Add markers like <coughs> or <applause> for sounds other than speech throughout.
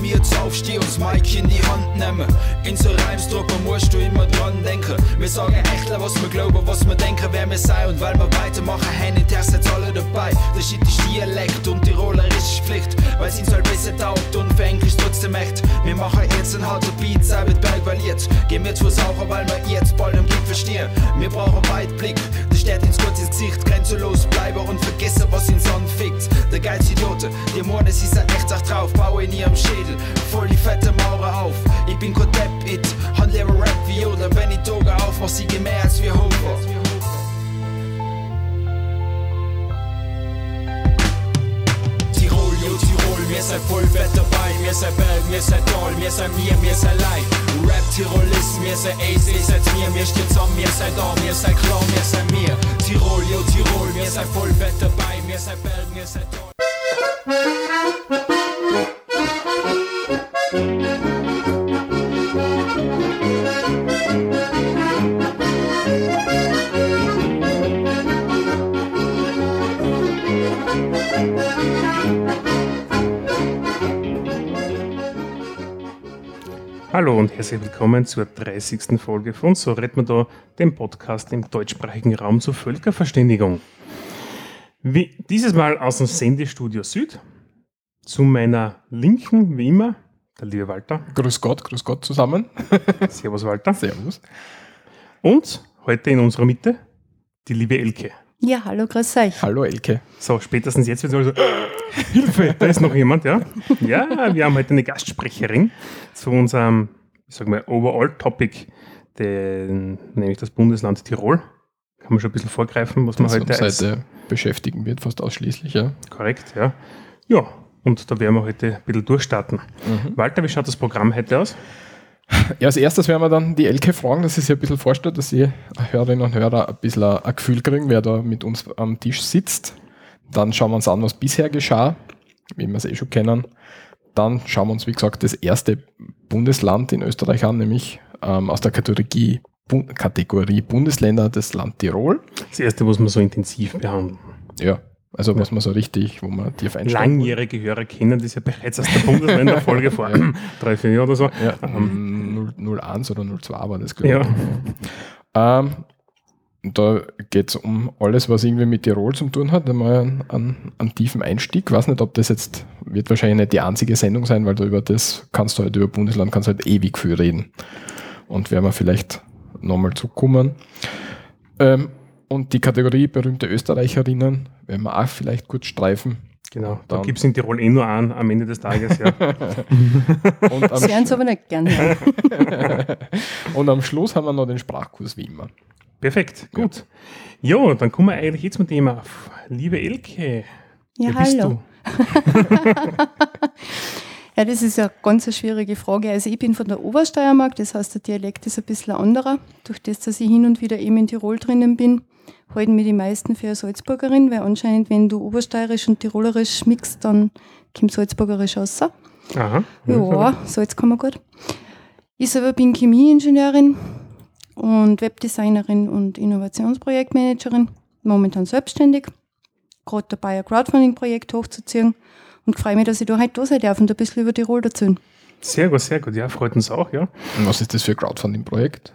wenn wir jetzt aufstehen und Mike in die Hand nehmen. In so Reimstruppe musst du immer dran denken. Wir sagen echt, was wir glauben, was wir denken, wer wir sein und weil wir weitermachen, haben hinterher sind alle dabei. Der Shit ist Dialekt und Tirolerisch Pflicht, weil sie soll besser taugt und für Englisch trotzdem echt. Wir machen jetzt ein harter Beat, sei mit Berg verliert. Gehen wir zu Saucher, weil wir jetzt bald im Blick verstehen. Wir brauchen Weitblick, der steht ins kurze Gesicht, grenzenlos bleiben und vergessen, was ihn anfickt. Der geilste Idiote, die Morde, sie sind echt drauf, baue in ihrem Schädel, voll die fette Mauer auf. Ich bin kein Depp, it, handlehrer Rap wie Yoda, wenn ich Toga aufmach, sie gehen mehr als wir Hofer. Tirol, yo Tirol, mir sei voll fett dabei, mir sei Berg, mir sei Tal, mir sei mir, mir sei Leid. Rap Tirolist, mir sei Ace, ihr seid mir, mir steht zusammen, mir sei da, mir sei klar, mir sei mir. Tirol, yo Tirol, mir sei voll fett dabei, mir sei Berg, mir sei Tal. Hallo und herzlich willkommen zur 30. Folge von So redet man da, dem Podcast im deutschsprachigen Raum zur Völkerverständigung. Wie, dieses Mal aus dem Sendestudio Süd. Zu meiner Linken, wie immer, der liebe Walter. Grüß Gott, grüß Gott zusammen. <laughs> Servus Walter. Servus. Und heute in unserer Mitte die liebe Elke. Ja, hallo, grüß euch. Hallo Elke. So, spätestens jetzt wird es also, <laughs> Hilfe, da ist noch jemand, ja? Ja, wir haben heute eine Gastsprecherin zu unserem, ich sag mal, Overall-Topic, nämlich das Bundesland Tirol. Kann man schon ein bisschen vorgreifen, was man Das heute uns als beschäftigen wird, fast ausschließlich, ja. korrekt, ja. Ja, und da werden wir heute ein bisschen durchstarten. Mhm. Walter, wie schaut das Programm heute aus? Ja, als erstes werden wir dann die Elke fragen, dass sie sich ein bisschen vorstellt, dass sie Hörerinnen und Hörer ein bisschen ein Gefühl kriegen, wer da mit uns am Tisch sitzt. Dann schauen wir uns an, was bisher geschah, wie wir es eh schon kennen. Dann schauen wir uns, wie gesagt, das erste Bundesland in Österreich an, nämlich ähm, aus der Kategorie, Bu Kategorie Bundesländer das Land Tirol. Das erste muss man so intensiv behandeln. Ja, also was man so richtig, wo man tief einsteigen Langjährige Hörer kennen das ja bereits aus der Bundesländerfolge vor <laughs> drei, vier Jahren oder so. Ja, Ähm, 0, 01 oder 02 war das, glaube Ja. ich. Ähm, und da geht es um alles, was irgendwie mit Tirol zu tun hat. Einmal einen, einen, einen tiefen Einstieg. weiß nicht, ob das jetzt, wird wahrscheinlich nicht die einzige Sendung sein, weil da über das kannst du halt, über Bundesland kannst du halt ewig viel reden. Und werden wir vielleicht nochmal zukommen. Ähm, und die Kategorie berühmte Österreicherinnen werden wir auch vielleicht kurz streifen. Genau, da gibt es in Tirol eh nur einen am Ende des Tages. Ja. <laughs> Und am, Sie werden es aber nicht gern hören. <laughs> und am Schluss haben wir noch den Sprachkurs wie immer. Perfekt, gut. Ja, dann kommen wir eigentlich jetzt mit dem auf. Liebe Elke, Ja, wer bist hallo. <laughs> Ja, das ist eine ganz eine schwierige Frage. Also ich bin von der Obersteiermark, das heißt, der Dialekt ist ein bisschen anderer. Durch das, dass ich hin und wieder eben in Tirol drinnen bin, halten mir die meisten für eine Salzburgerin, weil anscheinend, wenn du Obersteirisch und Tirolerisch mixt, dann kommt Salzburgerisch raus. du? Aha. Ja, Salz kann man gut. Ich selber bin Chemieingenieurin und Webdesignerin und Innovationsprojektmanagerin, momentan selbstständig, gerade dabei ein Crowdfunding-Projekt hochzuziehen und freue mich, dass ich da heute da sein darf und ein bisschen über Tirol erzählen. Sehr gut, sehr gut. Ja, freut uns auch, ja. Und was ist das für ein Crowdfunding-Projekt?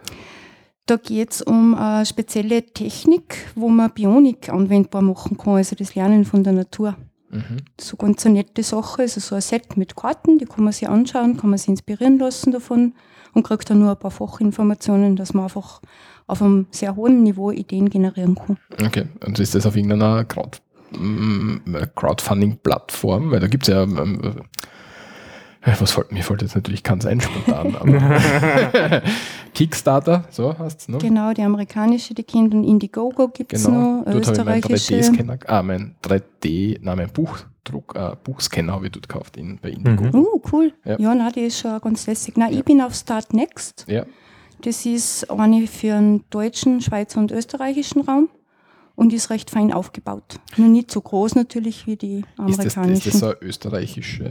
Da geht es um eine spezielle Technik, wo man Bionik anwendbar machen kann, also das Lernen von der Natur. Mhm. so ganz eine nette Sache. Also so ein Set mit Karten, die kann man sich anschauen, kann man sich inspirieren lassen davon und kriegt dann nur ein paar Fachinformationen, dass man einfach auf einem sehr hohen Niveau Ideen generieren kann. Okay, und ist das auf irgendeiner Crowd, mm, Crowdfunding-Plattform? Weil da gibt es ja, ähm, äh, was fällt mir fällt jetzt natürlich keins ein spontan, aber <laughs> Kickstarter, so heißt es, ne? Genau, die amerikanische, die kennt und Indiegogo gibt es Genau, noch, dort habe ich meinen österreichische. 3D-Scanner, ah, mein 3D, nein, mein Buchdruck, äh, Buchscanner habe ich dort gekauft in, bei Indigo. Mhm. Uh, cool. Ja. Ja, nein, die ist schon ganz lässig. Nein, ich bin auf Start Next. Ja, Das ist eine für den deutschen, Schweizer und österreichischen Raum und ist recht fein aufgebaut. Nur nicht so groß natürlich wie die ist das, ist amerikanischen. das eine österreichische?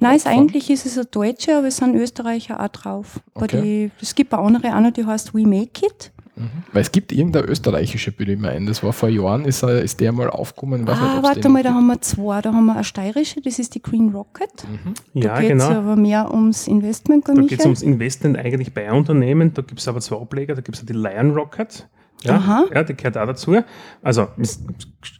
Nein, Plattform? eigentlich ist es eine deutsche, aber es sind Österreicher auch drauf. Aber Okay. die, es gibt eine andere auch noch, die heißt We Make It. Weil es gibt irgendeine österreichische, bilde ich mir ein. Das war vor Jahren, ist, er- ist der mal aufgekommen. Nicht, Ah, ob's warte mal, da noch haben wir zwei. Da haben wir eine steirische, das ist die Green Rocket. Ja, da geht es genau. aber mehr ums Investment, Da geht es ums Investment eigentlich bei Unternehmen. Da gibt es aber zwei Ableger. Da gibt es die Lion Rocket. Ja, Aha. ja, die gehört auch dazu. Also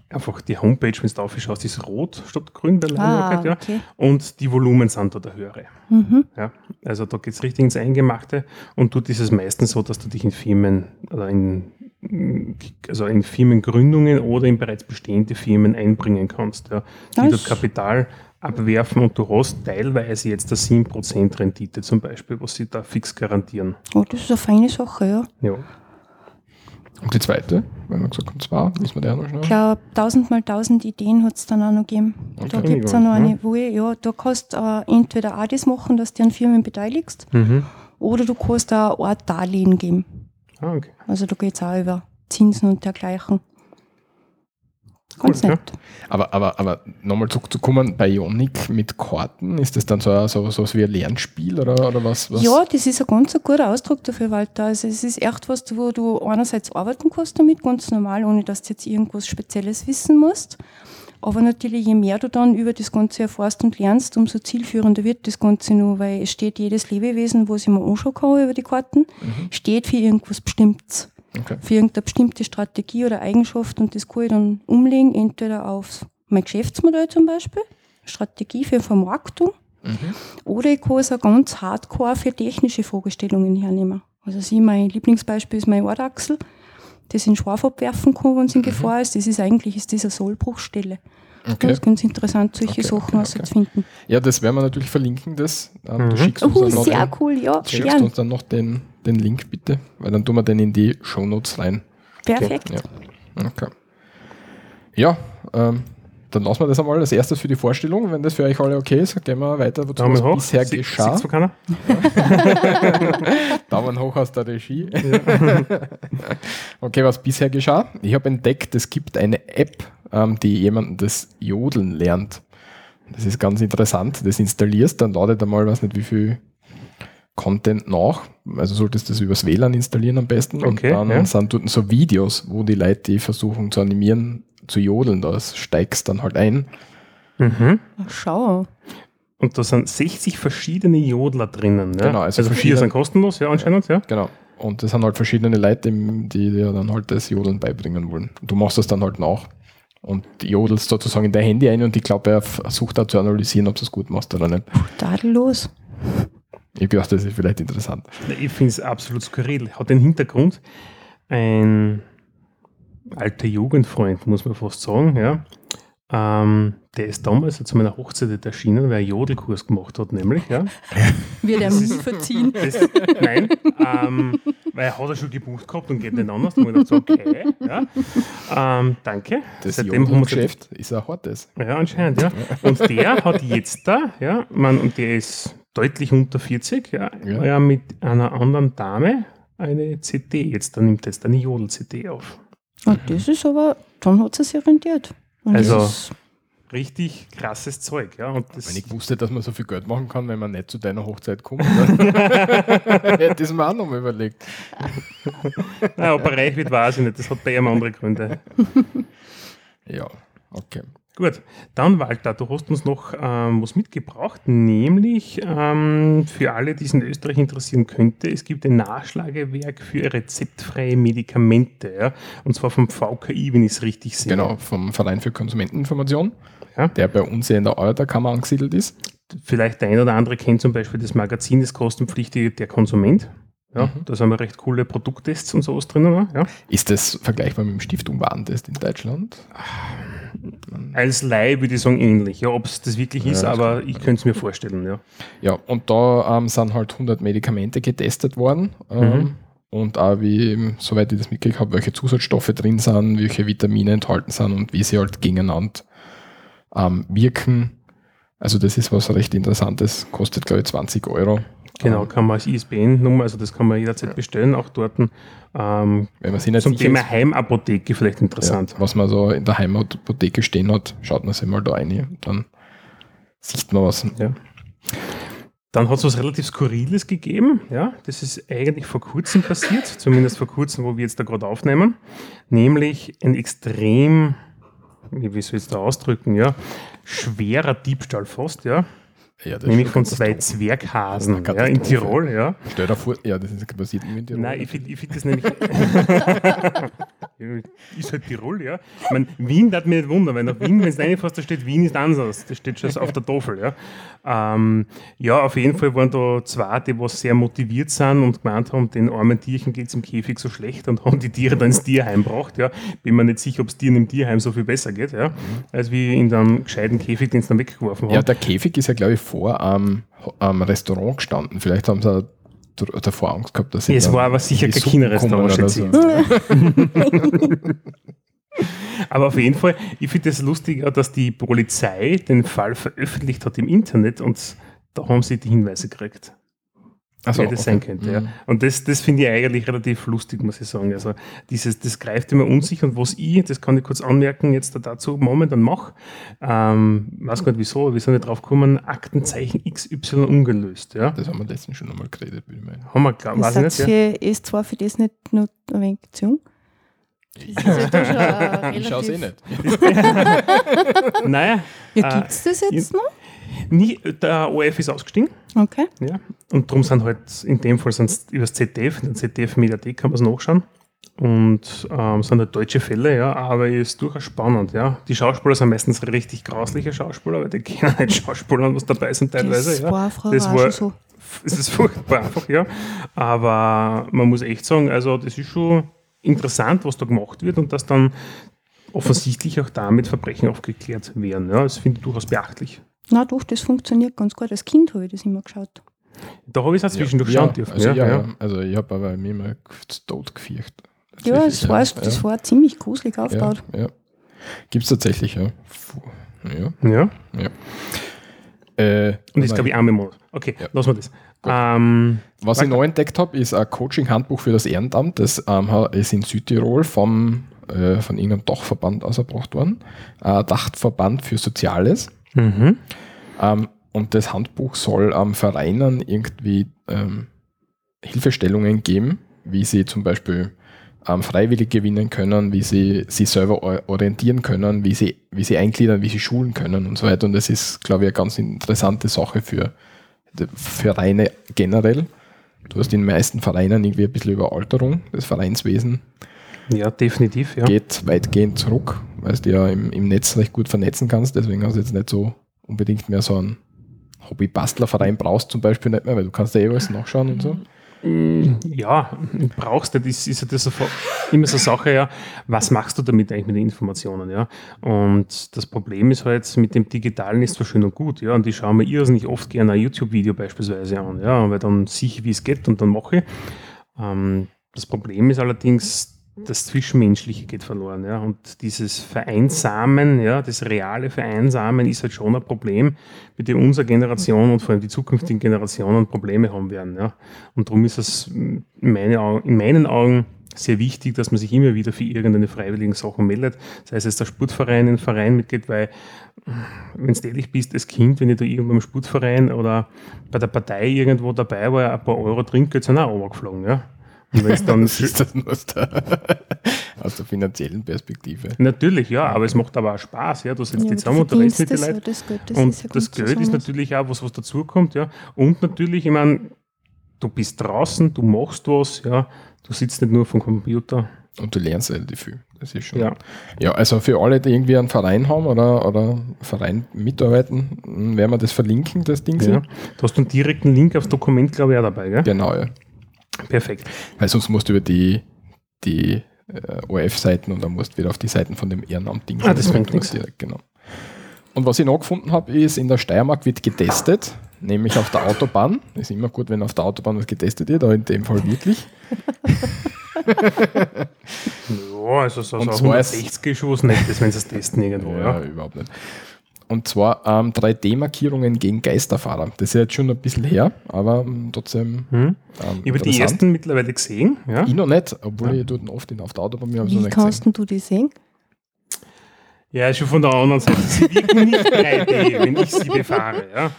einfach die Homepage, wenn du drauf schaust, ist rot statt grün, Lion Ah. Ja. okay. Und die Volumen sind da der höhere. Mhm. Ja. Also da geht es richtig ins Eingemachte und dort ist es meistens so, dass du dich in Firmen oder in, also in Firmengründungen oder in bereits bestehende Firmen einbringen kannst, ja, die dort Kapital abwerfen und du hast teilweise jetzt eine 7% Rendite zum Beispiel, was sie da fix garantieren. Oh, das ist eine feine Sache, ja. Ja. Und die zweite, wenn wir gesagt haben, zwei, müssen wir der noch schnell. Ich glaube, 1000 mal 1000 Ideen hat es dann auch noch gegeben. Da Okay. gibt es auch noch eine, wo ich, ja, da kannst du äh, entweder auch das machen, dass du an Firmen beteiligst, Mhm. oder du kannst auch eine Art Darlehen geben. Ah, okay. Also da geht es auch über Zinsen und dergleichen. Ganz Cool, ja. Aber, aber, aber nochmal zurückzukommen, bei Ionic mit Karten, ist das dann so, so, so was wie ein Lernspiel oder, oder was? was? Ja, das ist ein ganz ein guter Ausdruck dafür, Walter. Also es ist echt was, wo du einerseits arbeiten kannst damit, ganz normal, ohne dass du jetzt irgendwas Spezielles wissen musst. Aber natürlich, je mehr du dann über das Ganze erfährst und lernst, umso zielführender wird das Ganze nur, weil es steht jedes Lebewesen, was ich mir anschauen kann über die Karten, steht für irgendwas Bestimmtes. Okay. Für irgendeine bestimmte Strategie oder Eigenschaft und das kann ich dann umlegen, entweder auf mein Geschäftsmodell zum Beispiel, Strategie für Vermarktung, oder ich kann es auch ganz hardcore für technische Fragestellungen hernehmen. Also sie, mein Lieblingsbeispiel ist meine Ordachsel, das in Schwarf abwerfen kann, wenn es in Gefahr ist. Das ist eigentlich ist das eine Sollbruchstelle. Okay. Das ist ganz interessant, solche Okay, Sachen okay, auszufinden. Ja, das werden wir natürlich verlinken, das. Ähm, Du Mhm. schickst uns, Oh, dann noch, sehr den, cool, ja, schickst uns dann noch den, den Link bitte, weil dann tun wir den in die Shownotes rein. Perfekt. Ja. Okay. Ja, ähm, dann lassen wir das einmal als erstes für die Vorstellung. Wenn das für euch alle okay ist, gehen wir weiter, wozu Daumen hoch. bisher Sie- geschah. keiner? <laughs> Daumen hoch aus der Regie. <laughs> okay, was bisher geschah? Ich habe entdeckt, es gibt eine App, ähm, die jemanden das Jodeln lernt. Das ist ganz interessant. Das installierst, dann ladet er mal, weiß nicht wie viel Content nach. Also solltest du das übers WLAN installieren am besten. Okay, und dann ja. sind dort so Videos, wo die Leute, die versuchen zu animieren, zu jodeln, da steigst dann halt ein. Mhm. Ach, Schau. Und da sind 60 verschiedene Jodler drinnen. Ja? Genau, also also, vier verschiedene- sind kostenlos, ja, anscheinend, ja. Genau. Und das sind halt verschiedene Leute, die die dir dann halt das Jodeln beibringen wollen. Und du machst das dann halt nach. Und jodelst sozusagen in dein Handy ein und ich glaube, er versucht da zu analysieren, ob du es gut machst oder nicht. Tadellos. Ich habe gedacht, das ist vielleicht interessant. Ich finde es absolut skurril. Hat den Hintergrund, ein alter Jugendfreund, muss man fast sagen, ja. Ähm, der ist damals zu meiner Hochzeit erschienen, weil er einen Jodelkurs gemacht hat, nämlich, ja. Wird er nie verziehen. Das, nein, ähm, weil er hat er schon gebucht gehabt und geht nicht anders. Dann habe ich gedacht, so, okay, ja. Ähm, danke. Das Seitdem haben wir uns Jodelgeschäft ist ein hartes. Ja, anscheinend, ja. Und der hat jetzt da, ja, man, und der ist deutlich unter 40, ja, Ja. ja. mit einer anderen Dame eine CD jetzt, da nimmt er jetzt eine Jodel-CD auf. Und das ist aber, dann hat es sich rentiert. Und Also- das ist, Richtig krasses Zeug, ja. Und das, Wenn ich wusste, dass man so viel Geld machen kann, wenn man nicht zu deiner Hochzeit kommt, dann <laughs> hätte ich es mir auch noch mal überlegt. <laughs> naja, ob er reich wird, weiß ich nicht. Das hat bei ihm andere Gründe. Ja, okay. Gut, dann Walter, du hast uns noch ähm, was mitgebracht, nämlich ähm, für alle, die es in Österreich interessieren könnte, es gibt ein Nachschlagewerk für rezeptfreie Medikamente, ja, und zwar vom VKI, wenn ich es richtig sehe. Genau, vom Verein für Konsumenteninformation, Ja. der bei uns ja in der Eulerkammer angesiedelt ist. Vielleicht der ein oder andere kennt zum Beispiel das Magazin, das kostenpflichtige Der Konsument. Ja, Mhm. Da sind wir recht coole Produkttests und sowas drinnen. Ja. Ist das vergleichbar mit dem Stiftung Warentest in Deutschland? Als Laie würde ich sagen ähnlich. Ja, ob es das wirklich Ja, ist, das aber ich könnte es mir vorstellen. Ja. Ja, und da ähm, sind halt 100 Medikamente getestet worden. Ähm, Mhm. Und auch, wie, soweit ich das mitgekriegt habe, welche Zusatzstoffe drin sind, welche Vitamine enthalten sind und wie sie halt gegeneinander ähm, wirken. Also, das ist was recht Interessantes, kostet, glaube ich, 20 Euro. Genau, Ähm, kann man als ISBN-Nummer, also das kann man jederzeit bestellen, auch dort. Ähm, wenn man sich zum Thema Heimapotheke vielleicht interessant. Ja, was man so in der Heimapotheke stehen hat, schaut man sich mal da rein. Dann sieht man was. Ja. Dann hat es was relativ Skurriles gegeben. Ja, das ist eigentlich vor kurzem passiert, zumindest vor kurzem, wo wir jetzt da gerade aufnehmen. Nämlich ein extrem, wie soll ich es da ausdrücken, ja, schwerer Diebstahl fast, ja. Ja, das Nämlich von zwei. Zwerghasen ja, in Tirol, ja. Stell dir vor, ja, das ist passiert immer in Tirol. Nein, ich finde ich find das nämlich. <laughs> <laughs> Ist halt Tirol, ja. Ich meine, Wien darf mich nicht wundern, weil nach Wien, wenn es reinfährst, da steht Wien ist anders. Das steht schon auf der Tafel, ja. Ähm, ja, auf jeden Fall waren da zwei, die was sehr motiviert sind und gemeint haben, den armen Tierchen geht es im Käfig so schlecht und haben die Tiere dann ins Tierheim gebracht, ja. Bin mir nicht sicher, ob es Tieren im Tierheim so viel besser geht, ja, als wie in einem gescheiten Käfig, den sie dann weggeworfen haben. Ja, der Käfig ist ja, glaube ich, vor am, am Restaurant gestanden. Vielleicht haben sie davor Angst gehabt, dass sie es war aber sicher kein oder schätze so. ich. <laughs> Aber auf jeden Fall, ich finde es das lustig, auch, dass die Polizei den Fall veröffentlicht hat im Internet und da haben sie die Hinweise gekriegt, Ach so, wer das okay. sein könnte. Ja. Mhm. Und das, das finde ich eigentlich relativ lustig, muss ich sagen. Also dieses, das greift immer unsicher und was ich, das kann ich kurz anmerken, jetzt da dazu momentan mache, ähm, weiß gar nicht wieso, aber wir sind nicht drauf gekommen, Aktenzeichen XY ungelöst. Ja. Das haben wir letztens schon einmal geredet, würde ich meinen. Haben wir, glaub, weiß Ist ich nicht. Ja. für S2 für das nicht nur ein wenig zu ist ja <laughs> Ich schaue es eh nicht. <laughs> Naja, Ja, Äh, gibt es das jetzt noch? Nie, der ORF ist ausgestiegen. Okay. Ja, und darum sind halt in dem Fall sind's über das ZDF, in der ZDF-Mediathek kann man es nachschauen. Und ähm, sind halt deutsche Fälle, ja, aber ist durchaus spannend, ja. Die Schauspieler sind meistens richtig grausliche Schauspieler, weil die <laughs> kennen nicht Schauspieler, was dabei sind teilweise. Das ja. war früher Das war- so. Es ist furchtbar einfach, ja. Aber man muss echt sagen, also das ist schon interessant, was da gemacht wird und dass dann offensichtlich auch damit Verbrechen aufgeklärt werden. Ja, das finde ich durchaus beachtlich. Na doch, das funktioniert ganz gut. Als Kind habe ich das immer geschaut. Da habe ich es auch zwischendurch ja, schauen dürfen. Also, ja, ja, ja. ja. also ich habe aber mir mal tot gefürcht. Ja, das war, das war ziemlich gruselig aufgebaut. Ja, ja. Gibt es tatsächlich, ja. Ja. ja. Äh, Und das glaube ich, einmal Monat. Okay, Ja. lassen wir das. Ähm, Was ich neu entdeckt habe, ist ein Coaching-Handbuch für das Ehrenamt. Das ähm, ist in Südtirol vom, äh, von irgendeinem Dachverband ausgebracht worden. Ein Dachverband für Soziales. Mhm. Ähm, und das Handbuch soll ähm, Vereinen irgendwie ähm, Hilfestellungen geben, wie sie zum Beispiel ähm, freiwillig gewinnen können, wie sie sich selber or- orientieren können, wie sie, wie sie eingliedern, wie sie schulen können und so weiter. Und das ist, glaube ich, eine ganz interessante Sache für, für Vereine generell. Du hast in den meisten Vereinen irgendwie ein bisschen Überalterung. Das Vereinswesen Ja, definitiv, ja. geht weitgehend zurück, weil du ja im, im Netz recht gut vernetzen kannst. Deswegen hast du jetzt nicht so unbedingt mehr so einen Hobby-Bastlerverein brauchst zum Beispiel nicht mehr, weil du kannst ja eh alles nachschauen und so. Mm, Ja, brauchst du, das ist ja das immer so eine Sache, ja, was machst du damit eigentlich mit den Informationen, ja? Und das Problem ist halt, mit dem Digitalen ist zwar schön und gut, ja, und ich schaue mir irrsinnig oft gerne ein YouTube-Video beispielsweise an, ja, weil dann sehe ich, wie es geht und dann mache ich. Ähm, das Problem ist allerdings, das Zwischenmenschliche geht verloren, ja, und dieses Vereinsamen, ja, das reale Vereinsamen ist halt schon ein Problem, mit dem unsere Generation und vor allem die zukünftigen Generationen Probleme haben werden, ja. Und darum ist es in, meine Augen, in meinen Augen sehr wichtig, dass man sich immer wieder für irgendeine freiwilligen Sachen meldet. Sei es jetzt der Sportverein, ein Verein mitgeht, weil, wenn du ehrlich bist, als Kind, wenn ich da irgendwo im Sportverein oder bei der Partei irgendwo dabei war, ein paar Euro Trinkgeld sind auch runtergeflogen, ja. Wenn es dann <laughs> Das ist das nur aus der, <laughs> aus der finanziellen Perspektive. Natürlich, ja, aber es macht aber auch Spaß, ja. Du sitzt Ja, aber zusammen und du redest mit den Leuten. das, Geld, das und ist ja das Geld ist natürlich auch was, was dazukommt, ja. Und natürlich, ich meine, du bist draußen, du machst was, ja. Du sitzt nicht nur vom Computer. Und du lernst relativ viel. Das ist schon. Ja. Ja, also für alle, die irgendwie einen Verein haben oder, oder einen Verein mitarbeiten, werden wir das verlinken, das Ding. ja. Du hast einen direkten Link aufs Dokument, glaube ich, auch dabei, gell? Genau, ja. Perfekt. Weil sonst musst du über die, die äh, ORF-Seiten und dann musst du wieder auf die Seiten von dem Ehrenamt-Ding. Ah, das bringt nichts. direkt, Genau. Und was ich noch gefunden habe, ist, in der Steiermark wird getestet, nämlich auf der Autobahn. Ist immer gut, wenn auf der Autobahn was getestet wird, aber in dem Fall wirklich. Ja, also so, Und so zwar ist- 160 ist Nettes, wenn sie es testen irgendwo, ja. überhaupt nicht. Und zwar ähm, 3D-Markierungen gegen Geisterfahrer. Das ist jetzt schon ein bisschen her, aber ähm, trotzdem. Hm. Ähm, Ich habe die ersten mittlerweile gesehen, ja. Ich noch nicht, obwohl ich dort oft in, auf der Autobahn bin, habe noch Wie nicht kannst du die sehen? Ja, schon von der anderen Seite. Sie wirken nicht 3D, wenn ich sie befahre, ja.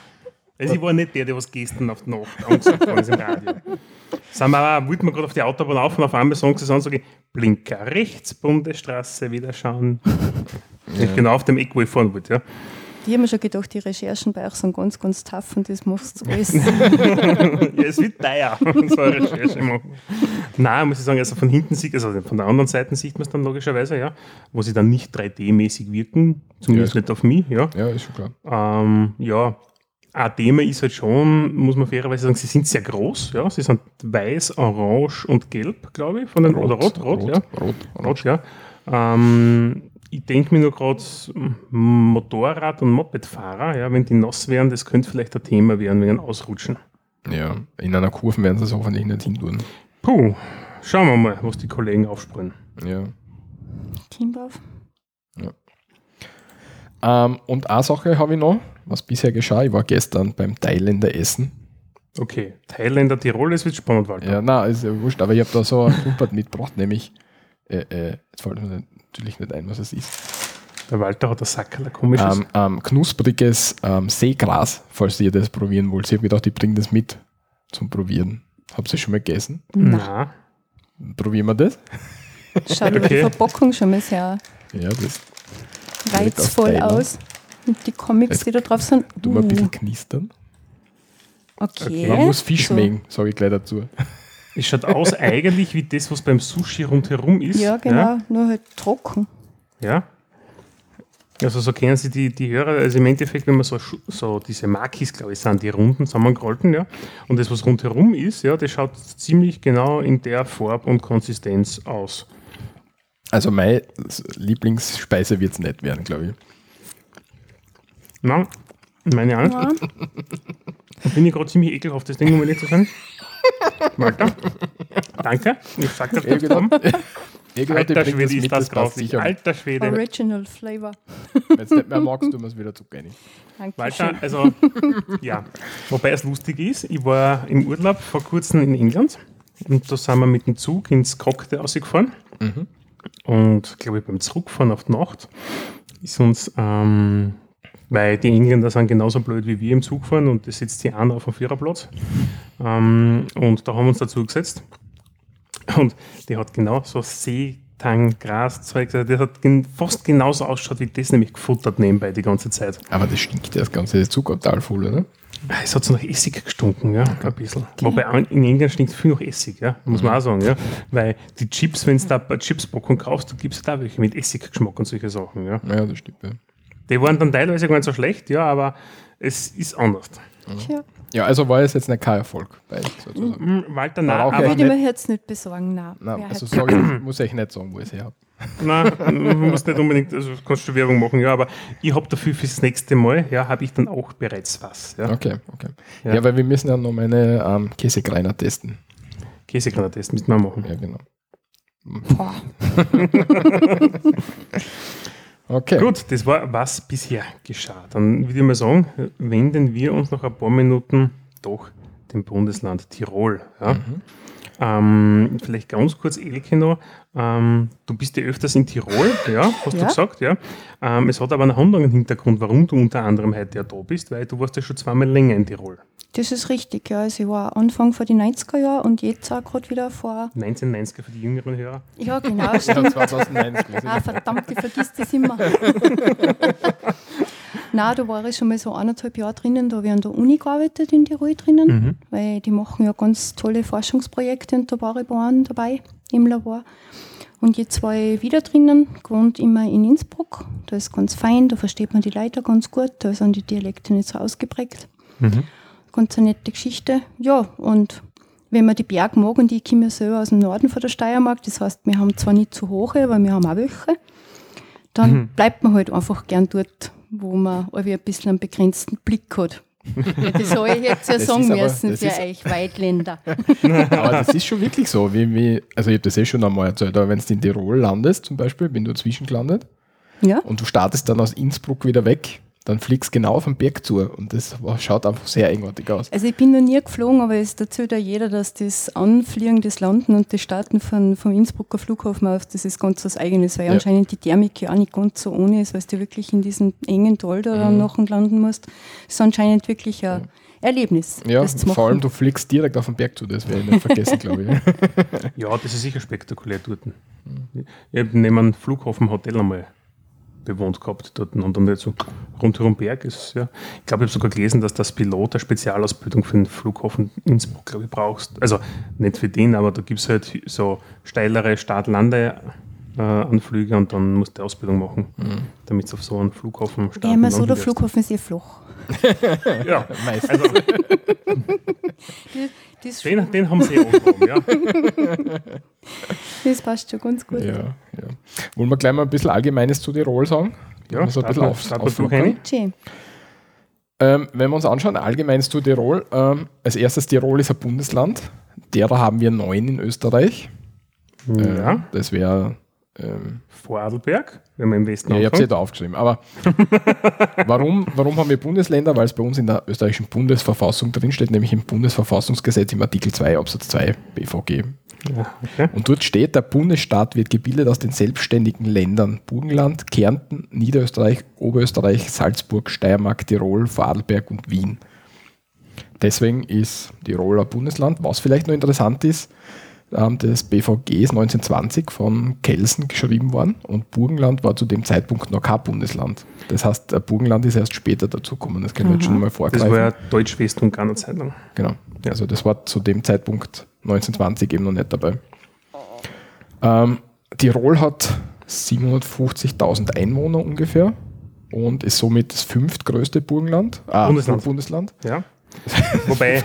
Also ich war nicht der, der was gestern auf die Nacht angesagt hat im Radio. Sind wir auch, wollten wir gerade auf die Autobahn auf und auf einmal sagen sie an, sage ich, Blinker rechts, Bundesstraße, wieder schauen. Ja. Genau auf dem Eck, wo ich fahren wollte, ja. Ich habe mir schon gedacht, die Recherchen bei euch sind ganz, ganz tough und das machst du alles. <laughs> ja, es wird teuer, <laughs> so eine Recherche machen. Nein, muss ich sagen, also von hinten sieht, also von der anderen Seite sieht man es dann logischerweise, ja, wo sie dann nicht 3D-mäßig wirken, zumindest Ja, nicht auf mich, ja. Ja, ist schon klar. Ähm, ja, ein Thema ist halt schon, muss man fairerweise sagen, sie sind sehr groß, ja, sie sind weiß, orange und gelb, glaube ich, von den, oder rot, rot, ja. Rot, Rot, ja. Ähm, ich denke mir nur gerade Motorrad- und Mopedfahrer, ja, wenn die nass wären, das könnte vielleicht ein Thema werden wegen Ausrutschen. Ja, in einer Kurve werden sie es hoffentlich nicht hin tun. Puh, schauen wir mal, was die Kollegen aufsprühen. Ja. Teambau. Ähm, und eine Sache habe ich noch, was bisher geschah. Ich war gestern beim Thailänder Essen. Okay, Thailänder, Tirol, es wird spannend, Walter. Ja, na, ist ja wurscht, aber ich habe da so ein Kumpert <laughs> mitgebracht, nämlich, äh, äh, jetzt fällt mir natürlich nicht ein, was es ist. Der Walter hat ein Sackerl, ein komisches. Ähm, ähm, knuspriges ähm, Seegras, falls ihr das probieren wollt. Ich habe gedacht, ich bringe das mit zum Probieren. Habt ihr schon mal gegessen? Na, Probieren wir das? Schaut aber die Okay. Verpackung schon mal sehr Ja, das reizvoll aus. Und die Comics, die da drauf sind. tun wir ein uh, bisschen knistern. okay. Man muss Fisch So. schmecken, sage ich gleich dazu. Es schaut aus <laughs> eigentlich wie das, was beim Sushi rundherum ist. Ja, genau, nur halt trocken. Ja. Also so kennen Sie die, die Hörer, also im Endeffekt, wenn man so, so diese Makis, glaube ich, sind die runden zusammengerollten, ja. Und das, was rundherum ist, ja, das schaut ziemlich genau in der Farbe und Konsistenz aus. Also meine Lieblingsspeise wird es nicht werden, glaube ich. Nein, meine Angst. Ja. Da bin ich gerade ziemlich ekelhaft, das Ding, um ehrlich zu sein. Walter, danke. Ich sag das jetzt ich Alter Schwede, ist das grauslich. Alter Schwede. Original Flavor. Wenn du es nicht mehr magst, tun wir es wieder zu rein. Walter, also, ja. Wobei es lustig ist, ich war im Urlaub vor kurzem in England und da sind wir mit dem Zug ins Cocktail ausgefahren. Und glaube ich, beim Zurückfahren auf die Nacht ist uns, ähm, weil die Engländer sind genauso blöd wie wir im Zug fahren und das sitzt die einer auf dem Viererplatz. Ähm, und da haben wir uns dazu gesetzt. Und die hat genau so Seetang, Graszeug, das hat fast genauso ausschaut wie das, nämlich gefuttert nebenbei die ganze Zeit. Aber das stinkt ja das ganze Zuckertal voll, oder? Es hat so nach Essig gestunken, ja, ein bisschen. Wobei auch in England stinkt viel nach Essig, ja, muss man auch sagen, ja. Weil die Chips, wenn du da bei Chipspackung kaufst, du gibst da welche mit Essiggeschmack und solche Sachen, ja. Ja, das stimmt. Ja. Die waren dann teilweise gar nicht so schlecht, ja, aber es ist anders. Tja, ja, also war es jetzt nicht kein Erfolg bei euch sozusagen. Hm, Walter, nein, Aber auch aber, Ja, würde ich mir jetzt nicht besorgen, nein. Nein, also sag <coughs> ich, muss ich nicht sagen, wo ich es her habe. nein, man muss nicht unbedingt, also kannst du Werbung machen, ja, aber ich habe dafür fürs nächste Mal, ja, habe ich dann auch bereits was, ja. Okay, okay. Ja. Ja, weil wir müssen ja noch meine ähm, Käsekreiner testen. Käsegranates müssen wir machen. Ja, genau. Boah, <laughs> <laughs> Okay. Gut, das war, was bisher geschah. Dann würde ich mal sagen, wenden wir uns noch ein paar Minuten doch dem Bundesland Tirol. Ja? Ähm, vielleicht ganz kurz, Elke noch. Ähm, du bist ja öfters in Tirol, ja, hast du Ja. gesagt, ja. Ähm, es hat aber einen anderen Hintergrund, warum du unter anderem heute ja da bist, weil du warst ja schon zweimal länger in Tirol. Das ist richtig, ja. Also ich war Anfang von den 90er Jahren und jetzt auch gerade wieder vor. 1990er für die jüngeren Hörer. Ja, genau, Ja, stimmt. 2009 gewesen. Ah, verdammt, ich vergiss das immer. <laughs> Nein, da war ich schon mal so eineinhalb Jahre drinnen, da habe ich an der Uni gearbeitet in Tirol drinnen, Mhm. weil die machen ja ganz tolle Forschungsprojekte und da war ich bei einem dabei im Labor. Und jetzt war ich wieder drinnen, gewohnt immer in Innsbruck. Da ist ganz fein, da versteht man die Leute ganz gut, da sind die Dialekte nicht so ausgeprägt. Mhm. Ganz eine nette Geschichte. Ja, und wenn man die Berge mag, und ich komme ja selber aus dem Norden von der Steiermark, das heißt, wir haben zwar nicht zu hohe, aber wir haben auch welche, dann Mhm. bleibt man halt einfach gern dort, wo man irgendwie ein bisschen einen begrenzten Blick hat. Ja, das soll ich jetzt ja Das sagen ist aber- müssen das für ist- euch Weitländer. <laughs> Aber das ist schon wirklich so. Wie, wie, also ich habe das eh schon einmal erzählt, aber wenn du in Tirol landest, zum Beispiel, bin du dazwischen gelandet Ja, und du startest dann aus Innsbruck wieder weg, dann fliegst genau auf den Berg zu und das schaut einfach sehr eigenartig aus. also ich bin noch nie geflogen, aber es erzählt ja jeder, dass das Anfliegen, das Landen und das Starten von, vom Innsbrucker Flughafen aus, das ist ganz was Eigenes, weil Ja. anscheinend die Thermik ja auch nicht ganz so ohne ist, weil du wirklich in diesen engen Tal da Mhm. dann nachher landen musst. Das ist anscheinend wirklich Erlebnis. Ja, das zu vor allem du fliegst direkt auf den Berg zu, das werde ich nicht vergessen, glaube ich. <laughs> Ja, das ist sicher spektakulär dort. Ich habe neben einem Flughafen Hotel einmal bewohnt gehabt dort und dann so rundherum Berg ist, ja. Ich glaube, ich habe sogar gelesen, dass das Pilot eine Spezialausbildung für den Flughafen Innsbruck, glaube ich, brauchst. Also nicht für den, aber da gibt es halt so steilere Start-Lande-Anflüge und dann musst du Ausbildung machen, damit du auf so einen Flughafen starten Ja, immer so, der. Flughafen ist eh flach. <laughs> Ja, <laughs> Meistens. also <laughs> Das, den, den haben sie angehoben, ja. das passt schon ganz gut. Ja, ja. Wollen wir gleich mal ein bisschen Allgemeines zu Tirol sagen? Ja, Also ein bisschen auf, Schön. Ähm, wenn wir uns anschauen, Allgemeines zu Tirol. Ähm, als erstes, Tirol ist ein Bundesland. Derer haben wir neun in Österreich. Äh, Ja, Das wäre. Ähm, Vorarlberg, wenn wir im Westen ja, ich habe es ja da aufgeschrieben. Aber <laughs> warum, warum haben wir Bundesländer? Weil es bei uns in der österreichischen Bundesverfassung drinsteht, nämlich im Bundesverfassungsgesetz im Artikel 2 Absatz 2 BVG. Ja, okay. Und dort steht, der Bundesstaat wird gebildet aus den selbstständigen Ländern Burgenland, Kärnten, Niederösterreich, Oberösterreich, Salzburg, Steiermark, Tirol, Vorarlberg und Wien. Deswegen ist Tirol ein Bundesland. Was vielleicht noch interessant ist, ähm, das BVG ist 1920 von Kelsen geschrieben worden und Burgenland war zu dem Zeitpunkt noch kein Bundesland. Das heißt, äh, Burgenland ist erst später dazugekommen. Das können wir jetzt schon mal Das vorgreifen. war ja Deutsch-West-Ungarn eine Zeit lang. Genau. Also das war zu dem Zeitpunkt 1920 eben noch nicht dabei. Ähm, Tirol hat 750.000 Einwohner ungefähr und ist somit das fünftgrößte Burgenland. Ah, Bundesland. Bundesland. Ja. <laughs> Wobei,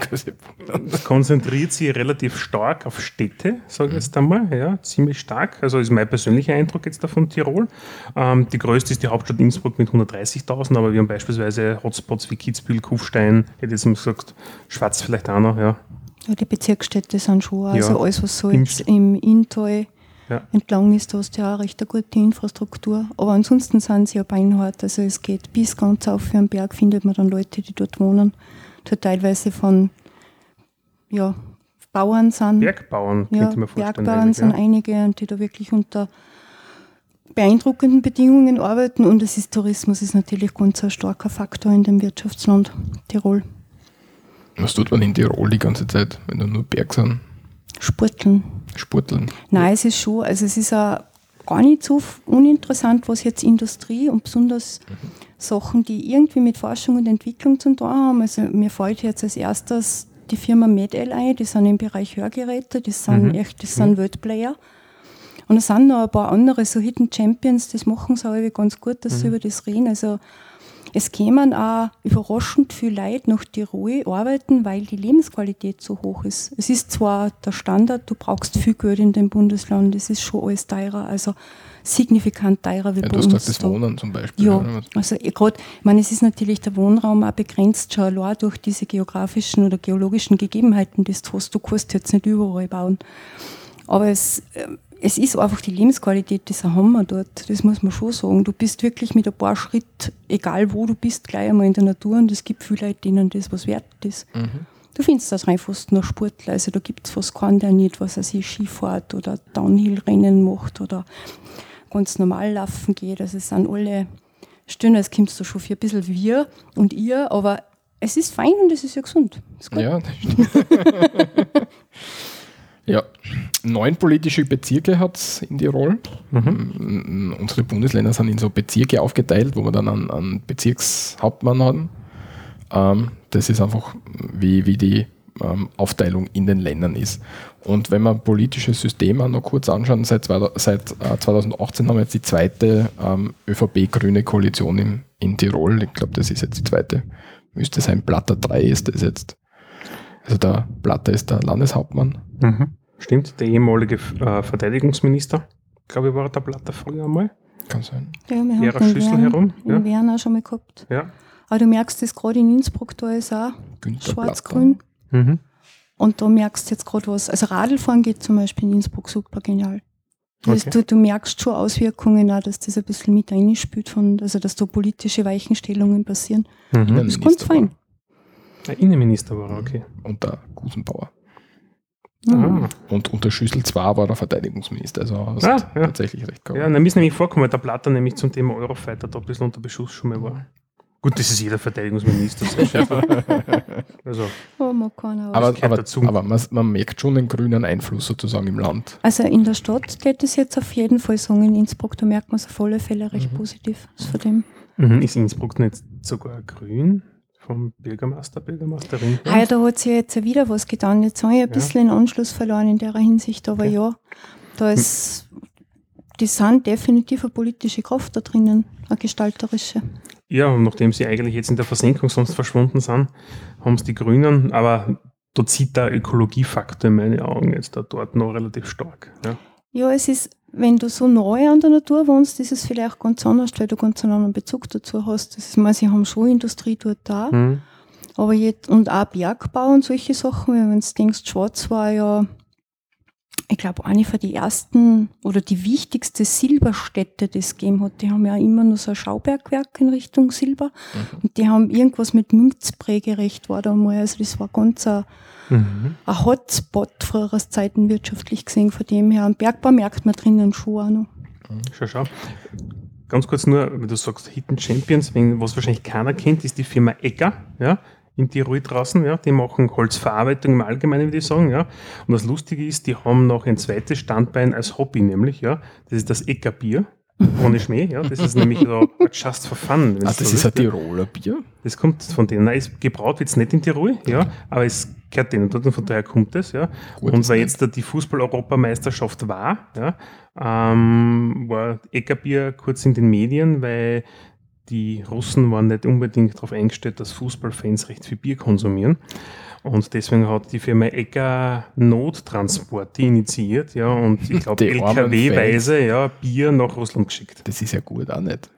konzentriert sich relativ stark auf Städte, sage ich jetzt einmal, ja, ziemlich stark. Also ist mein persönlicher Eindruck jetzt da von Tirol. Ähm, die größte ist die Hauptstadt Innsbruck mit 130.000, aber wir haben beispielsweise Hotspots wie Kitzbühel, Kufstein, hätte jetzt mal gesagt, Schwarz vielleicht auch noch, ja. Ja, die Bezirksstädte sind schon, also Ja. alles, was so jetzt im Inntal Ja. entlang ist, da hast du ja auch recht eine gute Infrastruktur. Aber ansonsten sind sie ja beinhart. Also es geht bis ganz auf für den Berg, findet man dann Leute, die dort wohnen, die teilweise von ja, Bauern sind. Bergbauern, ja, könnte ich mir vorstellen. Bergbauern sind ja. einige, und die da wirklich unter beeindruckenden Bedingungen arbeiten. Und es ist Tourismus ist natürlich ganz ein starker Faktor in dem Wirtschaftsland Tirol. Was tut man in Tirol die ganze Zeit, wenn da nur Berg sind? Sporteln. Sporteln. Nein, es ist schon, also es ist auch gar nicht so uninteressant, was jetzt Industrie und besonders Sachen, die irgendwie mit Forschung und Entwicklung zu tun haben. Also mir fällt jetzt als erstes die Firma MedL ein, die sind im Bereich Hörgeräte, die sind Mhm. echt, die sind Weltplayer. Und es sind noch ein paar andere, so Hidden Champions, das machen sie aber ganz gut, dass sie über das reden. Also es kämen auch überraschend viele Leute nach Tirol arbeiten, weil die Lebensqualität so hoch ist. Es ist zwar der Standard, du brauchst viel Geld in dem Bundesland, es ist schon alles teurer, also signifikant teurer wie Ja, bei uns. das da. Wohnen zum Beispiel. Ja, also gerade, ich meine, es ist natürlich der Wohnraum auch begrenzt, schon allein durch diese geografischen oder geologischen Gegebenheiten, die du hast. Du kannst jetzt nicht überall bauen. Aber es, ähm, es ist einfach die Lebensqualität, das haben wir dort. Das muss man schon sagen. Du bist wirklich mit ein paar Schritt, egal wo du bist, gleich einmal in der Natur und es gibt viele Leute, denen das was wert ist. Du findest das rein fast nur Sportler. Also da gibt es fast keinen, der nicht, was er sich Skifahrt oder Downhill-Rennen macht oder ganz normal laufen geht. Also es sind alle Stimmt, es kommt so schon für ein bisschen wir und ihr, aber es ist fein und es ist ja gesund. Ist gut. Ja, das stimmt. <laughs> ja, neun politische Bezirke hat es in Tirol. Mm, Unsere Bundesländer sind in so Bezirke aufgeteilt, wo wir dann einen, einen Bezirkshauptmann haben. Ähm, das ist einfach, wie, wie die ähm, Aufteilung in den Ländern ist. Und wenn wir politisches System auch noch kurz anschauen, seit, seit äh, 2018 haben wir jetzt die zweite ähm, ÖVP-grüne Koalition in, in Tirol. Ich glaube, das ist jetzt die zweite. Müsste sein, Platter 3 ist das jetzt. Also der Platter ist der Landeshauptmann. Mhm. Stimmt, der ehemalige äh, Verteidigungsminister, glaube ich, war der Blatter früher einmal. Kann sein. Ja, wir haben Lehrer den Schüssel Wern, herum, ja. den Wern auch schon mal gehabt. Ja. Aber du merkst das gerade in Innsbruck, da ist auch schwarz-grün. Mhm. Und da merkst du jetzt gerade was. Also Radlfahren geht zum Beispiel in Innsbruck super genial. Das, Okay. du, du merkst schon Auswirkungen auch, dass das ein bisschen mit reinspielt, von, also dass da politische Weichenstellungen passieren. Mhm. Das ist ganz fein. Der Innenminister war er, okay. Und der Gusenbauer. Ah. Und unter Schüssel 2 war der Verteidigungsminister. Also hast Ah, ja. tatsächlich recht gehabt. Ja, dann ist nämlich vorkommen, weil der Blatter nämlich zum Thema Eurofighter da ein bisschen unter Beschuss schon mal war. Gut, das ist jeder Verteidigungsminister. <laughs> also, oh, man kann aber aber, aber man, man, merkt schon den grünen Einfluss sozusagen im Land. Also in der Stadt geht es jetzt auf jeden Fall sagen, in Innsbruck, da merkt man es auf alle Fälle recht mhm. positiv. Von dem. Mhm. Ist Innsbruck nicht sogar grün? vom Bürgermeister, Bürgermeisterin. Ah ja, da hat sich jetzt wieder was getan. Jetzt habe ich ein ja. bisschen den Anschluss verloren in der Hinsicht, aber okay. ja, da ist, die sind definitiv eine politische Kraft da drinnen, eine gestalterische. Ja, und nachdem sie eigentlich jetzt in der Versenkung sonst verschwunden sind, haben es die Grünen, aber da zieht der Ökologiefaktor in meine Augen jetzt da dort noch relativ stark. Ja. ja, es ist wenn du so neu an der Natur wohnst, ist es vielleicht ganz anders, weil du ganz einen anderen Bezug dazu hast. Das ist, meine, sie haben schon Industrie dort da. Mhm. Aber jetzt, und auch Bergbau und solche Sachen, wenn du denkst, Schwarz war ja, ich glaube, eine von den ersten oder die wichtigste Silberstätte, die es gegeben hat. Die haben ja immer nur so ein Schaubergwerk in Richtung Silber. Mhm. Und die haben irgendwas mit Münzprägerecht war da mal. Also das war ganz ein mhm. ein Hotspot früherer Zeiten wirtschaftlich gesehen. Von dem her, am Bergbau merkt man drinnen schon auch noch. Mhm. Schau, schau. Ganz kurz nur, wenn du sagst Hidden Champions, was wahrscheinlich keiner kennt, ist die Firma Egger, ja, in Tirol draußen, ja, die machen Holzverarbeitung im Allgemeinen, würde ich sagen, ja. Und das Lustige ist, die haben noch ein zweites Standbein als Hobby, nämlich, ja, das ist das Egger Bier. Ohne Schmäh, ja. Das ist nämlich <laughs> so just for fun. Ah, das ist ein Tiroler Bier? Das kommt von denen. Nein, gebraut wird es nicht in Tirol, ja, aber es gehört denen dort und von daher kommt es, ja. Gut, und weil jetzt die Fußball-Europameisterschaft war, ja, ähm, war Eckerbier kurz in den Medien, weil die Russen waren nicht unbedingt darauf eingestellt, dass Fußballfans recht viel Bier konsumieren. Und deswegen hat die Firma Ecker Nottransporte initiiert, ja, und ich <laughs> glaube LKW-weise ja, Bier nach Russland geschickt. Das ist ja gut auch nicht.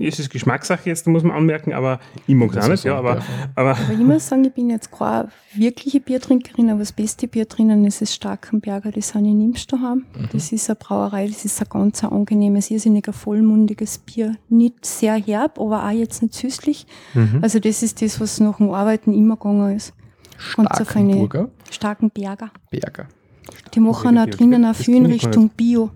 Es ist Geschmackssache jetzt, muss man anmerken, aber ich mag es auch nicht, ja, aber, aber, aber. ich muss sagen, ich bin jetzt keine wirkliche Biertrinkerin, aber das beste Bier drinnen ist das Starkenberger, das sind in Imst daheim. Mhm. Das ist eine Brauerei, das ist ein ganz angenehmes, irrsinniger, vollmundiges Bier. Nicht sehr herb, aber auch jetzt nicht süßlich. Mhm. Also das ist das, was nach dem Arbeiten immer gegangen ist. Starkenburger? Starken Berger. Berger. Die machen auch drinnen auch viel in Richtung Bio.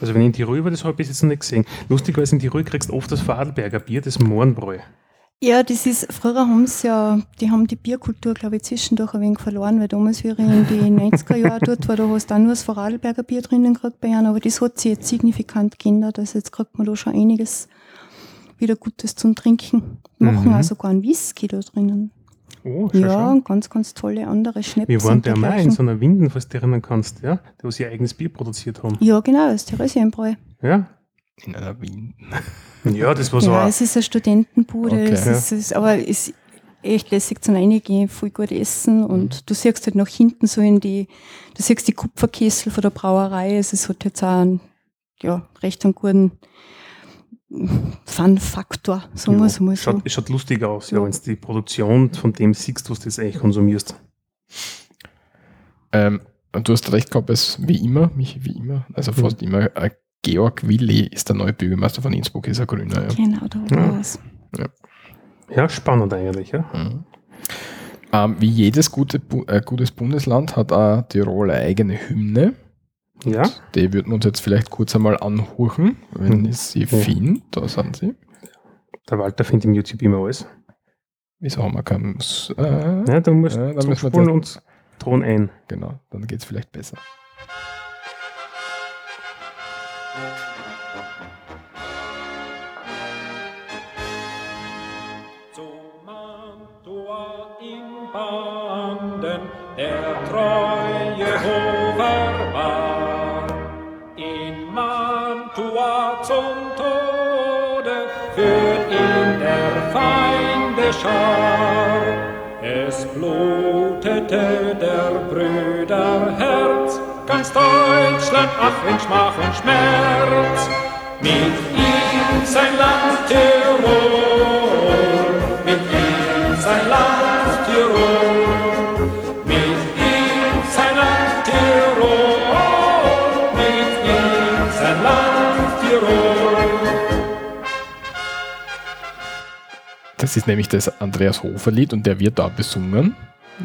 Also wenn ich in Tirol war, das habe ich bis jetzt noch nicht gesehen. Lustigerweise in Tirol kriegst du oft das Vorarlberger Bier, das Mohrenbräu. Ja, das ist, früher haben sie ja, die haben die Bierkultur, glaube ich, zwischendurch ein wenig verloren, weil damals, wie ich in die 90er Jahre dort war, da hast du auch nur das Vorarlberger Bier drinnen gekriegt bei ihnen, aber das hat sich jetzt signifikant geändert, also jetzt kriegt man da schon einiges wieder Gutes zum Trinken. Machen mhm. auch sogar einen Whisky da drinnen. Oh, schon, ja, und ganz, ganz tolle andere Schnäpse. Wir waren der mal in so einer Winden, falls du dich erinnern kannst, ja? Die sie ihr eigenes Bier produziert haben. Ja, genau, das Theresienbräu. Ja. In einer Winden. <laughs> Ja, das war so. Ja, es ist eine Studentenbude, okay. es ist, es, aber es ist echt lässig zum Reingehen, voll gut essen und mhm. du siehst halt nach hinten so in die, du siehst die Kupferkessel von der Brauerei, es hat jetzt auch einen, ja, recht einen guten Fun-Faktor, sagen wir es mal so. Schaut, schaut lustig aus, ja, ja wenn du die Produktion von dem siehst, was du jetzt eigentlich konsumierst. Ähm, du hast recht gehabt, es wie immer, mich wie immer, also fast mhm. immer, äh, Georg Willi ist der neue Bürgermeister von Innsbruck, ist ein Grüner. Ja. Genau, da war ja. es. Ja. ja, spannend eigentlich, ja. Mhm. Ähm, wie jedes gute, äh, gutes Bundesland hat auch Tirol eine eigene Hymne. Ja. Die würden wir uns jetzt vielleicht kurz einmal anhören, wenn ich sie ja. finde. Da sind sie. Der Walter findet im YouTube immer alles. Wieso haben wir keinen. Äh, ja, dann musst äh, dann müssen wir uns Ton ein. Genau, dann geht es vielleicht besser. Schar. Es blutete der Brüder Herz, ganz Deutschland, ach in Schmach und Schmerz. Mit ihm sein Land Tirol, Das ist nämlich das Andreas Hofer Lied und der wird da besungen.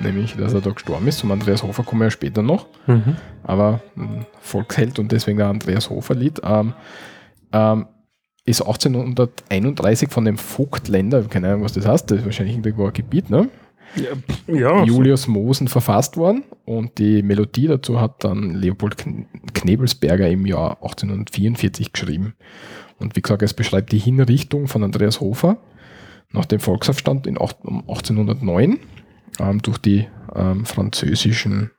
Nämlich, dass er da gestorben ist. Zum Andreas Hofer kommen wir ja später noch. Mhm. Aber ein Volksheld und deswegen ein Andreas Hofer Lied. Ähm, ähm, ist 1831 von dem Vogtländer, keine Ahnung, was das heißt, das ist wahrscheinlich irgendwo ein Gebiet, ne? Ja, Julius Mosen verfasst worden und die Melodie dazu hat dann Leopold Kn- Knebelsberger im Jahr 1844 geschrieben. Und wie gesagt, es beschreibt die Hinrichtung von Andreas Hofer nach dem Volksaufstand in um 1809 ähm, durch die ähm, französischen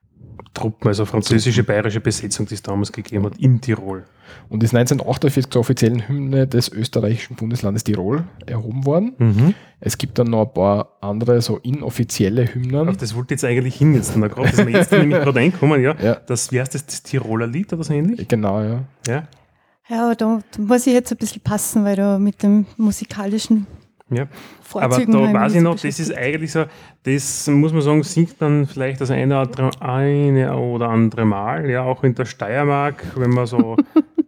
Truppen, also französische bayerische Besetzung, die es damals gegeben hat, in Tirol. und ist 1948 zur offiziellen Hymne des österreichischen Bundeslandes Tirol erhoben worden. Es gibt dann noch ein paar andere so inoffizielle Hymnen. Auf das wollte jetzt eigentlich hin jetzt. Da gerade, das ist mir jetzt nämlich gerade einkommen, ja. Ja. Das, wie heißt das, das Tiroler Lied oder so ähnlich? Genau, ja. Ja. Ja, da, da muss ich jetzt ein bisschen passen, weil da mit dem musikalischen ja. Aber da weiß ich noch, das ist eigentlich so, das muss man sagen, singt dann vielleicht das eine oder, eine oder andere Mal, ja, auch in der Steiermark, wenn man so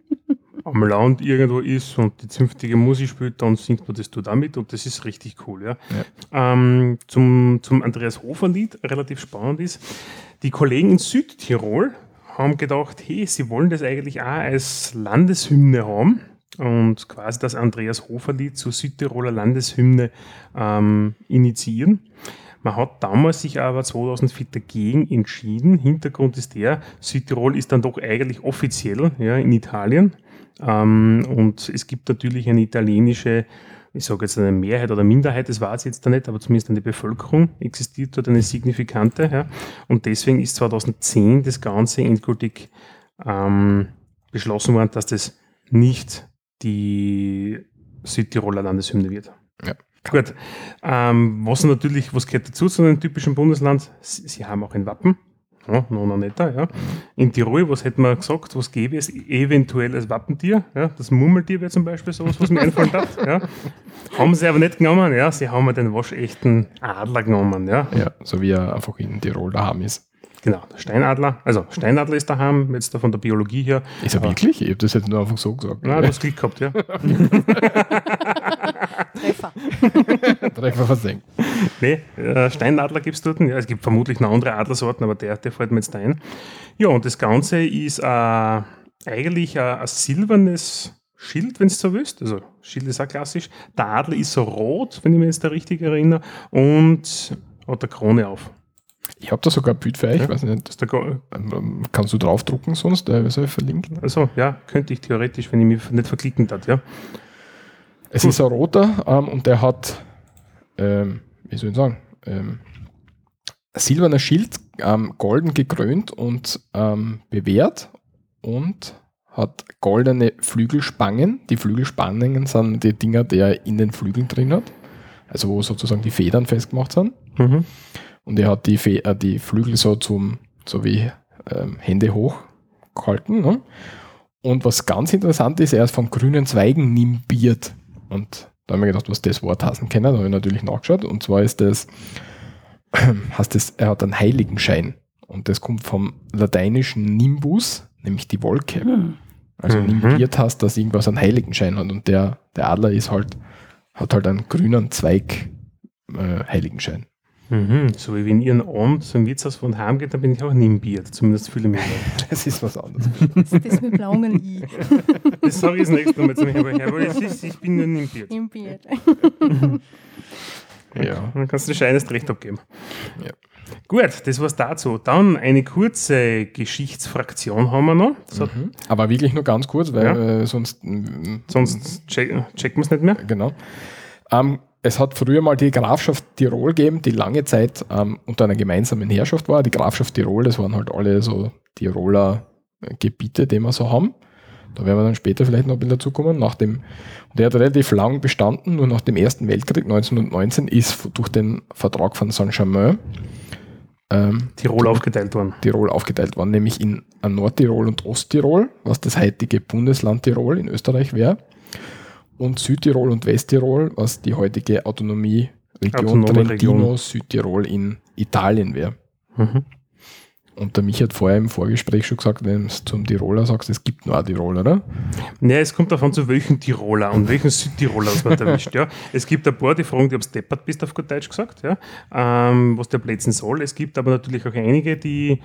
<laughs> am Land irgendwo ist und die zünftige Musik spielt, dann singt man das da damit und das ist richtig cool, ja. Ähm, zum, zum Andreas Hofer-Lied, relativ spannend ist, die Kollegen in Südtirol haben gedacht, hey, sie wollen das eigentlich auch als Landeshymne haben und quasi das Andreas Hofer-Lied zur Südtiroler Landeshymne ähm, initiieren. Man hat damals sich aber 2004 dagegen entschieden. Hintergrund ist der, Südtirol ist dann doch eigentlich offiziell ja, in Italien. Ähm, und es gibt natürlich eine italienische, ich sage jetzt eine Mehrheit oder Minderheit, das war es jetzt da nicht, aber zumindest eine Bevölkerung existiert dort eine signifikante. Ja. Und deswegen ist 2010 das Ganze endgültig ähm, beschlossen worden, dass das nicht die Südtiroler Landeshymne wird. Ja. Gut. Ähm, was natürlich, was gehört dazu zu einem typischen Bundesland? Sie, sie haben auch ein Wappen. Ja, noch, noch netter, ja. In Tirol, was hätten wir gesagt, was gäbe es eventuell als Wappentier? Ja, das Mummeltier wäre zum Beispiel sowas, was mir einfallen darf. Ja. Haben sie aber nicht genommen, ja. Sie haben den waschechten Adler genommen, ja. Ja, so wie er einfach in Tirol daheim ist. Genau, der Steinadler. Also Steinadler ist daheim, jetzt da von der Biologie her. Ist er wirklich? Ich habe das jetzt nur einfach so gesagt. Na, du hast Glück gehabt, ja. <laughs> Treffer. Treffer versenkt. Nee, äh, Steinadler gibt es dort. Ja, es gibt vermutlich noch andere Adlersorten, aber der, der fällt mir jetzt ein. Ja, und das Ganze ist äh, eigentlich äh, ein silbernes Schild, wenn du so willst. Also Schild ist auch klassisch. Der Adler ist so rot, wenn ich mich jetzt da richtig erinnere, und hat eine Krone auf. Ich habe da sogar ein Bild für euch, Ja. weiß nicht. Das Go- Ähm, Kannst du draufdrucken sonst? Äh, soll ich verlinken? also ja, könnte ich theoretisch, wenn ich mich nicht verklicken darf, ja. Es Cool. ist ein roter ähm, und der hat, ähm, wie soll ich sagen, ähm, silberner Schild, ähm, golden gekrönt und ähm, bewehrt und hat goldene Flügelspangen. Die Flügelspangen sind die Dinger, die er in den Flügeln drin hat. Also wo sozusagen die Federn festgemacht sind. Mhm. Und er hat die, Fe äh, die Flügel so zum, so wie ähm, Hände hoch gehalten. Ne? Und was ganz interessant ist, er ist von grünen Zweigen nimbiert. Und da haben wir gedacht, was das Wort heißen kann. Da habe ich natürlich nachgeschaut. Und zwar ist das, <clears throat> heißt das, er hat einen Heiligenschein. Und das kommt vom lateinischen Nimbus, nämlich die Wolke. Also Mhm. nimbiert heißt, dass irgendwas einen Heiligenschein hat. Und der, der Adler ist halt, hat halt einen grünen Zweig äh, Heiligenschein. Mhm. So wie wenn ihr einen Abend zum Wirtshaus von heim geht, dann bin ich auch nimbiert. Zumindest fühle ich mich. <laughs> Das ist was anderes. Das, das mit blauen I. <laughs> Das sage ich das nächste Mal zum Herr, aber es ist, ich bin nur nimbiert. Im Bild. ja. <laughs> Dann kannst du Schein erst recht abgeben. Ja. Gut, das war's dazu. Dann eine kurze Geschichtsfraktion haben wir noch. So, Mhm. Aber wirklich nur ganz kurz, weil Ja. äh, sonst. mm, Sonst check, checken wir es nicht mehr. Genau. Ähm, es hat früher mal die Grafschaft Tirol gegeben, die lange Zeit ähm, unter einer gemeinsamen Herrschaft war. Die Grafschaft Tirol, das waren halt alle so Tiroler äh, Gebiete, die wir so haben. Da werden wir dann später vielleicht noch ein bisschen dazukommen. Nach dem, der hat relativ lang bestanden, nur nach dem Ersten Weltkrieg 1919 ist durch den Vertrag von Saint-Germain ähm, Tirol aufgeteilt worden. Tirol aufgeteilt worden, nämlich in ein Nordtirol und Osttirol, was das heutige Bundesland Tirol in Österreich wäre, und Südtirol und Westtirol, was die heutige Autonomie Region Autonome Trentino. Südtirol in Italien wäre. Mhm. Und der Mich hat vorher im Vorgespräch schon gesagt, wenn du zum Tiroler sagst, es gibt nur ein Tirol, oder? Naja, es kommt davon, zu welchem Tiroler und welchen Südtiroler man erwischt. Ja. Es gibt ein paar, die fragen, die ob deppert bist, auf gut Deutsch gesagt, ja. ähm, was der Plätzen soll. Es gibt aber natürlich auch einige, die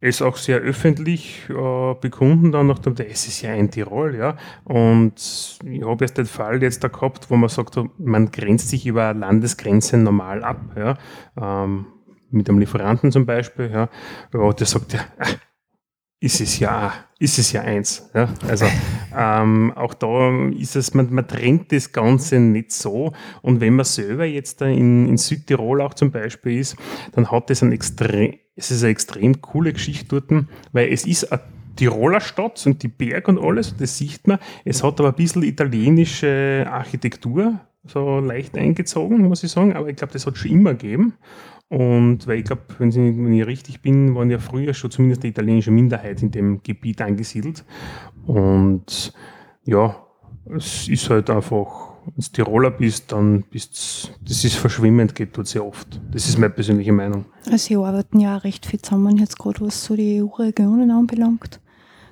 es auch sehr öffentlich äh, bekunden dann nach dem, es ist ja ein Tirol, ja. Und ich habe jetzt den Fall jetzt da gehabt, wo man sagt, man grenzt sich über Landesgrenzen normal ab, ja. Ähm, mit einem Lieferanten zum Beispiel, ja. ja der sagt ja, ist es ja, ist es ja eins. Ja? Also ähm, auch da ist es, man, man trennt das Ganze nicht so. Und wenn man selber jetzt da in, in Südtirol auch zum Beispiel ist, dann hat das ein extrem, es ist eine extrem coole Geschichte dort, weil es ist eine Tiroler Stadt und die Berge und alles, das sieht man. Es hat aber ein bisschen italienische Architektur, so leicht eingezogen, muss ich sagen, aber ich glaube, das hat schon immer gegeben. Und weil ich glaube, wenn, wenn, ich richtig bin, waren ja früher schon zumindest die italienische Minderheit in dem Gebiet angesiedelt. Und ja, es ist halt einfach, wenn du Tiroler bist, dann bist das ist verschwimmend, geht dort sehr oft. Das ist meine persönliche Meinung. Also sie arbeiten ja auch recht viel zusammen, jetzt gerade was so die EU-Regionen anbelangt.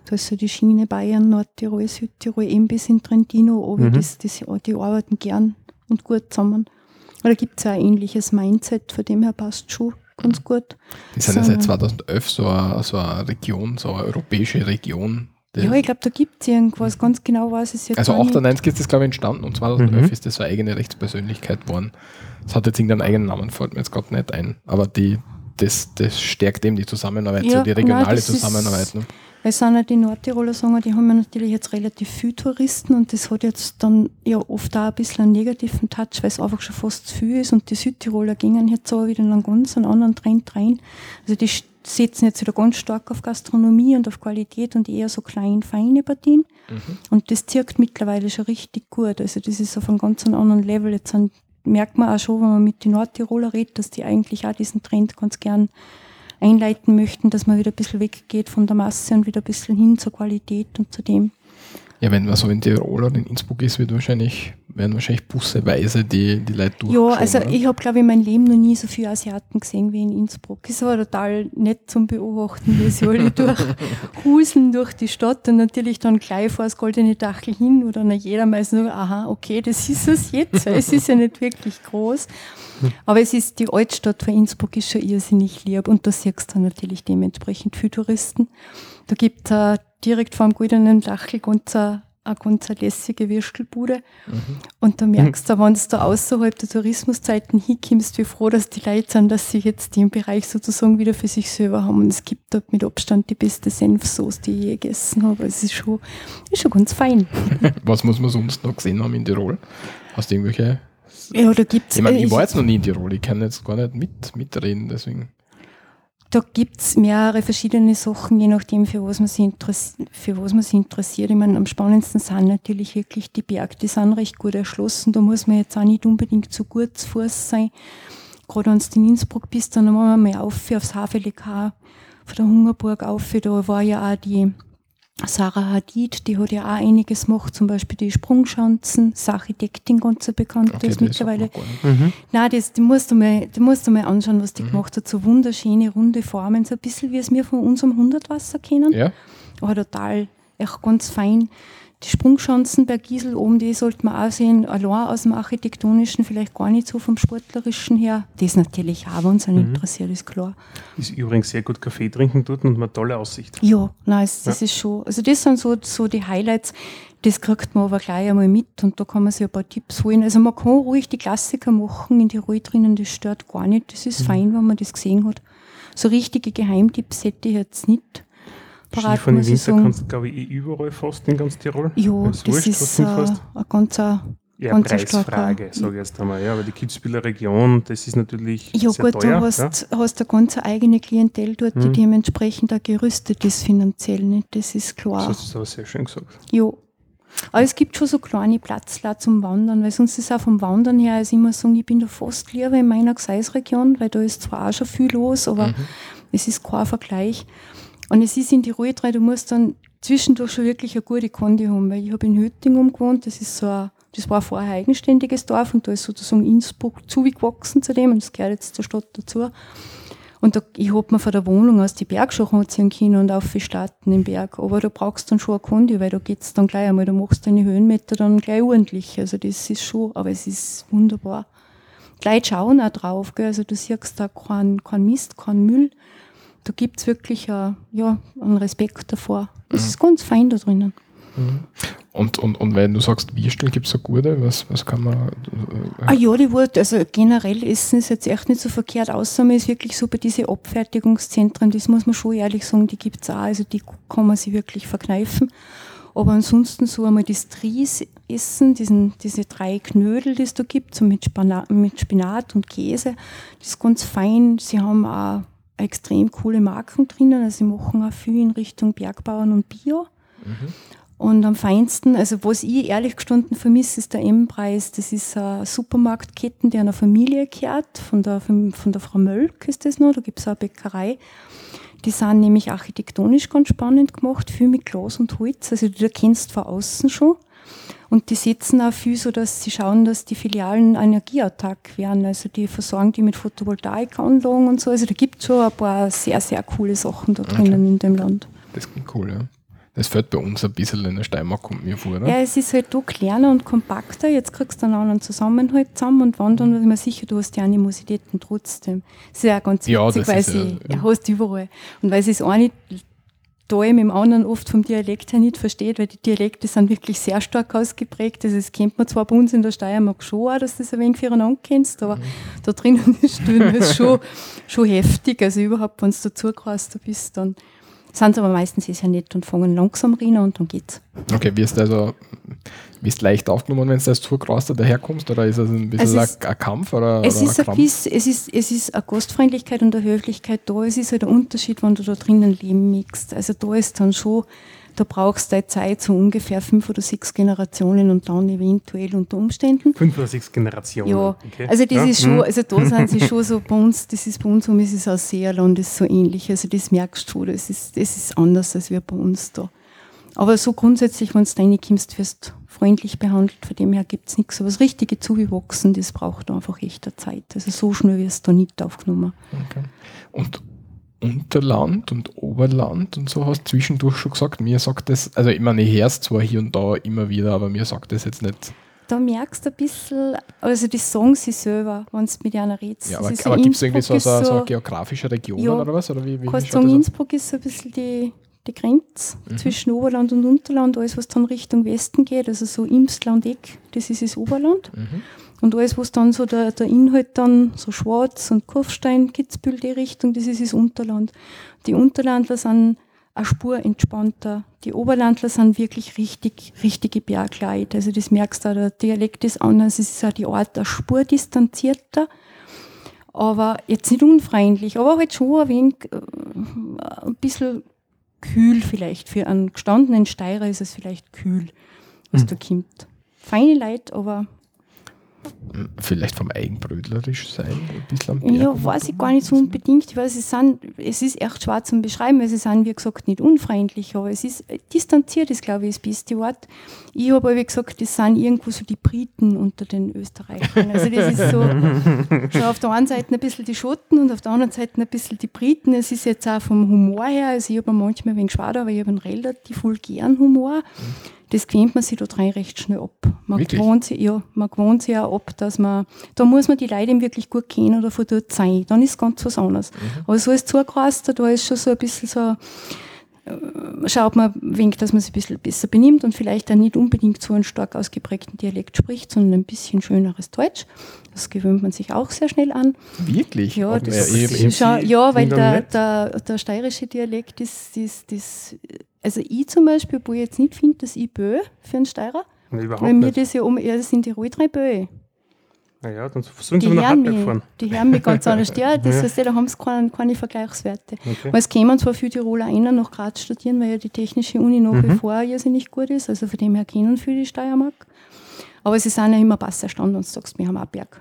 Da ist so die Schiene Bayern, Nordtirol, Südtirol, eben bis in Trentino, aber mhm. das, das, die arbeiten gern und gut zusammen. Oder gibt es ja ein ähnliches Mindset, von dem her passt schon ganz gut. Die sind ja seit 2011 so eine, so eine Region, so eine europäische Region. Ja, ich glaube, da gibt es irgendwas, ganz genau weiß ich jetzt Also 98 ist das, glaube ich, entstanden und 2011 mhm. ist das so eine eigene Rechtspersönlichkeit geworden. Das hat jetzt irgendeinen eigenen Namen, fällt mir jetzt gerade nicht ein. Aber die, das, das stärkt eben die Zusammenarbeit, ja, so die regionale nein, Zusammenarbeit. Ne? Weil sind ja die Nordtiroler sagen, die haben ja natürlich jetzt relativ viele Touristen und das hat jetzt dann ja oft auch ein bisschen einen negativen Touch, weil es einfach schon fast zu viel ist und die Südtiroler gingen jetzt auch wieder in einen ganz anderen Trend rein. Also die setzen jetzt wieder ganz stark auf Gastronomie und auf Qualität und eher so klein, feine Partien. Mhm. Und das zirkt mittlerweile schon richtig gut. Also das ist auf einem ganz anderen Level. Jetzt merkt man auch schon, wenn man mit den Nordtiroler redet, dass die eigentlich auch diesen Trend ganz gern einleiten möchten, dass man wieder ein bisschen weggeht von der Masse und wieder ein bisschen hin zur Qualität und zu dem. Ja, wenn man so in Tirol oder in Innsbruck ist, wird wahrscheinlich, werden wahrscheinlich busseweise die, die Leute durch. Ja, also oder? ich habe, glaube ich, in meinem Leben noch nie so viele Asiaten gesehen wie in Innsbruck. Es war total nett zum Beobachten, wie sie alle durchhuseln <laughs> durch die Stadt und natürlich dann gleich vor das goldene Dachel hin, oder dann jeder meistens so, aha, okay, das ist es jetzt. es ist ja nicht wirklich groß. Aber es ist, die Altstadt von Innsbruck ist schon irrsinnig lieb und da siehst du natürlich dementsprechend viele Touristen. Da gibt es direkt vor dem goldenen Dachel ganz eine, eine ganz lässige Würstelbude. Mhm. Und da merkst du, wenn du da außerhalb der Tourismuszeiten hinkommst, wie froh, dass die Leute sind, dass sie jetzt den Bereich sozusagen wieder für sich selber haben. Und es gibt dort mit Abstand die beste Senfsoße, die ich je gegessen habe. Es ist schon, ist schon ganz fein. <laughs> Was muss man sonst noch gesehen haben in Tirol? Hast du irgendwelche ja, da gibt's, ich meine, ich war jetzt noch nie in Tirol, ich kann jetzt gar nicht mit, mitreden, deswegen. Da gibt es mehrere verschiedene Sachen, je nachdem, für was, man sich für was man sich interessiert. Ich meine, am spannendsten sind natürlich wirklich die Berge, die sind recht gut erschlossen. Da muss man jetzt auch nicht unbedingt zu gut zu Fuß sein. Gerade wenn du in Innsbruck bist, dann machen wir mal auf aufs Havelikar von der Hungerburg auf. Da war ja auch die Sarah Hadid, die hat ja auch einiges gemacht, zum Beispiel die Sprungschanzen, das Architektin ganz so bekannt okay, ist mittlerweile. Mhm. Nein, das, die musst, du mal, die musst du mal anschauen, was die mhm. gemacht hat. So wunderschöne, runde Formen, so ein bisschen wie es wir von unserem Hundertwasser kennen. Ja. Aber total, echt ganz fein. Die Sprungschanzen bei Giesel oben, die sollte man auch sehen, allein aus dem Architektonischen, vielleicht gar nicht so vom Sportlerischen her. Das natürlich auch, wenn uns mhm. interessiert, ist klar. Ist übrigens sehr gut Kaffee trinken dort und eine tolle Aussicht. Ja, nice, das ja. ist schon, also das sind so, so die Highlights, das kriegt man aber gleich einmal mit und da kann man sich ein paar Tipps holen. Also man kann ruhig die Klassiker machen in die Ruhe drinnen, das stört gar nicht, das ist mhm. fein, wenn man das gesehen hat. So richtige Geheimtipps hätte ich jetzt nicht parat, Skifahren im Winter kannst du, glaube ich, eh überall fast in ganz Tirol. Ja, das, wurscht, ist äh, eine ganz, ja, ganz Preisfrage, sage ich jetzt einmal. Ja, weil die Kitzbüheler Region, das ist natürlich Ja sehr gut, teuer, du hast, ja? hast eine ganz eigene Klientel dort, die hm. dementsprechend auch gerüstet ist finanziell. Nicht? Das ist klar. Das hast du aber sehr schön gesagt. Ja. Aber es gibt schon so kleine Platzler zum Wandern, weil sonst ist auch vom Wandern her, also immer sagen, ich bin da fast lieber in meiner Gseisregion, weil da ist zwar auch schon viel los, aber mhm. es ist kein Vergleich. Und es ist in die Ruhe drin, du musst dann zwischendurch schon wirklich eine gute Kondi haben, weil ich habe in Hüttingum gewohnt, das ist so ein, das war vorher ein eigenständiges Dorf und da ist sozusagen Innsbruck zugewachsen zu dem und das gehört jetzt zur Stadt dazu. Und da, ich hab mir von der Wohnung aus die Bergschuhe anziehen können und aufstarten im Berg. Aber da brauchst du dann schon eine Kondi, weil da geht's dann gleich einmal, da machst du deine Höhenmeter dann gleich ordentlich. Also das ist schon, aber es ist wunderbar. Gleich schauen auch drauf, gell? also du siehst da keinen kein Mist, keinen Müll da gibt es wirklich äh, ja, einen Respekt davor. Es ist ganz fein da drinnen. Und, und, und wenn du sagst, Würstel gibt es so gute, was, was kann man. Ah ja, die Wurst, also generell Essen ist jetzt echt nicht so verkehrt, außer man ist wirklich so bei diesen Abfertigungszentren, das muss man schon ehrlich sagen, die gibt es auch, also die kann man sich wirklich verkneifen. Aber ansonsten so einmal das Tries essen, diesen, diese drei Knödel, die es da gibt, so mit, Spana mit Spinat und Käse, das ist ganz fein. Sie haben auch extrem coole Marken drinnen, also sie machen auch viel in Richtung Bergbauern und Bio. Und am feinsten, also was ich ehrlich gestanden vermisse, ist der M-Preis. Das ist eine Supermarktketten, die einer Familie gehört. Von der, von der Frau Mölk ist das noch. Da gibt es auch eine Bäckerei. Die sind nämlich architektonisch ganz spannend gemacht, viel mit Glas und Holz. Also du kennst von außen schon. Und die setzen auch viel so, dass sie schauen, dass die Filialen energieautark werden. Also die versorgen die mit Photovoltaikanlagen und so. Also da gibt es schon ein paar sehr, sehr coole Sachen da drinnen in dem Land. Das klingt cool, ja. Das fällt bei uns ein bisschen in der Steiermark, kommt mir vor, oder? Ja, es ist halt da kleiner und kompakter. Jetzt kriegst du dann auch einen Zusammenhalt zusammen und wandern, bin ich mir sicher, du hast die Animositäten trotzdem. Das ist ja auch ganz Ja, witzig, das weil ist sie ja- ja, hast überall. Und weil sie das eine Teil mit dem anderen oft vom Dialekt her nicht versteht, weil die Dialekte sind wirklich sehr stark ausgeprägt. Also das kennt man zwar bei uns in der Steiermark schon auch, dass du das ein wenig füreinander kennst, aber da drinnen <laughs> ist ist schon, schon heftig. Also überhaupt, wenn du dazu bist, dann sind aber meistens sehr nett und fangen langsam rein und dann geht's. Okay, wirst du also wirst leicht aufgenommen, wenn du als Zurkraster daherkommst, oder ist das ein bisschen Es ist- ein, ein Kampf oder, Es oder ist, ein Krampf? bisschen, es, ist, es ist eine Gastfreundlichkeit und eine Höflichkeit da. Es ist halt der Unterschied, wenn du da drinnen leben mixt. Also da ist dann schon, da brauchst du Zeit, so ungefähr fünf oder sechs Generationen und dann eventuell unter Umständen. Fünf oder sechs Generationen. Ja, Okay. also das Ja, ist schon, mhm. also da sind sie <laughs> schon so bei uns, das ist bei uns um, es ist aus Seerland, ist so ähnlich. Also das merkst du schon, das ist, das ist anders als wir bei uns da. Aber so grundsätzlich, wenn du reinkommst, wirst du freundlich behandelt, von dem her gibt es nichts. Aber das richtige Zuwachsen, das braucht einfach echt eine Zeit. Also so schnell wirst du da nicht aufgenommen. Okay. Und Unterland und Oberland und so hast du zwischendurch schon gesagt, mir sagt das, also ich meine, ich höre es zwar hier und da immer wieder, aber mir sagt das jetzt nicht. Da merkst du ein bisschen, also die sagen sie selber, wenn du mit einer redest. Ja, aber, aber gibt es irgendwie so, so, so geografische Regionen Ja. oder was? Oder wie, wie, aus? Innsbruck ist so ein bisschen die, die Grenze Mhm. zwischen Oberland und Unterland. Alles, was dann Richtung Westen geht, also so Imsland, Eck, das ist das Oberland. Mhm. Und alles, was dann so der, der Inhalt dann, so Schwarz und Kurfstein, Kitzbühel, die Richtung, das ist das Unterland. Die Unterlandler sind eine Spur entspannter. Die Oberlandler sind wirklich richtig, richtige Bergleute. Also das merkst du auch, der Dialekt ist anders, es ist auch die Art eine Spur distanzierter. Aber jetzt nicht unfreundlich, aber halt schon ein wenig, äh, ein bisschen kühl vielleicht. Für einen gestandenen Steirer ist es vielleicht kühl, was da kommt. Feine Leute, aber Vielleicht vom Eigenbrötlerisch sein, ein bisschen am. Ja, weiß ich gar nicht so unbedingt, weil sie sind, es ist echt schwer zum Beschreiben, weil sie sind, wie gesagt, nicht unfreundlich, aber es ist, distanziert ist, glaube ich, das beste Wort. Ich habe aber wie gesagt, das sind irgendwo so die Briten unter den Österreichern. Also das ist so, <laughs> so auf der einen Seite ein bisschen die Schotten und auf der anderen Seite ein bisschen die Briten. Es ist jetzt auch vom Humor her, also ich habe manchmal ein wenig schade, aber ich habe einen relativ vulgären Humor. Das gewöhnt man sich da rein recht schnell ab. Man Wirklich? gewohnt sich, ja, man gewohnt sich auch ab, dass man, da muss man die Leute eben wirklich gut kennen oder von dort sein. Dann ist ganz was anderes. Aber so als Zugeraster, da ist schon so ein bisschen so, äh, schaut man wenig, dass man sich ein bisschen besser benimmt und vielleicht dann nicht unbedingt so einen stark ausgeprägten Dialekt spricht, sondern ein bisschen schöneres Deutsch. Das gewöhnt man sich auch sehr schnell an. Wirklich? Ja, das ist- Schau, ja, weil der, der, der steirische Dialekt ist, ist, ist, also ich zum Beispiel, wo ich jetzt nicht finde, dass ich Bö für einen Steirer, Nee, überhaupt weil mir nicht. das ja um, ja, das sind die Tirol drei Bö. Naja, dann sollen Die sie aber nach Hartberg fahren. die hören mich ganz anders. Ja, das Ja. heißt, ja, da haben sie keine, keine Vergleichswerte. Okay. Weil es kämen zwar viele Tiroler einer nach Graz studieren, weil ja die technische Uni nach Mhm. wie vor irrsinnig gut ist, also von dem her kennen viele die Steiermark. Aber sie sind ja immer pass erstaunt, wenn du sagst, wir haben auch Berg.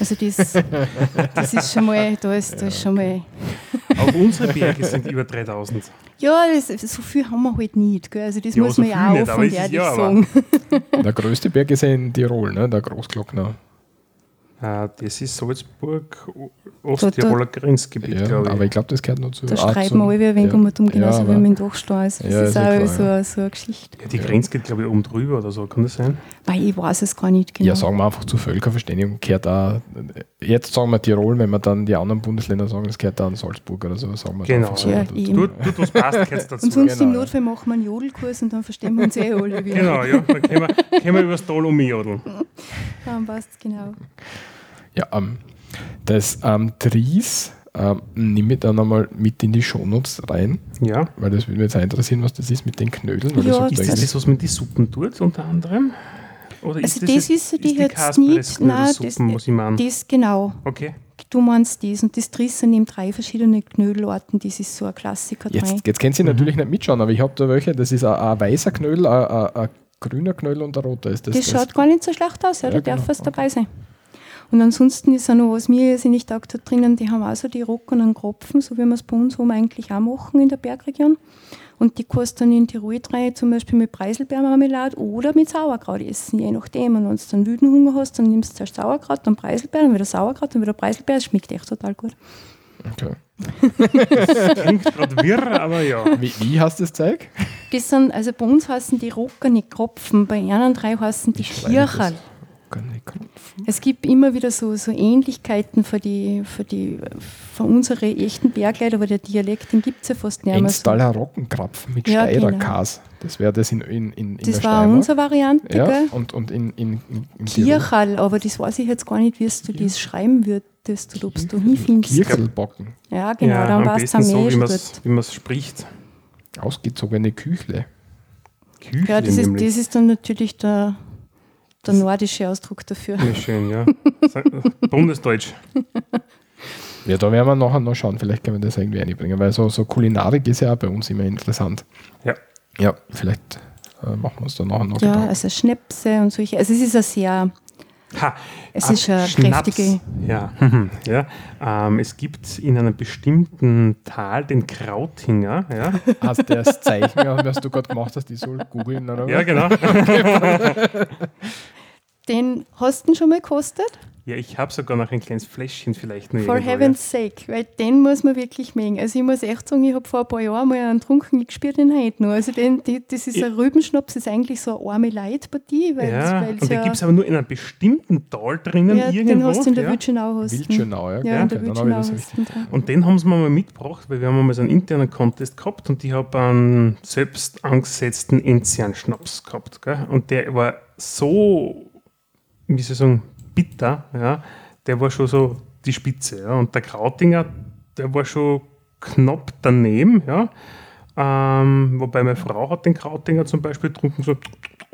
Also das, das ist schon mal, da ist, da ist schon mal, <laughs> Auch unsere Berge sind über 3000. ja, das, so viel haben wir halt nicht, gell? also das Ja, muss so man ja auch offen und ehrlich ja, sagen. <laughs> <laughs> Der größte Berg ist ja in Tirol, ne? der Großglockner. Äh, das ist Salzburg, Osttiroler Grenzgebiet, Ja, glaube ich. aber ich glaube, das gehört noch zu. Da schreiben zum- wir alle ein wenig ja. um genauso Ja, wie mit dem Dachstein. Das Ja, ist ist auch klar, so, ja. so eine Geschichte. ja, die Grenze geht, glaube ich, oben drüber oder so, kann das sein? Weil ich weiß es gar nicht genau. Ja, sagen wir einfach zur Völkerverständigung, gehört auch, jetzt sagen wir Tirol, wenn wir dann die anderen Bundesländer sagen, das gehört auch an Salzburg oder so, sagen wir Genau. einfach so Ja. Tut, tut was passt, gehört dazu. und sonst genau, im ja. Notfall machen wir einen Jodelkurs und dann verstehen wir uns eh alle wieder. Genau, ja, dann können wir, können wir übers Tal umjodeln. Dann passt genau. Ja, ähm, das ähm, Tries ähm, nehme ich dann einmal mit in die Shownotes rein, Ja. weil das würde mich jetzt auch interessieren, was das ist mit den Knödeln. Weil Ja, das Ist das das das, was man die Suppen tut, unter anderem? Oder Also das jetzt- ist die jetzt Kasperes nicht- nein, das- ich? Das genau. Okay. Du meinst das und das Drissen nimmt drei verschiedene Knödelarten. Das ist so ein Klassiker drin. Jetzt, jetzt könnt ihr natürlich nicht mitschauen, aber ich habe da welche, das ist ein, ein weißer Knödel, ein, ein, ein grüner Knödel und ein roter. Ist das, Das, schaut gar nicht so schlecht aus, ja, Ja, da genau, darf was dabei sein. Und ansonsten ist auch noch, was mir jetzt nicht taugt hat drinnen, die haben auch so die rockenen Kropfen, so wie wir es bei uns oben eigentlich auch machen in der Bergregion. Und die kannst du dann in Tirol rein, zum Beispiel mit Preiselbeermarmelade oder mit Sauerkraut essen, je nachdem. Und wenn du dann wüden Hunger hast, dann nimmst du zuerst Sauerkraut, dann Preiselbeer, dann wieder Sauerkraut, dann wieder Preiselbeer. Das schmeckt echt total gut. Okay. <laughs> <laughs> Klingt gerade wirr, aber ja. Wie, wie heißt das Zeug? Das sind, also bei uns heißen die rockene Kropfen, bei anderen drei heißen die Ich Es gibt immer wieder so, so Ähnlichkeiten für die, für die für unsere echten Bergleute, aber der Dialekt, den gibt es ja fast nicht mehr. So. Engstaller Roggenkrapfen mit Ja, Steirer genau. Das wäre das in, in, in, in der Das war unsere Variante, Ja, gell? und, und in, in, in. Kirchall, aber das weiß ich jetzt gar nicht, wie du das schreiben würdest oder ob du hinfindest. Kirchelbocken. Ja, genau, ja, dann besten am so, wie man es spricht. Ausgezogene Küchle. Küchle Ja, das ist, das ist dann natürlich der, der nordische Ausdruck dafür. Ja, schön, ja. <laughs> Bundesdeutsch. Ja, da werden wir nachher noch schauen, vielleicht können wir das irgendwie einbringen, weil so, so Kulinarik ist ja auch bei uns immer interessant. Ja. Ja, vielleicht äh, machen wir uns da nachher noch Ja, Gedanken. also Schnäpse und solche. Also es ist ein sehr, Ha, Es ist eine Schnaps. kräftige- Ja, <laughs> ja. Ähm, es gibt in einem bestimmten Tal den Krautinger. Ja, Hast du das Zeichen, was du gerade gemacht hast, ich soll googeln oder ja genau. <laughs> den hast du schon mal gekostet? Ja, ich habe sogar noch ein kleines Fläschchen vielleicht nur For irgendwo, heaven's sake, weil den muss man wirklich mögen. Also ich muss echt sagen, ich habe vor ein paar Jahren mal einen trunken, ich gespürt den heute noch. Also den, die, das ist ein Rübenschnaps, das ist eigentlich so eine arme Leitpartie, Ja, weil ja. weil's und den ja, gibt es aber nur in einem bestimmten Tal drinnen ja, irgendwo. den hast du in der ja. Du. Wildschönau, ja. Ja, in der ich das hast richtig. du dran. Und den haben sie mir mal mitgebracht, weil wir haben einmal so einen internen Contest gehabt und ich habe einen selbst angesetzten Enzian-Schnaps gehabt. Gell? Und der war so, wie soll ich sagen, bitter, ja, der war schon so die Spitze. Ja. Und der Krautinger, der war schon knapp daneben, ja. Ähm, wobei meine Frau hat den Krautinger zum Beispiel getrunken, so,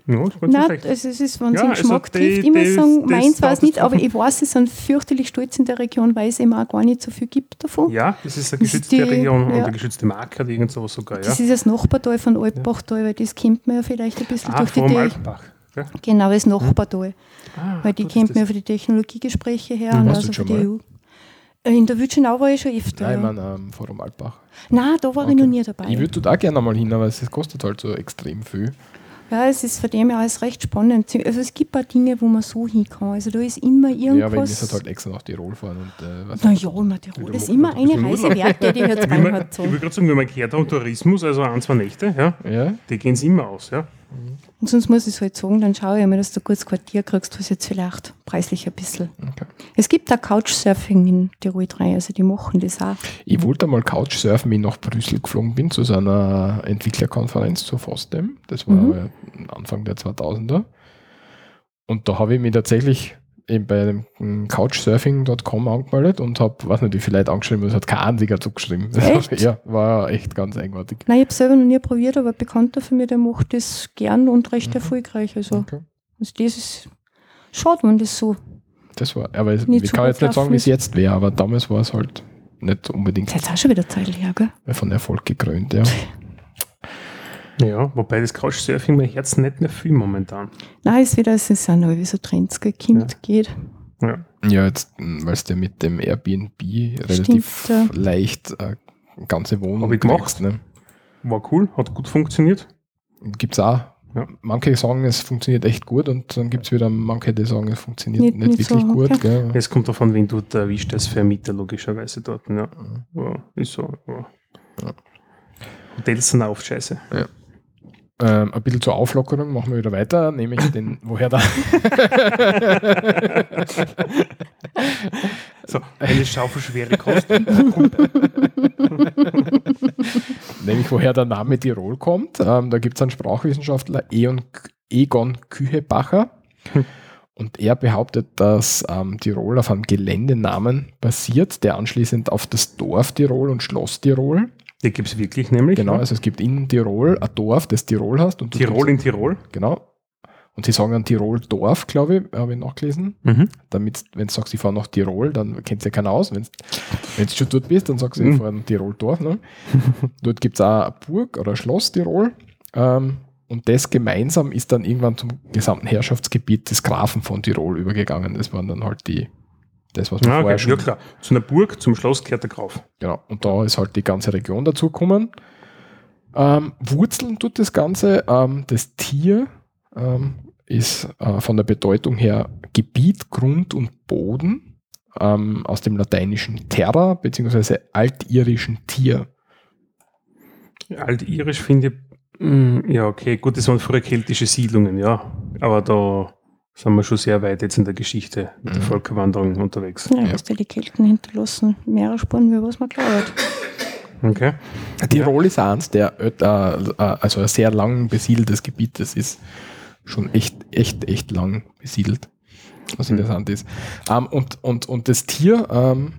ja, Nein, also es ist, wenn es Ja, den also Geschmack die- trifft, immer sagen, das meins war es nicht, es aber ich weiß, sie sind fürchterlich stolz in der Region, weil es eben auch gar nicht so viel gibt davon. Ja, das ist eine geschützte die- Region und ja. eine geschützte Marke oder irgend sowas sogar, ja. Das ist das Nachbartal von Alpbachtal, weil das kennt man ja vielleicht ein bisschen Ah, durch die Alpbach. Genau, das Nachbartal. Ah, Weil die kennt man ja das- für die Technologiegespräche her Mhm. und also für die mal? EU. Äh, In der Witschenau war ich schon öfter. Ja, ich meine, ähm, Forum Altbach. Nein, da war ich Okay. noch nie dabei. Ich würde da auch gerne mal hin, aber es kostet halt so extrem viel. ja, es ist von dem her alles recht spannend. Also es gibt auch Dinge, wo man so hin kann. Also da ist immer Ja, weil wir irgendwas. müssen halt extra nach Tirol fahren und äh, was naja, na, Tirol ist immer eine Reise wert, die <laughs> jetzt man, hat. ich So. würde gerade sagen, wenn man gehört haben, Tourismus, also ein, zwei Nächte, ja, Ja, die gehen es immer aus. Ja. Und sonst muss ich es halt sagen, dann schaue ich mal, dass du ein gutes Quartier kriegst, was jetzt vielleicht preislich ein bisschen. okay. Es gibt auch Couchsurfing in Tirol 3, also die machen das auch. Ich wollte mal Couchsurfen, wie ich nach Brüssel geflogen bin, zu so einer Entwicklerkonferenz zu FOSDEM. Das war Mhm. aber Anfang der 2000er. Und da habe ich mich tatsächlich eben bei dem mm, couchsurfing.com angemeldet und habe, weiß nicht, wie viele Leute angeschrieben, es hat kein einziger zugeschrieben. Echt? ja, war echt ganz eigenartig. Nein, ich habe selber noch nie probiert, aber ein Bekannter von mir, der macht das gern und recht erfolgreich. Also, Okay. also das ist schade, wenn das so. Das war, aber ich, kann jetzt nicht sagen, wie es jetzt wäre, aber damals war es halt nicht unbedingt Das ist jetzt auch schon wieder Zeit her, gell? von Erfolg gekrönt. Ja. <laughs> ja, wobei das Couchsurfing mein Herz nicht mehr viel momentan. Nein, es wird es sind auch wie so Trends gekommen, geht. Ja. Ja, jetzt, weil es dir mit dem Airbnb relativ ja. leicht äh, ganze Wohnung Hab ich gemacht. Ne? War cool, hat gut funktioniert. Gibt es auch Ja. manche sagen, es funktioniert echt gut und dann gibt es wieder manche, die sagen, es funktioniert Nicht- nicht, nicht wirklich so, gut. okay. Gell? Es kommt davon, wen du da erwischt als Vermieter, logischerweise dort. Ja, ja ist so. Ja. Ja. Hotels sind auch oft scheiße. Ähm, ein bisschen zur Auflockerung machen wir wieder weiter, nämlich den, <laughs> woher da. So, eine Schaufel schwere Kost. <laughs> nämlich woher der Name Tirol kommt. Ähm, da gibt es einen Sprachwissenschaftler, Eon, Egon Kühebacher. Und er behauptet, dass ähm, Tirol auf einem Geländenamen basiert, der anschließend auf das Dorf Tirol und Schloss Tirol. Die gibt es wirklich nämlich. Genau, ja. also es gibt in Tirol ein Dorf, das Tirol heißt. Und du Tirol in Tirol. Genau. Und sie sagen dann Tirol Dorf, glaube ich, habe ich nachgelesen. Mhm. Damit, wenn du sagst, ich fahre nach Tirol, dann kennt sich keiner aus. Wenn du schon dort bist, dann sagst du, ich Mhm. fahre nach Tirol Dorf. Ne? <laughs> dort gibt es auch eine Burg oder ein Schloss Tirol. Ähm, und das gemeinsam ist dann irgendwann zum gesamten Herrschaftsgebiet des Grafen von Tirol übergegangen. Das waren dann halt die, das, was wir Ja, vorher okay. schon ja, klar. Zu einer Burg, zum Schloss gehört der Graf. Genau, und da ist halt die ganze Region dazugekommen. Ähm, Wurzeln tut das Ganze. Ähm, das Tier ähm, ist äh, von der Bedeutung her Gebiet, Grund und Boden ähm, aus dem lateinischen Terra beziehungsweise altirischen Tier. Altirisch finde ich, mm, ja, okay, gut, das waren früher keltische Siedlungen, ja. Aber da sind wir schon sehr weit jetzt in der Geschichte mit der Mhm. Völkerwanderung unterwegs. Ja, was die, die Kelten hinterlassen, mehrere Spuren, wie was man glaubt. Okay. Tirol ist eins der äh, äh, also ein sehr lang besiedeltes Gebiet. Das ist schon echt, echt, echt lang besiedelt, was Mhm. interessant ist. Ähm, und, und, und das Tier ähm,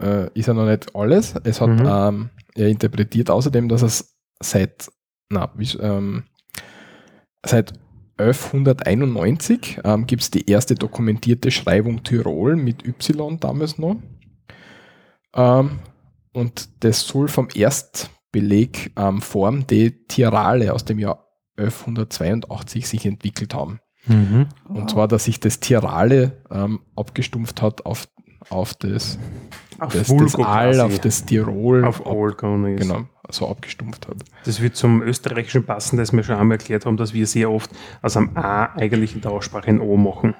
äh, ist ja noch nicht alles. Es hat, Mhm. ähm, er interpretiert außerdem, dass es seit, na, wie, ähm, seit 1191 ähm, gibt es die erste dokumentierte Schreibung Tirol mit Y damals noch. Ähm, und das soll vom Erstbeleg ähm, Form de Tirale aus dem Jahr 1182 sich entwickelt haben. Mhm. Und zwar, dass sich das Tirale ähm, abgestumpft hat auf, auf das, das, das Aal, auf das Tirol. Auf Olga. Ist. Genau, so abgestumpft hat. Das wird zum Österreichischen passen, das wir schon einmal erklärt haben, dass wir sehr oft aus einem A eigentlich in der Aussprache ein O machen.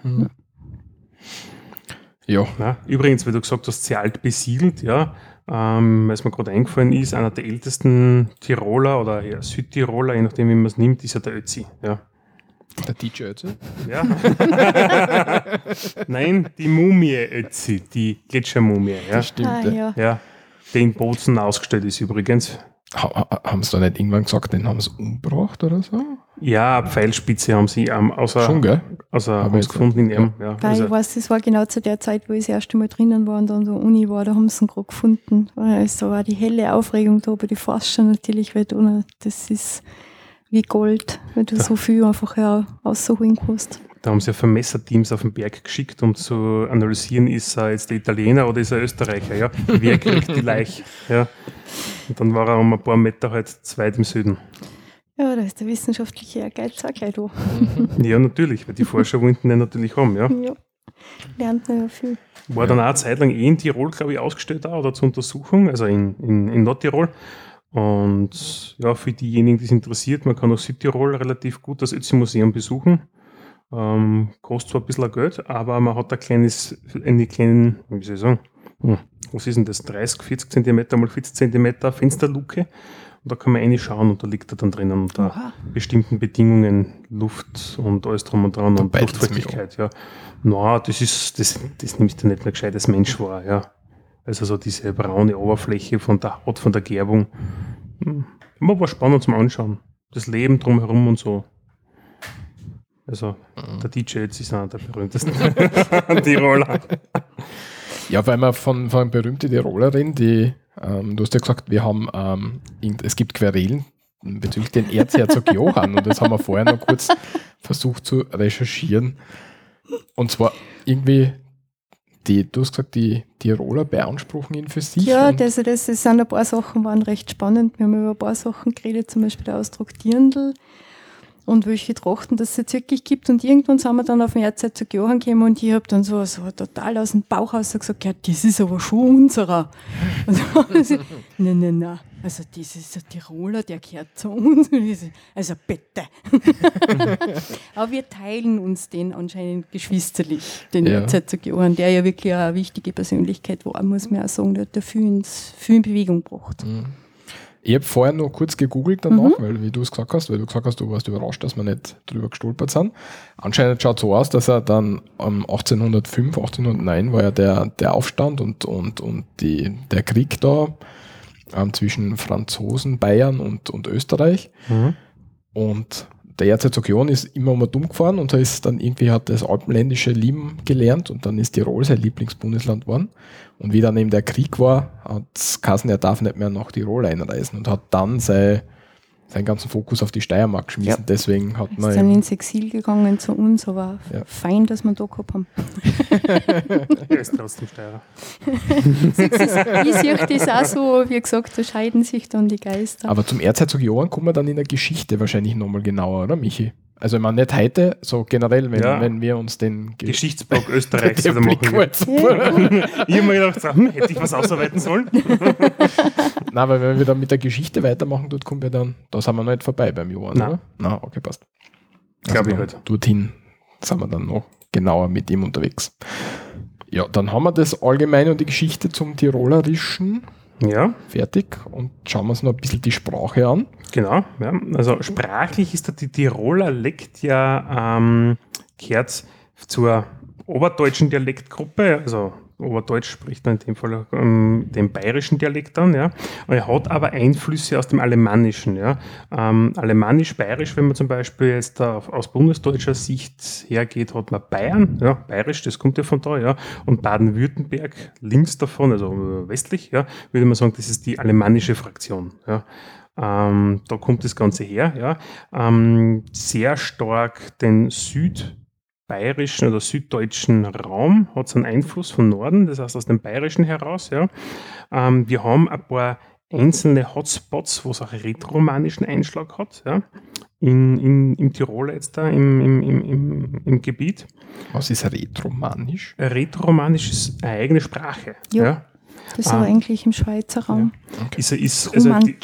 Ja, Ja, übrigens, weil du gesagt hast, sehr alt besiedelt, ja, ähm, was mir gerade eingefallen ist, einer der ältesten Tiroler oder ja, Südtiroler, je nachdem, wie man es nimmt, ist ja der Ötzi. Ja. Der DJ Ötzi. ja. <laughs> Nein, die Mumie Ötzi, die Gletschermumie. Ja. Das stimmt. Ah, ja. ja. ja, der in Bozen ausgestellt ist übrigens. Ha, ha, haben sie da nicht irgendwann gesagt, den haben sie umgebracht oder so? Ja, Pfeilspitze haben sie ähm, außer, Schon, gell? außer haben sie gefunden in ihrem. Ja. Weil Also, ich weiß, das war genau zu der Zeit, wo ich das erste Mal drinnen war und dann so Uni war, da haben sie ihn gerade gefunden. Also war die helle Aufregung da bei den Forscher natürlich, weil das ist wie Gold, weil du so viel einfach ja, rausholen kannst. da haben sie ja Vermesserteams auf den Berg geschickt, um zu analysieren, ist er jetzt der Italiener oder ist er Österreicher. Ja? <laughs> Wer kriegt die Leiche? Ja? Und dann war er um ein paar Meter halt zu weit im Süden. Ja, da ist der wissenschaftliche Ehrgeiz auch gleich da. Ja, natürlich, weil die Forscher wollten den natürlich haben. Ja. Ja. Lernt man ja viel. War dann auch eine Zeit lang eh in Tirol, glaube ich, ausgestellt auch, oder zur Untersuchung, also in, in, in Nordtirol. Und ja, für diejenigen, die es interessiert, man kann auch Südtirol relativ gut das Ötzi-Museum besuchen. Ähm, kostet zwar ein bisschen Geld, aber man hat ein kleines, eine kleine, wie soll ich sagen, hm, was ist denn das, 30, 40 Zentimeter mal 40 Zentimeter Fensterluke. Und da kann man reinschauen und da liegt er dann drinnen unter Oha. bestimmten Bedingungen, Luft und alles drum und dran Da und Luftfeuchtigkeit, ja. Na, das ist, das, das nimmst du nicht mehr gescheit als Mensch wahr, ja. Also so diese braune Oberfläche von der Haut, von der Gerbung. Hm. Immer war spannend zum Anschauen. Das Leben drumherum und so. Also, der DJ jetzt ist einer der berühmtesten <laughs> Tiroler. Ja, weil wir von, von berühmten Tirolerin, die, ähm, du hast ja gesagt, wir haben, ähm, irgend- es gibt Querelen bezüglich den Erzherzog Johann und das haben wir vorher noch kurz versucht zu recherchieren. Und zwar irgendwie, die, du hast gesagt, die Tiroler beanspruchen ihn für sich. Ja, das, das, das sind ein paar Sachen, waren recht spannend. Wir haben über ein paar Sachen geredet, zum Beispiel der Ausdruck Dirndl und welche Trachten das es jetzt wirklich gibt. Und irgendwann sind wir dann auf den Erzherzog Johann gekommen und ich habe dann so, so total aus dem Bauch raus gesagt, ja, das ist aber schon unserer. Nein, nein, nein, Also dieser Tiroler, der gehört zu uns. Also bitte. <laughs> Aber wir teilen uns den anscheinend geschwisterlich, den Ja. Erzherzog Johann, der ja wirklich eine wichtige Persönlichkeit war, muss man auch sagen, der hat da viel, in Bewegung gebracht. Ich habe vorher noch kurz gegoogelt danach, weil wie du es gesagt hast, weil du gesagt hast, du warst überrascht, dass wir nicht drüber gestolpert sind. Anscheinend schaut so aus, dass er dann um 1805, 1809 war ja der, der Aufstand und, und, und die, der Krieg da ähm, zwischen Franzosen, Bayern und, und Österreich. Und der Erzherzog ist immer um dumm gefahren und er ist dann irgendwie hat das Alpenländische lieben gelernt und dann ist Tirol sein Lieblingsbundesland geworden. Und wie dann eben der Krieg war, hat Kassen, er darf nicht mehr nach Tirol einreisen und hat dann sei, seinen ganzen Fokus auf die Steiermark geschmissen. Ja. Deswegen hat Ist man dann eben, ins Exil gegangen zu uns, aber Ja. fein, dass wir da gehabt haben. <laughs> Er ist trotzdem Steirer. <laughs> Ich sehe das auch so, wie gesagt, da scheiden sich dann die Geister. aber zum Erzherzog Johann kommen wir dann in der Geschichte wahrscheinlich nochmal genauer, oder Michi? Also ich meine nicht heute, so generell, wenn, Ja. wenn wir uns den Ge- Geschichtsblock <laughs> Österreichs der wieder machen. <laughs> Ich habe mir gedacht, so, hm, hätte ich was ausarbeiten sollen? <laughs> Nein, weil wenn wir dann mit der Geschichte weitermachen, dort kommen wir dann, da sind wir noch nicht vorbei beim Johann, Nein. oder? Nein, okay, passt. Glaub ich dann halt. Dorthin sind wir dann noch genauer mit ihm unterwegs. Ja, dann haben wir das Allgemeine und die Geschichte zum Tirolerischen Ja, fertig und schauen wir uns noch ein bisschen die Sprache an. genau. Ja. Also sprachlich ist der die Tiroler Dialekt ja ähm, gehört zur oberdeutschen Dialektgruppe, also Oberdeutsch spricht man in dem Fall ähm, den bayerischen Dialekt an, ja. Er hat aber Einflüsse aus dem Alemannischen, ja. Ähm, Alemannisch-Bayerisch, wenn man zum Beispiel jetzt auf, aus bundesdeutscher Sicht hergeht, hat man Bayern, ja, Bayerisch, das kommt ja von da, ja. Und Baden-Württemberg links davon, also äh, westlich, ja, würde man sagen, das ist die alemannische Fraktion, ja. Ähm, da kommt das Ganze her, ja. Ähm, sehr stark den südbayerischen oder süddeutschen Raum hat es einen Einfluss von Norden, das heißt aus dem Bayerischen heraus, ja. Ähm, wir haben ein paar einzelne Hotspots, wo es auch rätoromanischen Einschlag hat, ja. In, in, Im Tirol jetzt da, im, im, im, im, im Gebiet. Was ist Rätoromanisch? Rätoromanisch ist eine eigene Sprache. Ja. ja. Das ist Ah. aber eigentlich im Schweizer Raum. Ist, ist, also die,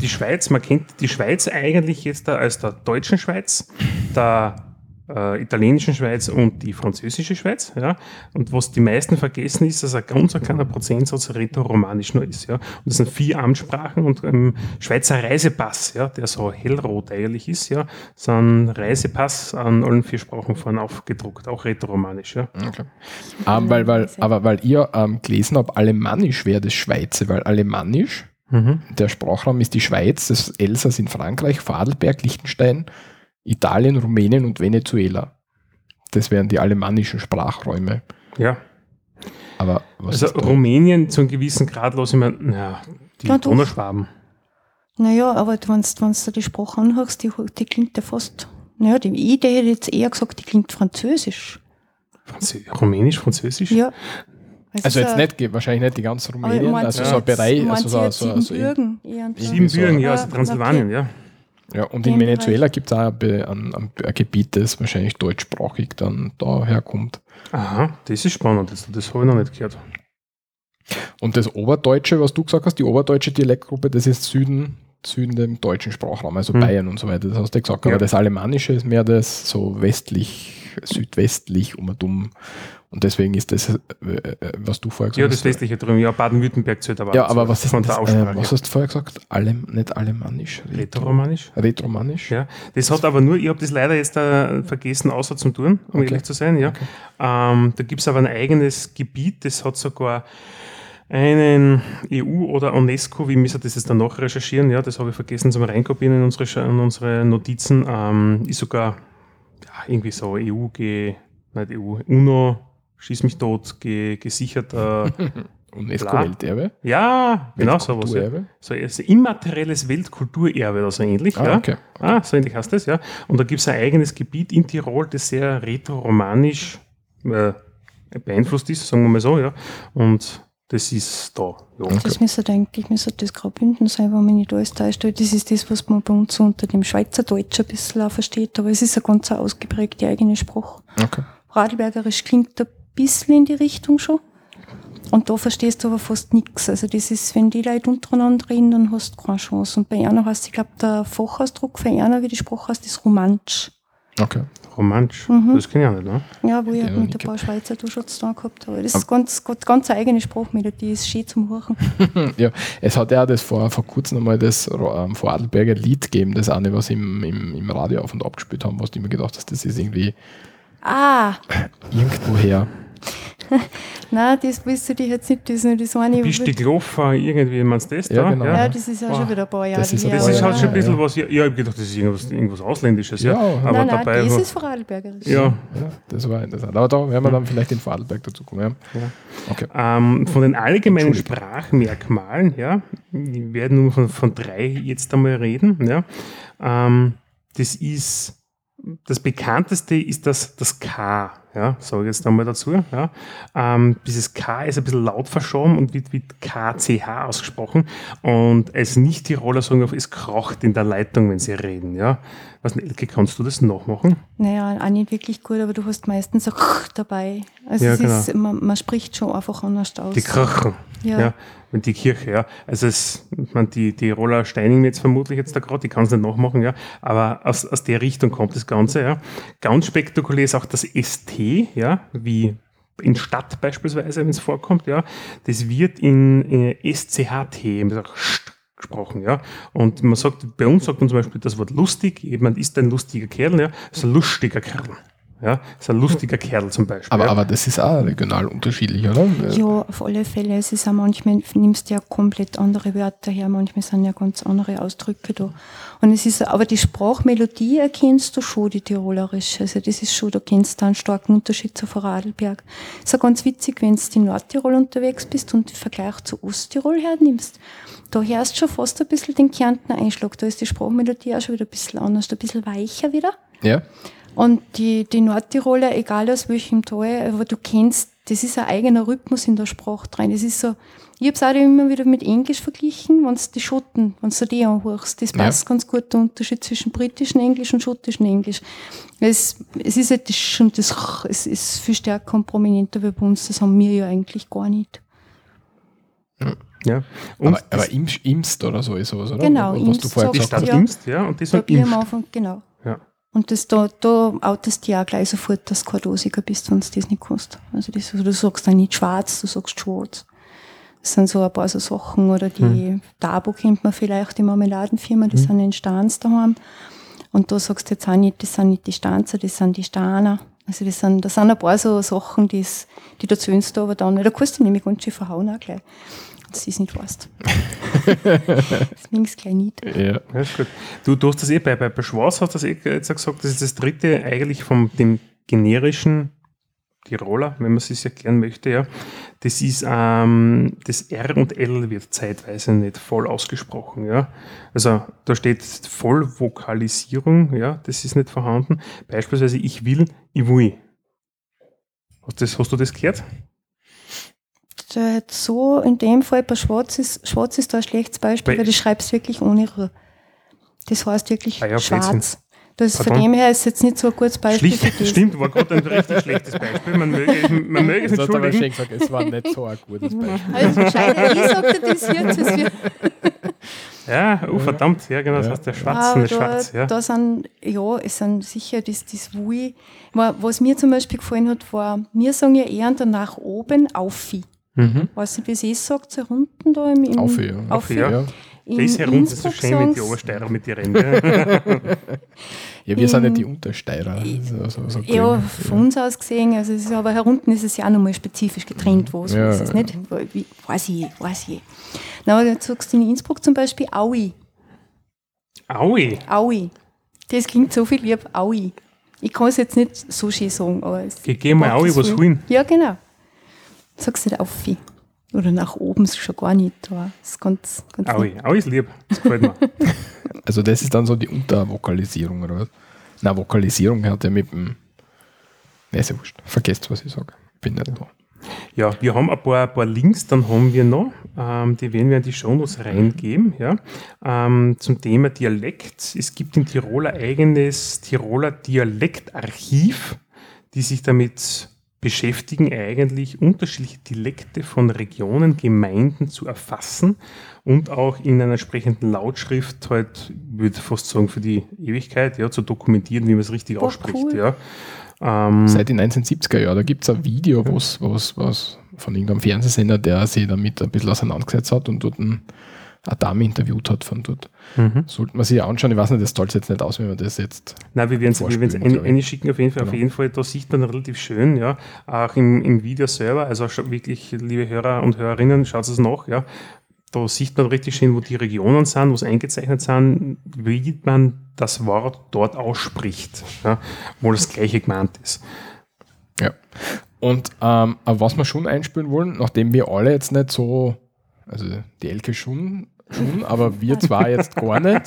die Schweiz, man kennt die Schweiz eigentlich jetzt da als der deutschen Schweiz, der äh, italienischen Schweiz und die französische Schweiz. Ja? Und was die meisten vergessen ist, dass ein ganz ein kleiner Prozentsatz rätoromanisch nur ist. Ja? Und das sind vier Amtssprachen und im Schweizer Reisepass, ja, der so hellrot eigentlich ist, ja, sind Reisepass an allen vier Sprachen vorne aufgedruckt, auch rätoromanisch. Ja? Okay. Ähm, weil, weil, aber weil ihr ähm, gelesen habt, Alemannisch wäre das Schweizer, weil Alemannisch, Mhm. der Sprachraum ist die Schweiz, das Elsass in Frankreich, Vorarlberg, Liechtenstein, Italien, Rumänien und Venezuela. Das wären die alemannischen Sprachräume. ja. Aber was Also? Rumänien zu einem gewissen Grad los, ich meine, ja, die Ja, doch. Donauschwaben. Naja, aber wenn du die Sprache anhörst, die, die klingt ja fast. Naja, die Idee hätte jetzt eher gesagt, die klingt französisch. Franzö Rumänisch, Französisch? Ja. Also jetzt so- nicht, wahrscheinlich nicht die ganze Rumänien, also du so ein Bereich, also so, jetzt so, so, Siebenbürgen so? Siebenbürgen, ja, Ja, also Transsilvanien, ja. Ja, und in Venezuela gibt es auch ein, ein, ein, Gebiet, das wahrscheinlich deutschsprachig dann daher kommt. Aha, das ist spannend, das, das habe ich noch nicht gehört. Und das Oberdeutsche, was du gesagt hast, die oberdeutsche Dialektgruppe, das ist Süden, Süden dem deutschen Sprachraum, also Hm. Bayern und so weiter. Das hast du gesagt. Ja. Aber das Alemannische ist mehr das so westlich, südwestlich um und um. Und deswegen ist das, äh, äh, was du vorher gesagt Ja, das hast. westliche drüben, ja, Baden-Württemberg zählt aber Ja, aber was ist von das, der äh, was hast du vorher gesagt? Alem, nicht Alemannisch? Rätoromanisch? Rätoromanisch? Ja, das hat aber nur, ich habe das leider jetzt äh, vergessen, außer zum Tun, um Okay. ehrlich zu sein. Ja. Ähm, da gibt es aber ein eigenes Gebiet, das hat sogar einen EU oder UNESCO, wie müssen das jetzt danach recherchieren, ja, das habe ich vergessen zum Reinkopieren in unsere, in unsere Notizen, ähm, ist sogar ja, irgendwie so EU, nicht EU, UNO, schieß mich tot, ge, gesicherter, <laughs> UNESCO-Welterbe? ja, genau sowas. Ja. So also immaterielles Weltkulturerbe oder so ähnlich. Ah, ja. okay. Ah, so ähnlich heißt das, ja. Und da gibt es ein eigenes Gebiet in Tirol, das sehr rätoromanisch äh, beeinflusst ist, sagen wir mal so, ja. Und das ist da. Ja. Das müsste eigentlich müsste das Graubünden sein, wenn man nicht alles täuscht. weil Das ist das, was man bei uns so unter dem Schweizerdeutsch ein bisschen auch versteht. Aber es ist eine ganz ausgeprägte eigene Sprache. Okay. Radlbergerisch klingt ein bisschen in die Richtung schon. Und da verstehst du aber fast nichts. Also das ist, wenn die Leute untereinander reden, dann hast du keine Chance. Und bei einer heißt, ich glaube, der Fachausdruck für einer, wie die Sprache heißt, ist Romansch. Okay. Romansch. Mhm. Das kenne ich auch nicht, ne? Ja, wo ich Ja, halt mit ein paar Schweizer da schon zu tun gehabt habe. Das Aber- ist ganz, ganz, ganz eine eigene Sprachmelodie, ist schön zum Hören. <laughs> Ja, es hat ja das vor, vor kurzem einmal das ähm, Vorarlberger Lied gegeben, das eine, was im, im, im Radio auf und ab gespielt haben, was du immer gedacht hast, das ist irgendwie Ah, irgendwoher. <laughs> nein, das du dich jetzt nicht, das ist nur das eine. Bist du gelaufen, irgendwie, meinst du das Ja, da? genau. ja, das ist ja schon Boah, wieder ein paar Jahre das ist- her. Das ist Ja, halt schon ein ja, bisschen ja. was, ja, ich habe gedacht, das ist irgendwas, irgendwas Ausländisches, ja. Ja, aber nein, nein, dabei. das war- ist Vorarlbergerisch. ja, Ja, das war interessant. Aber da werden wir dann vielleicht in Vorarlberg dazu kommen. Ja. Ja. Okay. Ähm, von den allgemeinen. Sprachmerkmalen, ja, wir werden nur von, von drei jetzt einmal reden. Ja. Ähm, das ist das bekannteste ist das, das K, ja, sage ich jetzt einmal dazu. Ja. Ähm, dieses K ist ein bisschen laut verschoben und wird mit KCH ausgesprochen. Und als Nicht-Tiroler sagen wir, es kracht in der Leitung, wenn sie reden. Ja. Was Elke, kannst du das nachmachen? Naja, auch nicht wirklich gut, aber du hast meistens so <laughs> dabei. Also Ja, genau. ist, man, man spricht schon einfach anders aus. Die Krachen. Ja. Ja. wenn die Kirche, ja. Also es, ich meine, die, die Roller Steining jetzt vermutlich jetzt da gerade, die kann es nicht nachmachen, ja. Aber aus, aus der Richtung kommt das Ganze, ja. Ganz spektakulär ist auch das ST, ja, wie in Stadt beispielsweise, wenn es vorkommt, ja. Das wird in, in SCHT, St gesprochen, ja. Und man sagt, bei uns sagt man zum Beispiel das Wort lustig, jemand ist ein lustiger Kerl, ja, ist ein lustiger Kerl. Ja, ist ein lustiger Kerl zum Beispiel. Aber, ja. aber das ist auch regional unterschiedlich, oder? Ja, auf alle Fälle. Es ist auch manchmal, nimmst du ja komplett andere Wörter her, manchmal sind ja ganz andere Ausdrücke da. Und es ist, aber die Sprachmelodie erkennst du schon, die tirolerische. Also das ist schon, da kennst du einen starken Unterschied zu Vorarlberg. ist auch ganz witzig, wenn du in Nordtirol unterwegs bist und den Vergleich zu Osttirol hernimmst. Da hörst du schon fast ein bisschen den Kärntner Einschlag. Da ist die Sprachmelodie auch schon wieder ein bisschen anders, ein bisschen weicher wieder. Ja. Und die, die Nordtiroler, egal aus welchem Tal, aber du kennst, das ist ein eigener Rhythmus in der Sprache drin. Das ist so, ich habe es auch immer wieder mit Englisch verglichen, wenn die Schotten, wenn du die anhörst, das Ja. passt ganz gut, der Unterschied zwischen britischem Englisch und schottischem Englisch. Es, es ist halt das, schon das, es ist viel stärker und prominenter wie bei uns, das haben wir ja eigentlich gar nicht. ja. Und Aber, aber Imst, Imst oder so ist sowas, oder? Genau, Was du Imst vorher die sagst gesagt hast. ja. Imst, ja, und die Da sagen ich am Imst. Anfang, genau. Und das, da, da outest du ja auch gleich sofort, dass du kein Dosiger bist, wenn du das nicht kannst. Also das, du sagst dann nicht schwarz, du sagst schwarz. Das sind so ein paar so Sachen. Oder die Hm. Dabo kennt man vielleicht, die Marmeladenfirma, die sind in Stans daheim. Und da sagst du jetzt auch nicht, das sind nicht die Stanzer, das sind die Staner. Also das sind, das sind ein paar so Sachen, die's, die da zählst du aber dann. Da kannst du nämlich ganz schön verhauen auch gleich. Dass du es nicht weißt. <laughs> das nimmst gleich nicht. Ja. Ja, ist gut. Du, du hast das eh bei, bei, bei Schwarz hast du das eh jetzt auch gesagt, das ist das dritte eigentlich vom dem generischen Tiroler, wenn man es sich erklären möchte, ja. Das ist, ähm, das R und L wird zeitweise nicht voll ausgesprochen, ja. Also da steht Vollvokalisierung, ja, das ist nicht vorhanden. Beispielsweise ich will, ich will. Hast, das, hast du das gehört? Da hat so in dem Fall bei Schwarz ist, Schwarz ist da ein schlechtes Beispiel, Bei- weil du schreibst wirklich ohne R. Das heißt wirklich Ah ja, schwarz. Das, von dem her ist jetzt nicht so ein gutes Beispiel Schlicht, für das. stimmt, war gerade ein richtig schlechtes Beispiel. Man möge, man möge es entschuldigen. schön gesagt, es war nicht so ein gutes Beispiel. Also gescheiter, ich sagte das jetzt. Das Ja, oh verdammt, ja genau, das Ja. heißt der Schwarz, nicht da, schwarz, ja. da sind, ja, es sind sicher das, das Wui. Was mir zum Beispiel gefallen hat, war, wir sagen ja eher nach oben Aufi. Mhm. Weiß nicht, wie sie es sagt, so unten da im, im Aufi, ja. Aufi. ja. Ja. In Das ist herunter, das ist so schön mit die Obersteirer mit die Rennen. <laughs> ja, wir sind In- nicht die Untersteirer. So, so, so Ja, grün. von uns aus gesehen, also es ist, aber herunten ist es ja auch nochmal spezifisch getrennt, wo es Ja, ist es nicht. Wie, weiß ich, weiß ich. Na, aber jetzt sagst du in Innsbruck zum Beispiel Aui, Aui, Aui. Das klingt so viel lieb, Aui. Ich kann es jetzt nicht so schön sagen, aber es geh, geh mal Aui was holen. Ja, genau. Sagst du nicht Aufi. Oder nach oben ist schon gar nicht da. Das ist ganz, ganz Aui, Aui ist lieb, das gefällt mir. <laughs> Also das ist dann so die Untervokalisierung, oder was? Na, Vokalisierung hat ja mit dem... Ne, ist ja wurscht. Vergesst, was ich sage. Bin nicht da. Ja, wir haben ein paar, ein paar Links, dann haben wir noch, ähm, die werden wir in die Shownotes reingeben, ja, ähm, zum Thema Dialekt. Es gibt in Tirol ein eigenes Tiroler Dialektarchiv, die sich damit beschäftigen eigentlich unterschiedliche Dialekte von Regionen, Gemeinden zu erfassen und auch in einer entsprechenden Lautschrift halt, ich würde fast sagen, für die Ewigkeit, ja, zu dokumentieren, wie man es richtig Boah, ausspricht, cool. ja. Ähm, Seit den 1970er Jahren, da gibt es ein Video, wo's, wo's, was von irgendeinem Fernsehsender, der sich damit ein bisschen auseinandergesetzt hat und dort ein, eine Dame interviewt hat von dort. mhm. Sollte man sich anschauen, ich weiß nicht, das zahlt jetzt nicht aus, wenn man das jetzt. Nein, wir werden es eine, schicken auf jeden Fall. Auf Genau. jeden Fall, da sieht man relativ schön, ja, auch im, im Video selber, also wirklich, liebe Hörer und Hörerinnen, schaut es nach, ja. Da sieht man richtig schön, wo die Regionen sind, wo es eingezeichnet sind, wie man das Wort dort ausspricht, ja, wo das gleiche gemeint ist. Ja. Und ähm, was wir schon einspielen wollen, nachdem wir alle jetzt nicht so, also die Elke schon, schon aber wir zwar jetzt gar nicht,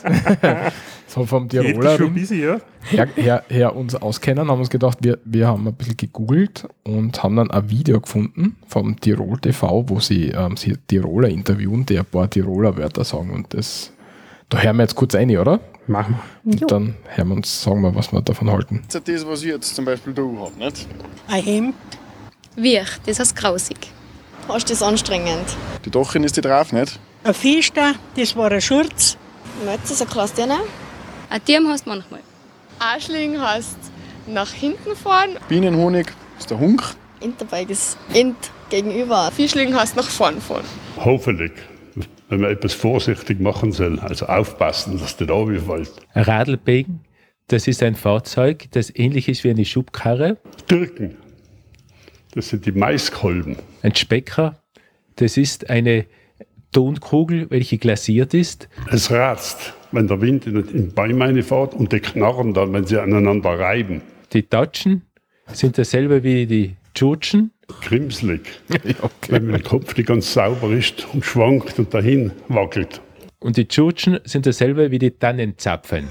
<laughs> so vom Tiroler schon ein bisschen, ja. her, her, her uns auskennen, haben uns gedacht, wir, wir haben ein bisschen gegoogelt und haben dann ein Video gefunden vom Tirol TV, wo sie, ähm, sie Tiroler interviewen, die ein paar Tiroler Wörter sagen und das, da hören wir jetzt kurz rein, oder? Machen wir. Und dann hören wir uns, sagen wir, was wir davon halten. Das ist das, was ich jetzt zum Beispiel da habe, nicht? Ein Hemd. Wir, das heißt grausig. Hast du das anstrengend? Die Dachin ist die drauf, nicht? Ein Fiester, das war ein Schurz. Du so klasse dir Ein Tier hast du manchmal. Arschling heißt nach hinten fahren, Bienenhonig ist der Hunk. Interbike ist int gegenüber. Fischling heißt nach vorn fahren. hoffentlich, wenn man etwas vorsichtig machen soll, also aufpassen, dass der da fällt. Ein Radlbegen, das ist ein Fahrzeug, das ähnlich ist wie eine Schubkarre. Türken, das sind die Maiskolben. Ein Specker, das ist eine Tonkugel, welche glasiert ist. Es ratzt, wenn der Wind in in Bäume reinfährt und die knarren dann, wenn sie aneinander reiben. Die Tatschen sind dasselbe wie die Tschutschen. Krimslig, <laughs> okay. wenn mein Kopf nicht ganz sauber ist und schwankt und dahin wackelt. Und die Tschutschen sind dasselbe wie die Tannenzapfen.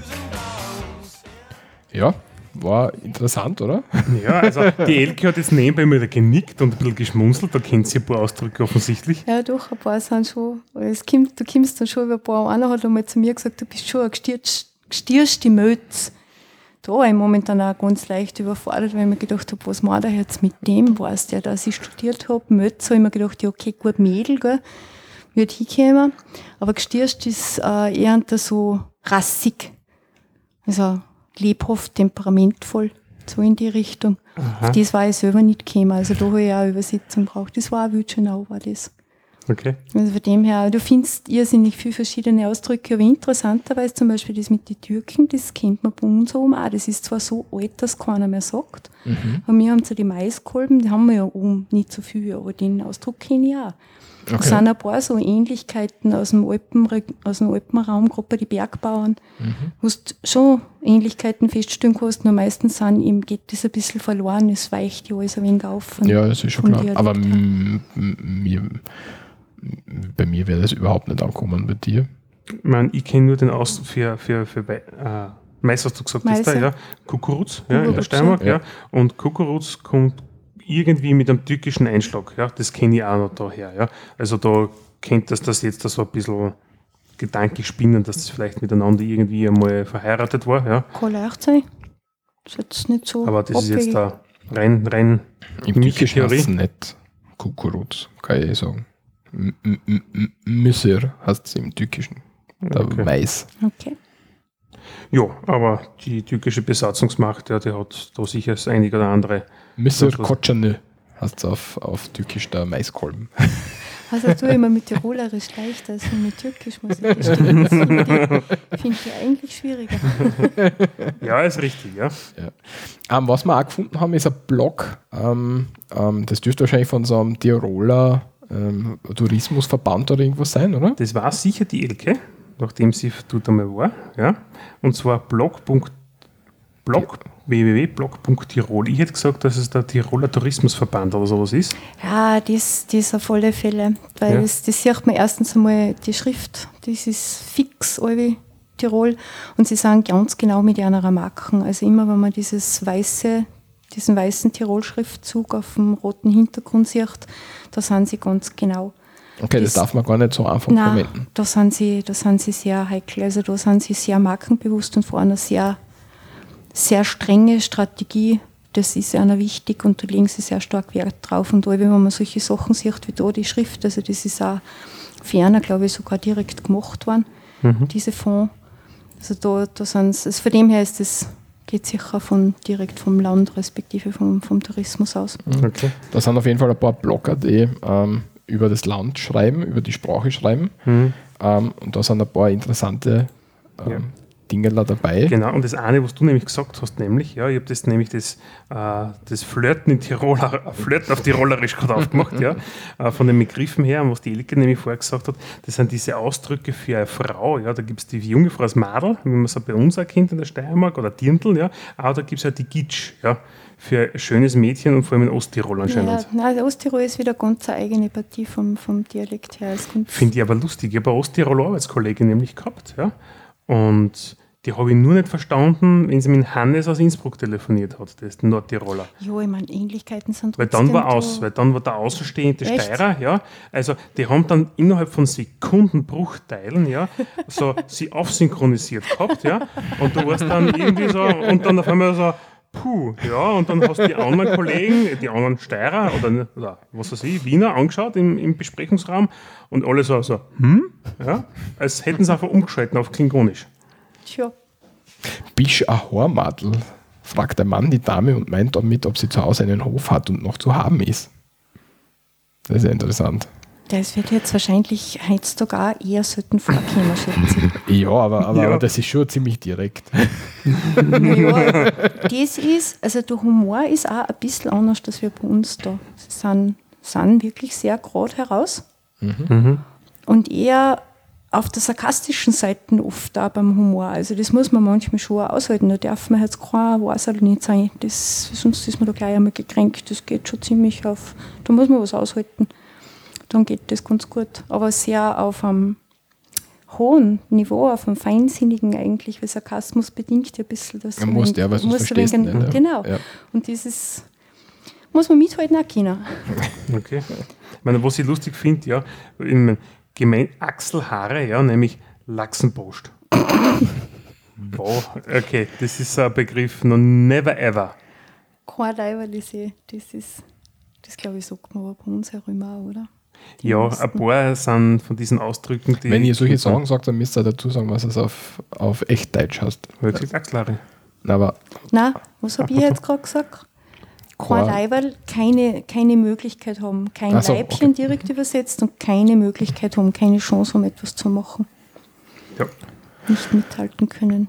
Ja, war interessant, oder? Ja, also die Elke hat jetzt nebenbei mal genickt und ein bisschen geschmunzelt, da kennt sie ein paar Ausdrücke offensichtlich. Ja, doch, ein paar sind schon. Es kommt, du kommst dann schon über ein paar. Einer hat einmal zu mir gesagt, du bist schon ein gestierste Mötz. Da war ich momentan auch ganz leicht überfordert, weil ich mir gedacht habe, was macht er jetzt mit dem? Weiß der, dass ich studiert habe? Mötz, habe ich mir gedacht, ja, okay, gut, Mädel, gell, wird hinkommen. Aber gestierst ist äh, eher so rassig. Also lebhaft, temperamentvoll, so in die Richtung. Auf das war ich selber nicht gekommen. Also da habe ich auch eine Übersetzung braucht. Das war auch Wildschönau, war das. Okay. Also von dem her, du findest irrsinnig viele verschiedene Ausdrücke, aber interessanterweise zum Beispiel das mit den Türken, das kennt man bei uns oben auch. Das ist zwar so alt, dass keiner mehr sagt, aber wir haben so die Maiskolben, die haben wir ja oben nicht so viel, aber den Ausdruck kenne ich auch. Es sind ein paar so Ähnlichkeiten aus dem, Alpen, aus dem Alpenraum, gerade bei den Bergbauern, wo du schon Ähnlichkeiten feststellen kannst, nur meistens sind ihm geht das ein bisschen verloren, es weicht ja alles ein wenig auf. von- Ja, das ist schon klar. Dialekt Aber mir, bei mir wäre das überhaupt nicht angekommen, bei dir. Ich, mein, ich kenne nur den Aus für, für, für Wei- äh, Mais, hast du gesagt, ist da, Meiser. ja. Kukuruz, ja, in der Kukuruz, Steiermark, ja. ja. Und Kukuruz kommt irgendwie mit einem türkischen Einschlag, ja. Das kenne ich auch noch daher, ja. Also da kennt das das jetzt so ein bisschen gedanklich spinnen, dass das vielleicht miteinander irgendwie einmal verheiratet war, ja. Kann leicht sein. Das ist jetzt nicht so Aber das ist jetzt da rein, rein Im Türkischen heißt nicht Kukuruz, kann ich eh sagen. Müsir heißt es im Türkischen. Der Okay. Mais. Okay. Ja, aber die türkische Besatzungsmacht, ja, die hat da sicher das einige oder andere. Was- Kocanı heißt es auf, auf Türkisch der Maiskolben. Also tue ich mir mit Tirolerisch leichter als mit Türkisch, muss ich gestehen. <laughs> Das Finde ich, eigentlich schwieriger. Ja, ist richtig, ja. Ähm, was wir auch gefunden haben, ist ein Blog. Ähm, ähm, das dürfte wahrscheinlich von so einem Tiroler ähm, Tourismusverband oder irgendwas sein, oder? Das war sicher die Elke, nachdem sie dort einmal war, ja. Und zwar blog. blog www.blog.tirol. Ich hätte gesagt, dass es der Tiroler Tourismusverband oder sowas ist. Ja, das, das auf alle Fälle. Weil Ja. das, das sieht man erstens einmal die Schrift, das ist fix, Albi, Tirol. Und sie sagen ganz genau mit einer Marken. Also immer, wenn man dieses weiße, diesen weißen Tirol-Schriftzug auf dem roten Hintergrund sieht, da sind sie ganz genau. Okay, das, Das- darf man gar nicht so einfach Nein, verwenden. da sind, sie, da sind sie sehr heikel. Also da sind sie sehr markenbewusst und vor einer sehr, sehr strenge Strategie das ist einer wichtig und da legen sie sehr stark Wert drauf. Und all, wenn man solche Sachen sieht wie da die Schrift, also das ist auch ferner, glaube ich, sogar direkt gemacht worden, Mhm. diese Fonds. Also da, da sind also von dem her ist das, geht sicher von, direkt vom Land respektive vom, vom Tourismus aus. Okay. Da sind auf jeden Fall ein paar Blogger, die ähm, über das Land schreiben, über die Sprache schreiben. Mhm. Ähm, und da sind ein paar interessante ähm, Ja. Dinge dabei. Genau, und das eine, was du nämlich gesagt hast, nämlich, ja, ich habe das nämlich das, äh, das Flirten in Tiroler, <laughs> Flirten auf Tirolerisch gerade aufgemacht, ja, äh, von den Begriffen her, und was die Elke nämlich vorher gesagt hat, das sind diese Ausdrücke für eine Frau, ja, da gibt es die junge Frau als Madel, wie man es auch bei uns auch kennt in der Steiermark, oder Dirndl, ja, aber da gibt es ja die Gitsch, ja, für ein schönes Mädchen und vor allem in Osttirol Ja, anscheinend. nein, der Osttirol ist wieder ganz eine eigene Partie vom, vom Dialekt her. Finde ich aber lustig. Ich habe eine Osttiroler Arbeitskollegin nämlich gehabt, ja. Und die habe ich nur nicht verstanden, wenn sie mit Hannes aus Innsbruck telefoniert hat, das ist der Nordtiroler. Ja, ich meine, Ähnlichkeiten sind Weil dann war aus, da. weil dann war der außenstehende Echt? Steirer, ja. Also die haben dann innerhalb von Sekundenbruchteilen, ja, so sie aufsynchronisiert gehabt, ja. Und du warst dann irgendwie so, und dann auf einmal so, puh, ja, und dann hast du die anderen <laughs> Kollegen, die anderen Steirer oder, oder was weiß ich, Wiener angeschaut im, im Besprechungsraum und alle so, so, hm? Ja, als hätten sie einfach umgeschalten auf Klingonisch. Tja, Bisch a Hormadl, fragt der Mann die Dame und meint damit, ob sie zu Hause einen Hof hat und noch zu haben ist. Das ist ja interessant. Das wird jetzt wahrscheinlich heutzutage auch eher selten vorkommen, schätze ich. <laughs> Ja, aber, aber, Ja. aber das ist schon ziemlich direkt. <laughs> Ja, <laughs> das ist, also der Humor ist auch ein bisschen anders als wir bei uns da. Sie sind, sind wirklich sehr gerade heraus und eher auf der sarkastischen Seite oft auch beim Humor. Also das muss man manchmal schon aushalten. Da darf man jetzt kein Wasserl nicht sein. Das, sonst ist man da gleich einmal gekränkt. Das geht schon ziemlich auf, da muss man was aushalten. Dann geht das ganz gut. Aber sehr auf einem hohen Niveau, auf einem feinsinnigen eigentlich, weil Sarkasmus bedingt ja ein bisschen das. Man muss ja, muss ein verstehst du wenig- nicht, ja. Genau. Ja. Und dieses muss man mithalten auch können. <laughs> Okay. Ich meine, was ich lustig finde, ja, im gemein Achselhaare, ja, nämlich Lachsenpost. <laughs> Boah, okay, das ist ein Begriff, noch never ever. Kein Leiberlise, das ist, das glaube ich, sagt man aber bei uns herum auch, oder? Die Ja, meisten. ein paar sind von diesen Ausdrücken, die. Wenn ihr solche Sachen sagt, dann müsst ihr dazu sagen, was es auf, auf echt Deutsch heißt. Hört sich Aber Nein, was habe ich jetzt <laughs> gerade gesagt? Kein Leiberl, keine, keine Möglichkeit haben, kein so, Leibchen direkt übersetzt und keine Möglichkeit haben, keine Chance haben, etwas zu machen. Ja. Nicht mithalten können.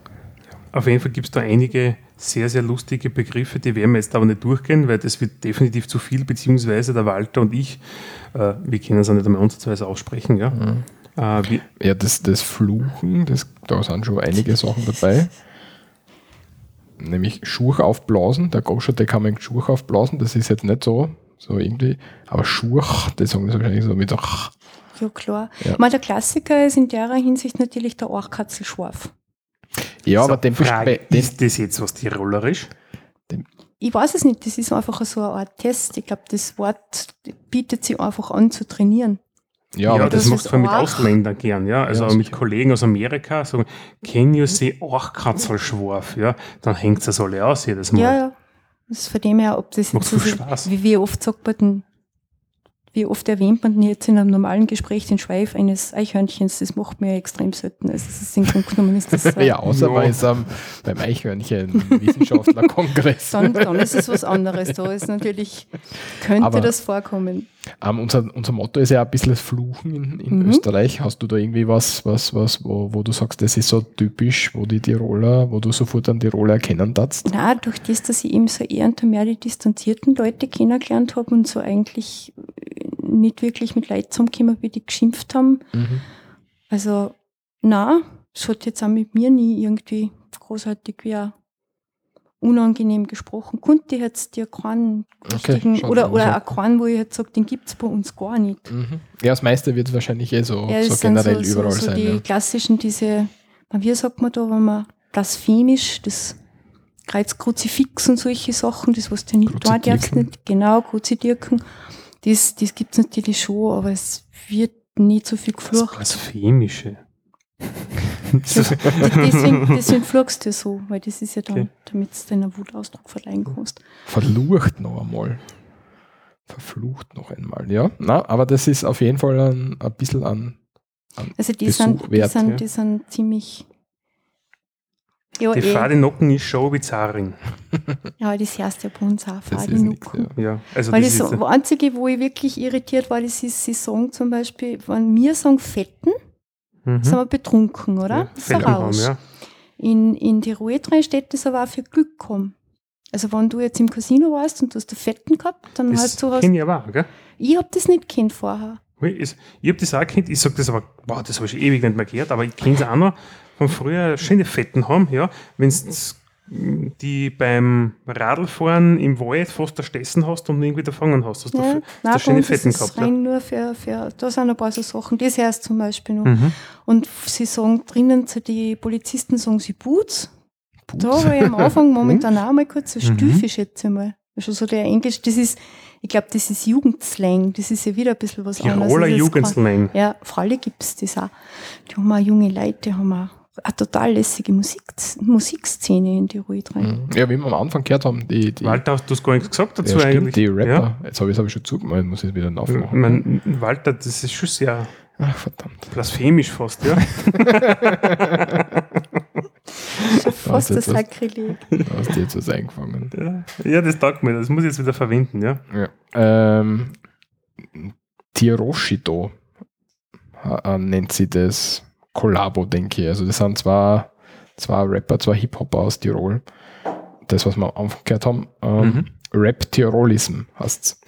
Auf jeden Fall gibt es da einige sehr, sehr lustige Begriffe, die werden wir jetzt aber nicht durchgehen, weil das wird definitiv zu viel, beziehungsweise der Walter und ich, äh, wir können es auch nicht einmal ansatzweise aussprechen. Ja? Äh, wie, ja, das, das Fluchen, das, da sind schon einige Sachen dabei. Nämlich Schuch aufblasen. Der Goscher, der kann man Schuch aufblasen. Das ist jetzt nicht so, so irgendwie. Aber Schuch, das sagen sie wahrscheinlich so mit Ach. Ja, klar. Ja. Mal der Klassiker ist in der Hinsicht natürlich der Orchkatzelschwarf. Ja, so, aber den, Frage, den, ist das jetzt was Tirolerisch? Ich weiß es nicht, das ist einfach so eine Art Test. Ich glaube, das Wort bietet sich einfach an zu trainieren. ja, Ja, aber das das ist du mit Ausländern gern, ja. Also Ja, mit sicher. Kollegen aus Amerika sagen, can you say Orchkatzelschwarf? Ja, dann hängt das alle aus jedes Mal. Ja, ja. Das ist von dem her, ob das Macht jetzt viel also, Spaß. wie, wie oft sagt man denn, wie oft erwähnt man jetzt in einem normalen Gespräch den Schweif eines Eichhörnchens, das macht mir extrem selten. Also das ist im Grunde genommen ist das, <laughs> äh, ja, außer Ja. ähm, beim Eichhörnchen-Wissenschaftler-Kongress. dann, dann ist es was <laughs> anderes. Da ist natürlich, könnte Aber- das vorkommen. Ähm, unser, unser Motto ist ja ein bisschen das Fluchen in, in Mhm. Österreich. Hast du da irgendwie was, was, was wo, wo du sagst, das ist so typisch, wo die Tiroler, wo du sofort einen Tiroler erkennen darfst? Na, durch das, dass ich eben so eher und mehr die distanzierten Leute kennengelernt habe und so eigentlich nicht wirklich mit Leuten zusammengekommen, wie die geschimpft haben. Mhm. Also, na, es hat jetzt auch mit mir nie irgendwie großartig wie auch unangenehm gesprochen. Konnte ich jetzt dir keinen Okay, richtigen, schaut oder, oder auch keinen, wo ich jetzt sage, den gibt es bei uns gar nicht. Mhm. Ja, das meiste wird wahrscheinlich eh so, Ja, so es generell so, überall so, so sein. die Ja. klassischen, diese, wie sagt man da, wenn man blasphemisch, das Kreuz Kruzifix und solche Sachen, das was du nicht da darfst, nicht, genau, Kruzidirken, das, das gibt es natürlich schon, aber es wird nicht so viel Das geflucht. Blasphemische. deswegen, deswegen flugst du so, weil das ist ja dann, Okay. damit du deinen Wutausdruck verleihen kannst. Verflucht noch einmal. Verflucht noch einmal, ja. Na, aber das ist auf jeden Fall ein, ein bisschen an, an Also die Besuch sind, die, wert. sind, ja. die sind ziemlich. Ja, Die eh. Fadi Nocken ist schon wie Zaring. <laughs> ja, das heißt ja bei uns auch Das Nucken. ja. Ja, also Weil das das ist, so, einzige, wo ich wirklich irritiert war, das ist, sie sagen zum Beispiel, wenn wir sagen Fetten, mhm. sind wir betrunken, oder? ja, Das ist Rausch. ja. In, in Tirol drin steht das aber auch für Glück kommen. Also wenn du jetzt im Casino warst und du hast den Fetten gehabt, dann Das hast du hast, kenne ich aber auch, gell? ich hab das nicht kennt vorher. Ich habe das auch gekannt, ich sage das aber, boah, das habe ich ewig nicht mehr gehört, aber ich kenne es auch noch von früher, schöne Fetten haben, ja, wenn die beim Radlfahren im Wald fast erstessen hast und irgendwie gefangen hast, hast du Ja, ja, nein, da bei schöne uns Fetten gehabt. Ja. rein nur für, für, da sind ein paar so Sachen, das heißt zum Beispiel noch. Mhm. Und sie sagen drinnen, die Polizisten sagen sie Boots. Da habe ich am Anfang <laughs> momentan auch mal kurz so Mhm. Stüfe, schätze ich mal. Also so der Englisch, das ist, ich glaube, das ist Jugendslang, das ist ja wieder ein bisschen was anderes. Tiroler Das Jugendslang. Ja, Fralle gibt es das auch. Die haben auch junge Leute, die haben auch eine total lässige Musik, Musikszene in Tirol drin. Ja, wie wir am Anfang gehört haben, die, die, Walter, hast du es gar nichts gesagt dazu ja, stimmt, eigentlich? die Rapper. Ja. Jetzt habe ich es aber schon zugemacht, muss ich es wieder Ich aufmachen. mein, Walter, das ist schon sehr Ach, verdammt. blasphemisch fast, ja. <laughs> Fast was- Sakrileg. Da <laughs> hast du jetzt was eingefangen. ja. Ja, das taugt mir, das muss ich jetzt wieder verwenden, ja. Ja. Ähm, Tiroshido äh, nennt sie das Kollabo, denke ich. Also das sind zwei, zwei Rapper, zwei Hip-Hopper aus Tirol. Das, was wir am Anfang gehört haben. Ähm, Mhm. Rap-Tirolism heißt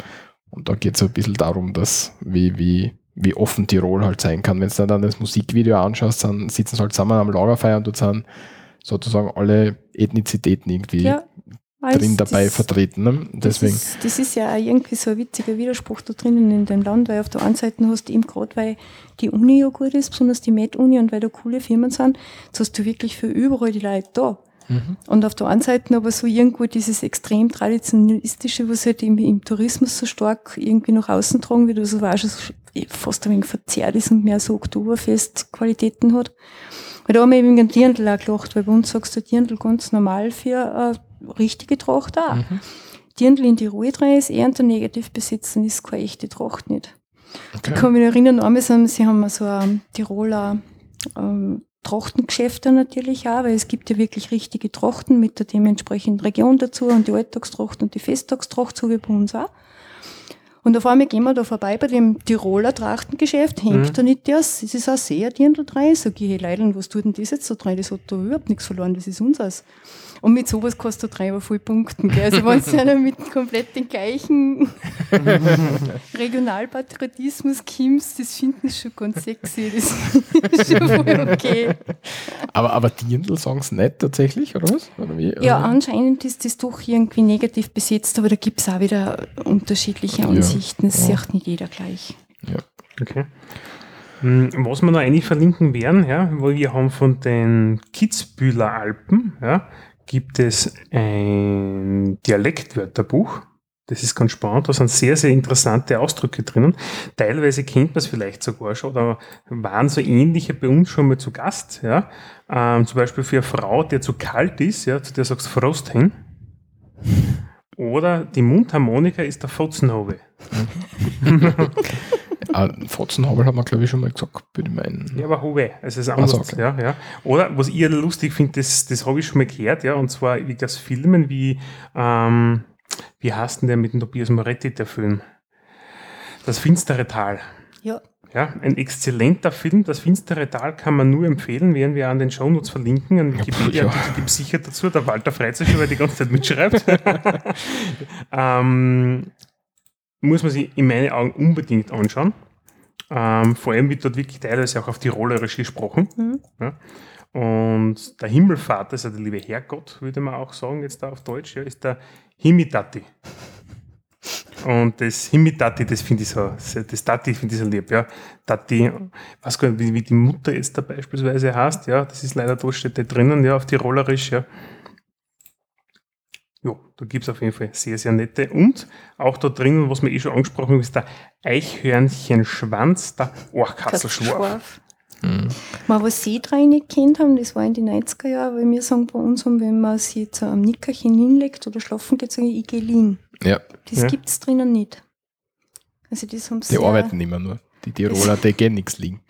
Und da geht es ein bisschen darum, dass wie, wie, wie offen Tirol halt sein kann. Wenn du dann das Musikvideo anschaust, dann sitzen sie halt zusammen am Lagerfeuer und dort sind sozusagen alle Ethnizitäten irgendwie Ja, drin dabei das- vertreten. Ne? Das Deswegen. ist, das ist ja auch irgendwie so ein witziger Widerspruch da drinnen in dem Land, weil auf der einen Seite hast du eben gerade, weil die Uni ja gut ist, besonders die Med-Uni und weil da coole Firmen sind, jetzt hast du wirklich für überall die Leute da. Mhm. Und auf der anderen Seite aber so irgendwo dieses extrem traditionalistische, was halt im, im Tourismus so stark irgendwie nach außen tragen wird, also auch schon so fast ein wenig verzerrt ist und mehr so Oktoberfest-Qualitäten hat. Weil da haben wir eben den Dirndl auch gelacht, weil bei uns sagst du Dirndl ganz normal für eine richtige Tracht auch. Mhm. Dirndl in Tirol drin ist eher unter negativ besetzt und ist keine echte Tracht nicht. Okay. Ich kann mich erinnern, einmal sind, sie haben so ein Tiroler ähm, Trachtengeschäfte natürlich auch, weil es gibt ja wirklich richtige Trachten mit der dementsprechenden Region dazu und die Alltagstracht und die Festtagstracht, so wie bei uns auch. Und auf einmal gehen wir da vorbei bei dem Tiroler Trachtengeschäft, hängt Mhm. da nicht das, es ist auch sehr Dirndl drin. Sag ich, hey Leidl, was tut denn das jetzt so drin? Das hat da überhaupt nichts verloren, das ist unseres. Und mit sowas kannst du drei aber voll punkten. Gell? Also wenn du <laughs> einer mit komplett den gleichen <laughs> Regionalpatriotismus kommst, das finden sie schon ganz sexy. Das ist schon voll <laughs> okay. Aber, aber Dirndl sagen sie nicht tatsächlich, oder was? Oder wie? Ja, Oder? anscheinend ist das doch irgendwie negativ besetzt, aber da gibt es auch wieder unterschiedliche Ja. Ansichten. Es Ja. sieht nicht jeder gleich. Okay. Hm, Was wir noch eigentlich verlinken werden, ja, weil wir haben von den Kitzbühler Alpen, ja, gibt es ein Dialektwörterbuch. Das ist ganz spannend, da sind sehr, sehr interessante Ausdrücke drinnen. Teilweise kennt man es vielleicht sogar schon, oder waren so ähnliche bei uns schon mal zu Gast. Ja. Ähm, zum Beispiel für eine Frau, der zu kalt ist, ja, zu der sagst Frost hin. Oder die Mundharmonika ist der Fotzenhove. <laughs> <laughs> Ah, Fotzenhabel haben wir, glaube ich, schon mal gesagt, würde ich meinen. Ja, aber Hove, also es ist anders. so, okay. ja, ja. Oder was ich lustig finde, das, das habe ich schon mal gehört, ja, und zwar wie das Filmen wie, ähm, wie heißt denn der mit dem Tobias Moretti, der Film? Das finstere Tal. Ja. Ja, ein exzellenter Film. Das finstere Tal kann man nur empfehlen, werden wir an den Shownotes verlinken. Ein Wikipedia ja. gibt sicher dazu. Der Walter schon, weil er die ganze Zeit mitschreibt. <laughs> <laughs> ähm, muss man sich in meinen Augen unbedingt anschauen. Ähm, vor allem wird dort wirklich teilweise auch auf Tirolerisch gesprochen. Mhm. Ja. Und der Himmelvater, also der liebe Herrgott, würde man auch sagen, jetzt da auf Deutsch, ja, ist der Himitati. Und das Himitati, das finde ich so, das Tati finde ich so lieb, ja. Tati, weiß gar nicht, wie, wie die Mutter jetzt da beispielsweise heißt, ja, das ist leider da steht da drinnen, ja, auf Tirolerisch, ja. Ja, da gibt es auf jeden Fall sehr, sehr nette. Und auch da drinnen, was wir eh schon angesprochen haben, ist der Eichhörnchenschwanz, der Orchkasselschwarf. Mal, was sie drei nicht kennt haben, das war in den 90er Jahren, weil wir sagen bei uns, haben, wenn man sich jetzt am Nickerchen hinlegt oder schlafen geht, sagen ich gehe liegen. Ja. Das Ja. gibt es drinnen nicht. Also das haben sie Die arbeiten immer nur. Die Tiroler, die gehen nichts liegen.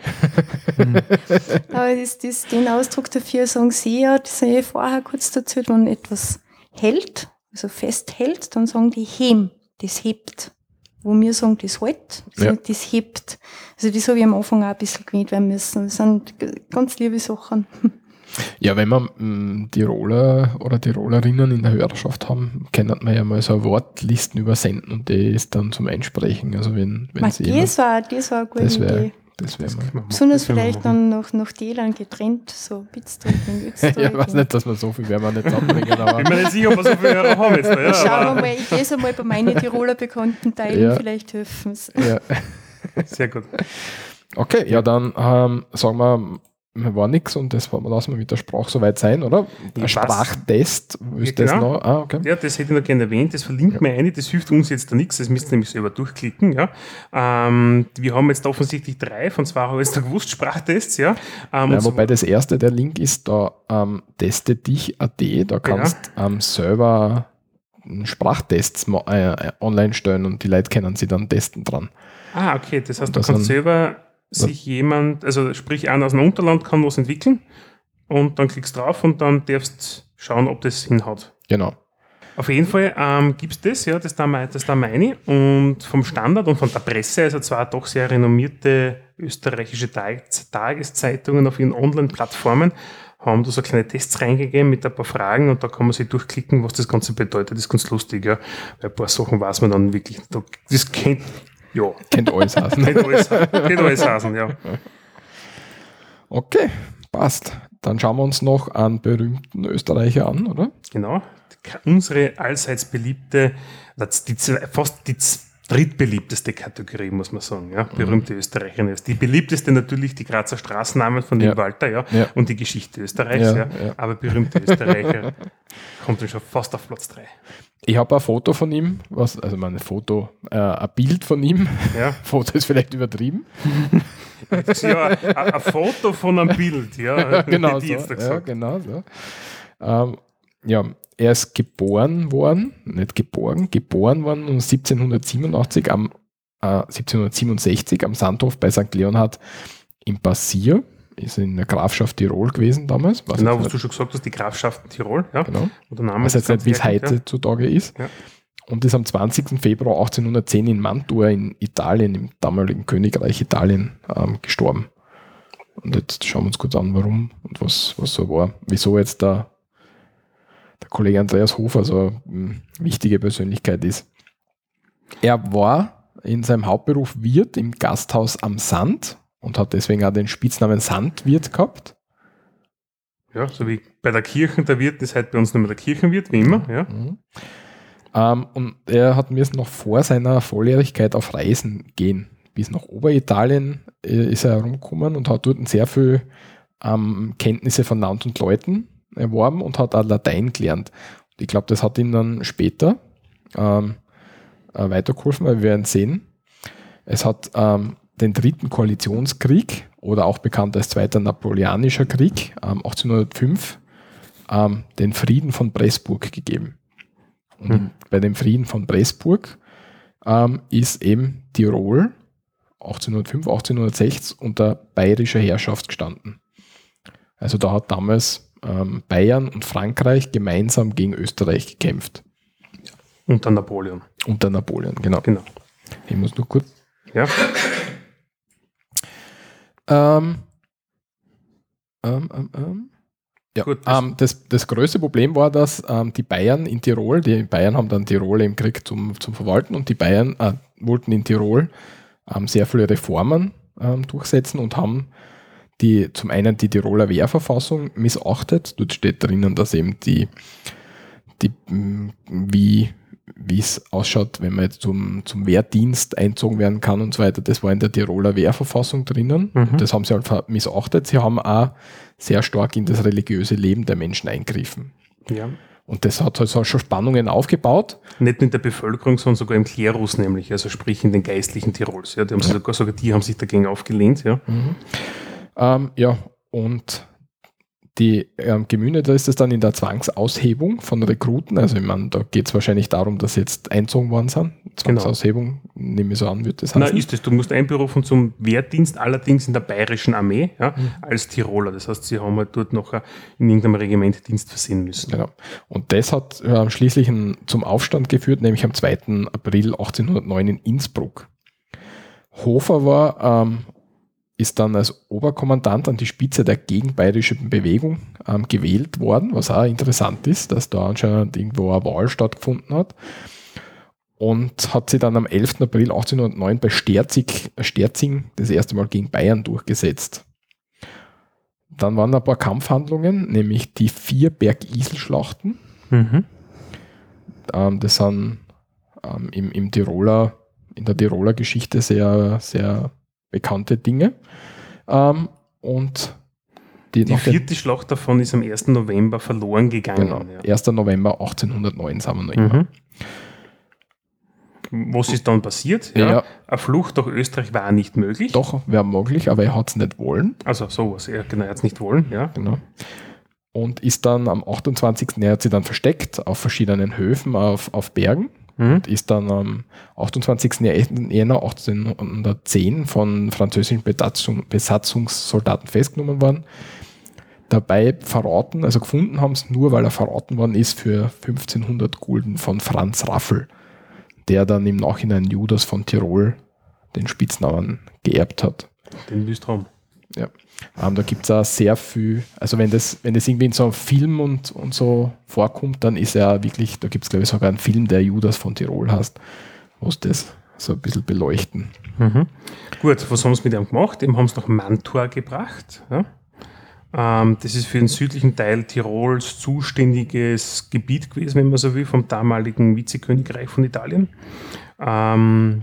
Aber das, das, den Ausdruck dafür sagen sie ja, das habe ich vorher kurz dazu, wenn etwas hält, also festhält, dann sagen die hem, das hebt. Wo wir sagen, das hält, Ja. sagen, das hebt. Also das habe ich am Anfang auch ein bisschen gewöhnt werden müssen. Das sind ganz liebe Sachen. <laughs> Ja, wenn wir mm, Tiroler oder Tirolerinnen in der Hörerschaft haben, können wir ja mal so Wortlisten übersenden und die ist dann zum Einsprechen. Also wenn, wenn Ma, sie das, war, das war eine gute das Idee. Das wär mal. Besonders vielleicht dann noch nach Tälern getrennt, so Bitztrich und Ötztrich. ja, ich weiß nicht, dass wir so viel werden wir nicht zusammenbringen, aber Bin mir nicht sicher, ob wir so viele Hörer haben jetzt. Ja, Schauen wir mal, ich lese mal bei meinen Tiroler Bekannten teilen, Ja. vielleicht helfen es. ja. Sehr gut. Okay, ja, dann ähm, sagen wir, war nichts und das war- lassen wir mit der Sprache soweit sein, oder? Ein passt. Sprachtest, du Ja, das genau. noch? Ah, okay. Ja, das hätte ich noch gerne erwähnt. Das verlinkt mir eine, das hilft uns jetzt da nichts, das müsst ihr nämlich selber durchklicken. Ja. Ähm, wir haben jetzt offensichtlich drei, von zwei habe ich jetzt da <laughs> gewusst, Sprachtests. Ja. Ähm, Ja, und wobei das erste, der Link ist da ähm, teste dich.at, da kannst ähm, selber Sprachtests äh, online stellen und die Leute können sie dann testen dran. Ah, okay, das heißt, du Das kannst selber sich jemand, also sprich einer aus dem Unterland kann was entwickeln und dann klickst drauf und dann darfst schauen, ob das hinhaut. Genau. Auf jeden Fall ähm, gibt es das, ja, das da, das da meine. Und vom Standard und von der Presse, also zwar doch sehr renommierte österreichische Tag Tageszeitungen auf ihren Online-Plattformen, haben da so kleine Tests reingegeben mit ein paar Fragen und da kann man sich durchklicken, was das Ganze bedeutet. Das ist ganz lustig, ja. Weil ein paar Sachen weiß man dann wirklich. Da, das kennt, ja. Kennt alles heißen. kennt alles, heißen, <laughs> ja. Okay, passt. Dann schauen wir uns noch einen berühmten Österreicher an, oder? Genau. Unsere allseits beliebte, die, zwei- fast die z- drittbeliebteste Kategorie, muss man sagen. Ja? Berühmte Österreicherin ist. Die beliebteste natürlich die Grazer Straßennamen von dem Ja. Walter ja? Ja. und die Geschichte Österreichs. Ja. Aber berühmte Österreicher <laughs> kommt dann schon fast auf Platz 3. Ich habe ein Foto von ihm, was, also mein Foto, äh, ein Bild von ihm. Ja. <laughs> Foto ist vielleicht übertrieben. Das ist ja ein, ein Foto von einem Bild. Ja, <laughs> genau so. genau so. Ähm, ja, er ist geboren worden, nicht geboren, geboren worden um 1787 am äh, 1767 am Sandhof bei St. Leonhard im Passier. Ist in der Grafschaft Tirol gewesen damals. Weiß Genau, was nicht- du schon gesagt hast, die Grafschaften Tirol. Ja? Genau. Wo der Name weiß jetzt nicht, wie es herkommt, ja. heutzutage ist. Ja. Und ist am 20. Februar 1810 in Mantua in Italien, im damaligen Königreich Italien, ähm, gestorben. Und jetzt schauen wir uns kurz an, warum und was, was so war. Wieso jetzt der, der Kollege Andreas Hofer so eine wichtige Persönlichkeit ist. Er war in seinem Hauptberuf Wirt im Gasthaus am Sand und hat deswegen auch den Spitznamen Sandwirt gehabt. Ja, so wie bei der Kirche der Wirt ist halt bei uns nicht mehr der Kirchenwirt, wie immer. Ja. Mhm. Ähm, und er hat mir noch vor seiner Volljährigkeit auf Reisen gehen. Bis nach Oberitalien äh, ist er herumgekommen und hat dort sehr viel ähm, Kenntnisse von Land und Leuten erworben und hat auch Latein gelernt. Und ich glaube, das hat ihm dann später ähm, äh, weitergeholfen, weil wir werden sehen. Es hat ähm, den dritten Koalitionskrieg oder auch bekannt als Zweiter Napoleonischer Krieg ähm, 1805 ähm, den Frieden von Pressburg gegeben. Und Hm. bei dem Frieden von Pressburg ähm, ist eben Tirol 1805, 1806 unter bayerischer Herrschaft gestanden. Also da hat damals ähm, Bayern und Frankreich gemeinsam gegen Österreich gekämpft. Unter Napoleon. Unter Napoleon, genau. Genau. Ich muss nur kurz. Ja. Ähm, ähm, ähm, ähm. Ja, Gut, das- ähm, das, das größte Problem war, dass die Bayern in Tirol, die Bayern haben dann Tirol im Krieg zum, zum Verwalten und die Bayern äh, wollten in Tirol sehr viele Reformen durchsetzen und haben die zum einen die Tiroler Wehrverfassung missachtet. Dort steht drinnen, dass eben die, die mh, wie wie es ausschaut, wenn man jetzt zum, zum Wehrdienst einzogen werden kann und so weiter. Das war in der Tiroler Wehrverfassung drinnen. Mhm. Das haben sie halt missachtet. Sie haben auch sehr stark in das religiöse Leben der Menschen eingegriffen. ja. Und das hat also schon Spannungen aufgebaut. Nicht nur in der Bevölkerung, sondern sogar im Klerus nämlich, also sprich in den geistlichen Tirols. Ja. Die haben Ja. sogar, sogar die haben sich dagegen aufgelehnt. Ja. Ähm, ja, und die ähm, Gemüne, da ist es dann in der Zwangsaushebung von Rekruten. Also, ich meine, da geht es wahrscheinlich darum, dass sie jetzt einzogen worden sind. Zwangsaushebung, nehme ich so an, wird das Na, heißen. ist es. Du musst einberufen zum Wehrdienst, allerdings in der bayerischen Armee, ja, Mhm. als Tiroler. Das heißt, sie haben halt dort noch in irgendeinem Regiment Dienst versehen müssen. Genau. Und das hat äh, schließlich ein, zum Aufstand geführt, nämlich am 2. April 1809 in Innsbruck. Hofer war, ähm, ist dann als Oberkommandant an die Spitze der gegenbayerischen Bewegung ähm, gewählt worden, was auch interessant ist, dass da anscheinend irgendwo eine Wahl stattgefunden hat. Und hat sie dann am 11. April 1809 bei Sterzig, Sterzing das erste Mal gegen Bayern durchgesetzt. Dann waren ein paar Kampfhandlungen, nämlich die vier Bergisel-Schlachten. Mhm. Ähm, das sind ähm, im, im Tiroler, in der Tiroler Geschichte sehr, sehr bekannte Dinge. Ähm, und die, Die vierte Schlacht davon ist am 1. November verloren gegangen. genau, ja. 1. November 1809 sind wir noch immer. Mhm. Was ist dann passiert? Ja. Eine Flucht durch Österreich war nicht möglich. Doch, wäre möglich, aber er hat es nicht wollen. Also sowas, ja, genau, er hat es nicht wollen, ja. Genau. Und ist dann am 28. Er hat sie dann versteckt auf verschiedenen Höfen auf, auf Bergen. Mhm. Und ist dann am 28. Jänner 1810 von französischen Besatzung, Besatzungssoldaten festgenommen worden. Dabei verraten, also gefunden haben es nur, weil er verraten worden ist für 1500 Gulden von Franz Raffel, der dann im Nachhinein Judas von Tirol den Spitznamen geerbt hat. Den Lüstrom. Ja. Ähm, da gibt es auch sehr viel, also wenn das, wenn das irgendwie in so einem Film und, und so vorkommt, dann ist er wirklich, da gibt es glaube ich sogar einen Film, der Judas von Tirol heißt, wo es das so ein bisschen beleuchten. Mhm. Gut, was haben sie mit ihm gemacht? Eben haben sie nach Mantua gebracht. Ja? Ähm, das ist für den südlichen Teil Tirols zuständiges Gebiet gewesen, wenn man so will, vom damaligen Vizekönigreich von Italien. Ähm,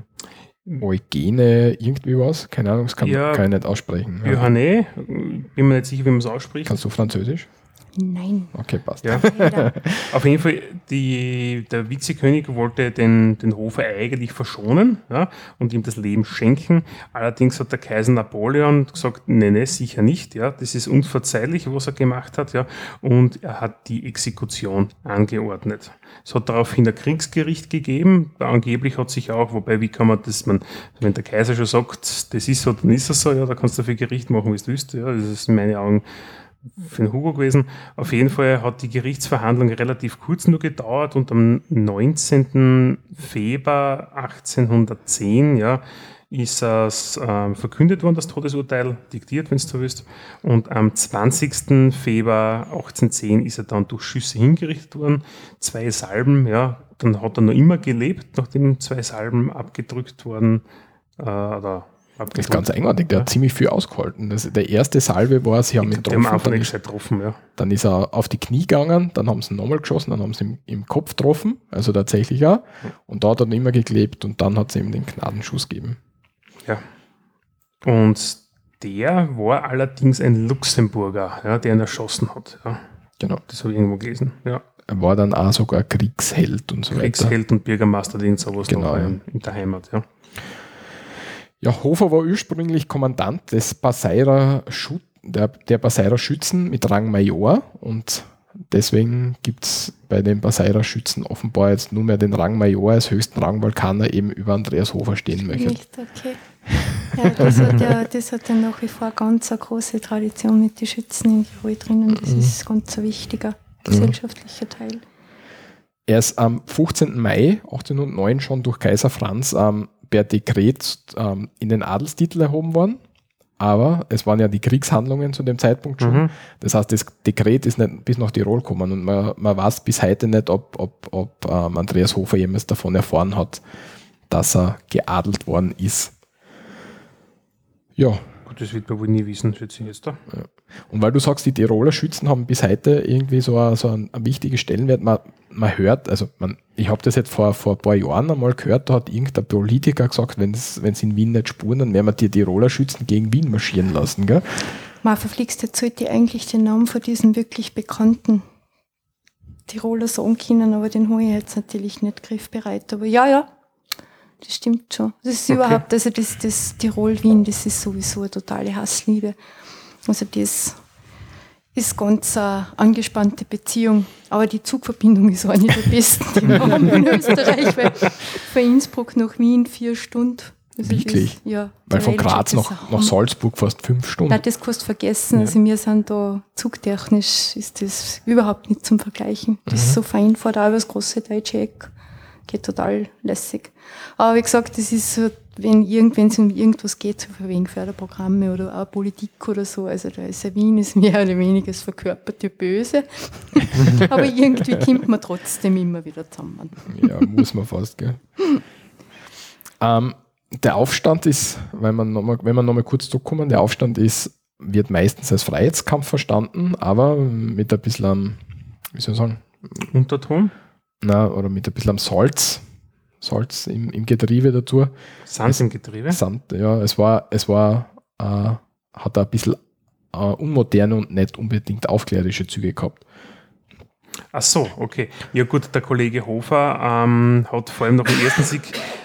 Eugene, irgendwie was? Keine Ahnung, das kann, Ja. kann ich nicht aussprechen. Ja. Johanne, bin mir nicht sicher, wie man es ausspricht. Kannst du Französisch? Nein. Okay, passt. Ja. <laughs> Auf jeden Fall, die, der Vizekönig wollte den, den Hofer eigentlich verschonen ja, und ihm das Leben schenken. Allerdings hat der Kaiser Napoleon gesagt, nee, nee, sicher nicht. Ja, das ist unverzeihlich, was er gemacht hat. Ja, und er hat die Exekution angeordnet. Es hat daraufhin ein Kriegsgericht gegeben. Angeblich hat sich auch, wobei, wie kann man das, man, wenn der Kaiser schon sagt, das ist so, dann ist es so, ja, da kannst du für Gericht machen, wie du willst. Ja, das ist in meinen Augen für den Hugo gewesen. Auf jeden Fall hat die Gerichtsverhandlung relativ kurz nur gedauert und am 19. Februar 1810 ja, ist es ähm, verkündet worden, das Todesurteil, diktiert, wenn du so willst. Und am 20. Februar 1810 ist er dann durch Schüsse hingerichtet worden. Zwei Salben, ja, dann hat er noch immer gelebt, nachdem zwei Salben abgedrückt worden äh, oder Das ist ganz eigenartig, der hat ziemlich viel ausgehalten. Das, der erste Salve war, sie haben ihn haben getroffen, dann nicht ist, getroffen, ja. dann ist er auf die Knie gegangen, dann haben sie ihn nochmal geschossen, dann haben sie ihn im Kopf getroffen, also tatsächlich auch. Und da hat er dann immer geklebt und dann hat es ihm den Gnadenschuss gegeben. Ja. Und der war allerdings ein Luxemburger, ja, der ihn erschossen hat. Ja. Genau. Das habe ich irgendwo gelesen. Ja. Er war dann auch sogar Kriegsheld und so weiter. Kriegsheld und Bürgermeister, irgend sowas Genau, noch ja. in der Heimat. Ja. Ja, Hofer war ursprünglich Kommandant des Passeirer Schut der, der Passeirer Schützen mit Rang Major und deswegen gibt es bei den Passeirer Schützen offenbar jetzt nur mehr den Rang Major als höchsten Rang, weil keiner eben über Andreas Hofer stehen möchte. Nicht, okay. Ja, das hat ja, das hat ja nach wie vor ganz eine große Tradition mit den Schützen in Tirol drinnen. Das Mhm. ist ganz ein wichtiger gesellschaftlicher Teil. Er ist am 15. Mai 1809 schon durch Kaiser Franz ähm, per Dekret ähm, in den Adelstitel erhoben worden. Aber es waren ja die Kriegshandlungen zu dem Zeitpunkt schon. Mhm. Das heißt, das Dekret ist nicht bis nach Tirol gekommen und man, man weiß bis heute nicht, ob, ob, ob ähm, Andreas Hofer jemals davon erfahren hat, dass er geadelt worden ist. Ja, Gut, das wird man wohl nie wissen, schätze ich jetzt da. Und weil du sagst, die Tiroler Schützen haben bis heute irgendwie so, so einen, einen wichtigen Stellenwert. Man, man hört, also man, ich habe das jetzt vor, vor ein paar Jahren einmal gehört, da hat irgendein Politiker gesagt, wenn sie in Wien nicht spuren, dann werden wir die Tiroler Schützen gegen Wien marschieren lassen. Gell? Man verflixt, jetzt sollte ich eigentlich den Namen von diesem wirklich bekannten Tiroler sagen können, aber den habe ich jetzt natürlich nicht griffbereit. Aber ja, ja, das stimmt schon. Das ist Okay. überhaupt, also das, das Tirol-Wien, das ist sowieso eine totale Hassliebe. Also das ist ganz eine angespannte Beziehung. Aber die Zugverbindung ist eine der besten, die wir haben in Österreich, weil von Innsbruck nach Wien vier Stunden. Also Wirklich? Das, ja, Weil von Graz ist nach, nach. Salzburg fast fünf Stunden. Nein, das kannst du vergessen. Ja. Also wir sind da zugtechnisch ist das überhaupt nicht zum Vergleichen. Das ist Mhm. so fein vor da das große deutsche Eck. Geht total lässig. Aber wie gesagt, das ist so, wenn irgendwann es um irgendwas geht, so von wegen Förderprogramme oder auch Politik oder so, also da ist ja Wien ist <laughs> mehr oder weniger das verkörperte Böse. <laughs> Aber irgendwie kommt man trotzdem immer wieder zusammen. Ja, muss man fast, gell. ähm, der Aufstand ist, wenn man noch mal, wenn man nochmal kurz zurückkommen, der Aufstand ist, wird meistens als Freiheitskampf verstanden, aber mit ein bisschen, wie soll ich sagen, Unterton? Na, oder mit ein bisschen am Salz, Salz im, im Getriebe dazu. Sand im Getriebe? Sand, ja, es war, es war, äh, hat ein bisschen äh, unmoderne und nicht unbedingt aufklärerische Züge gehabt. Ach so, okay. Ja gut, der Kollege Hofer ähm, hat vor allem nach dem ersten Sieg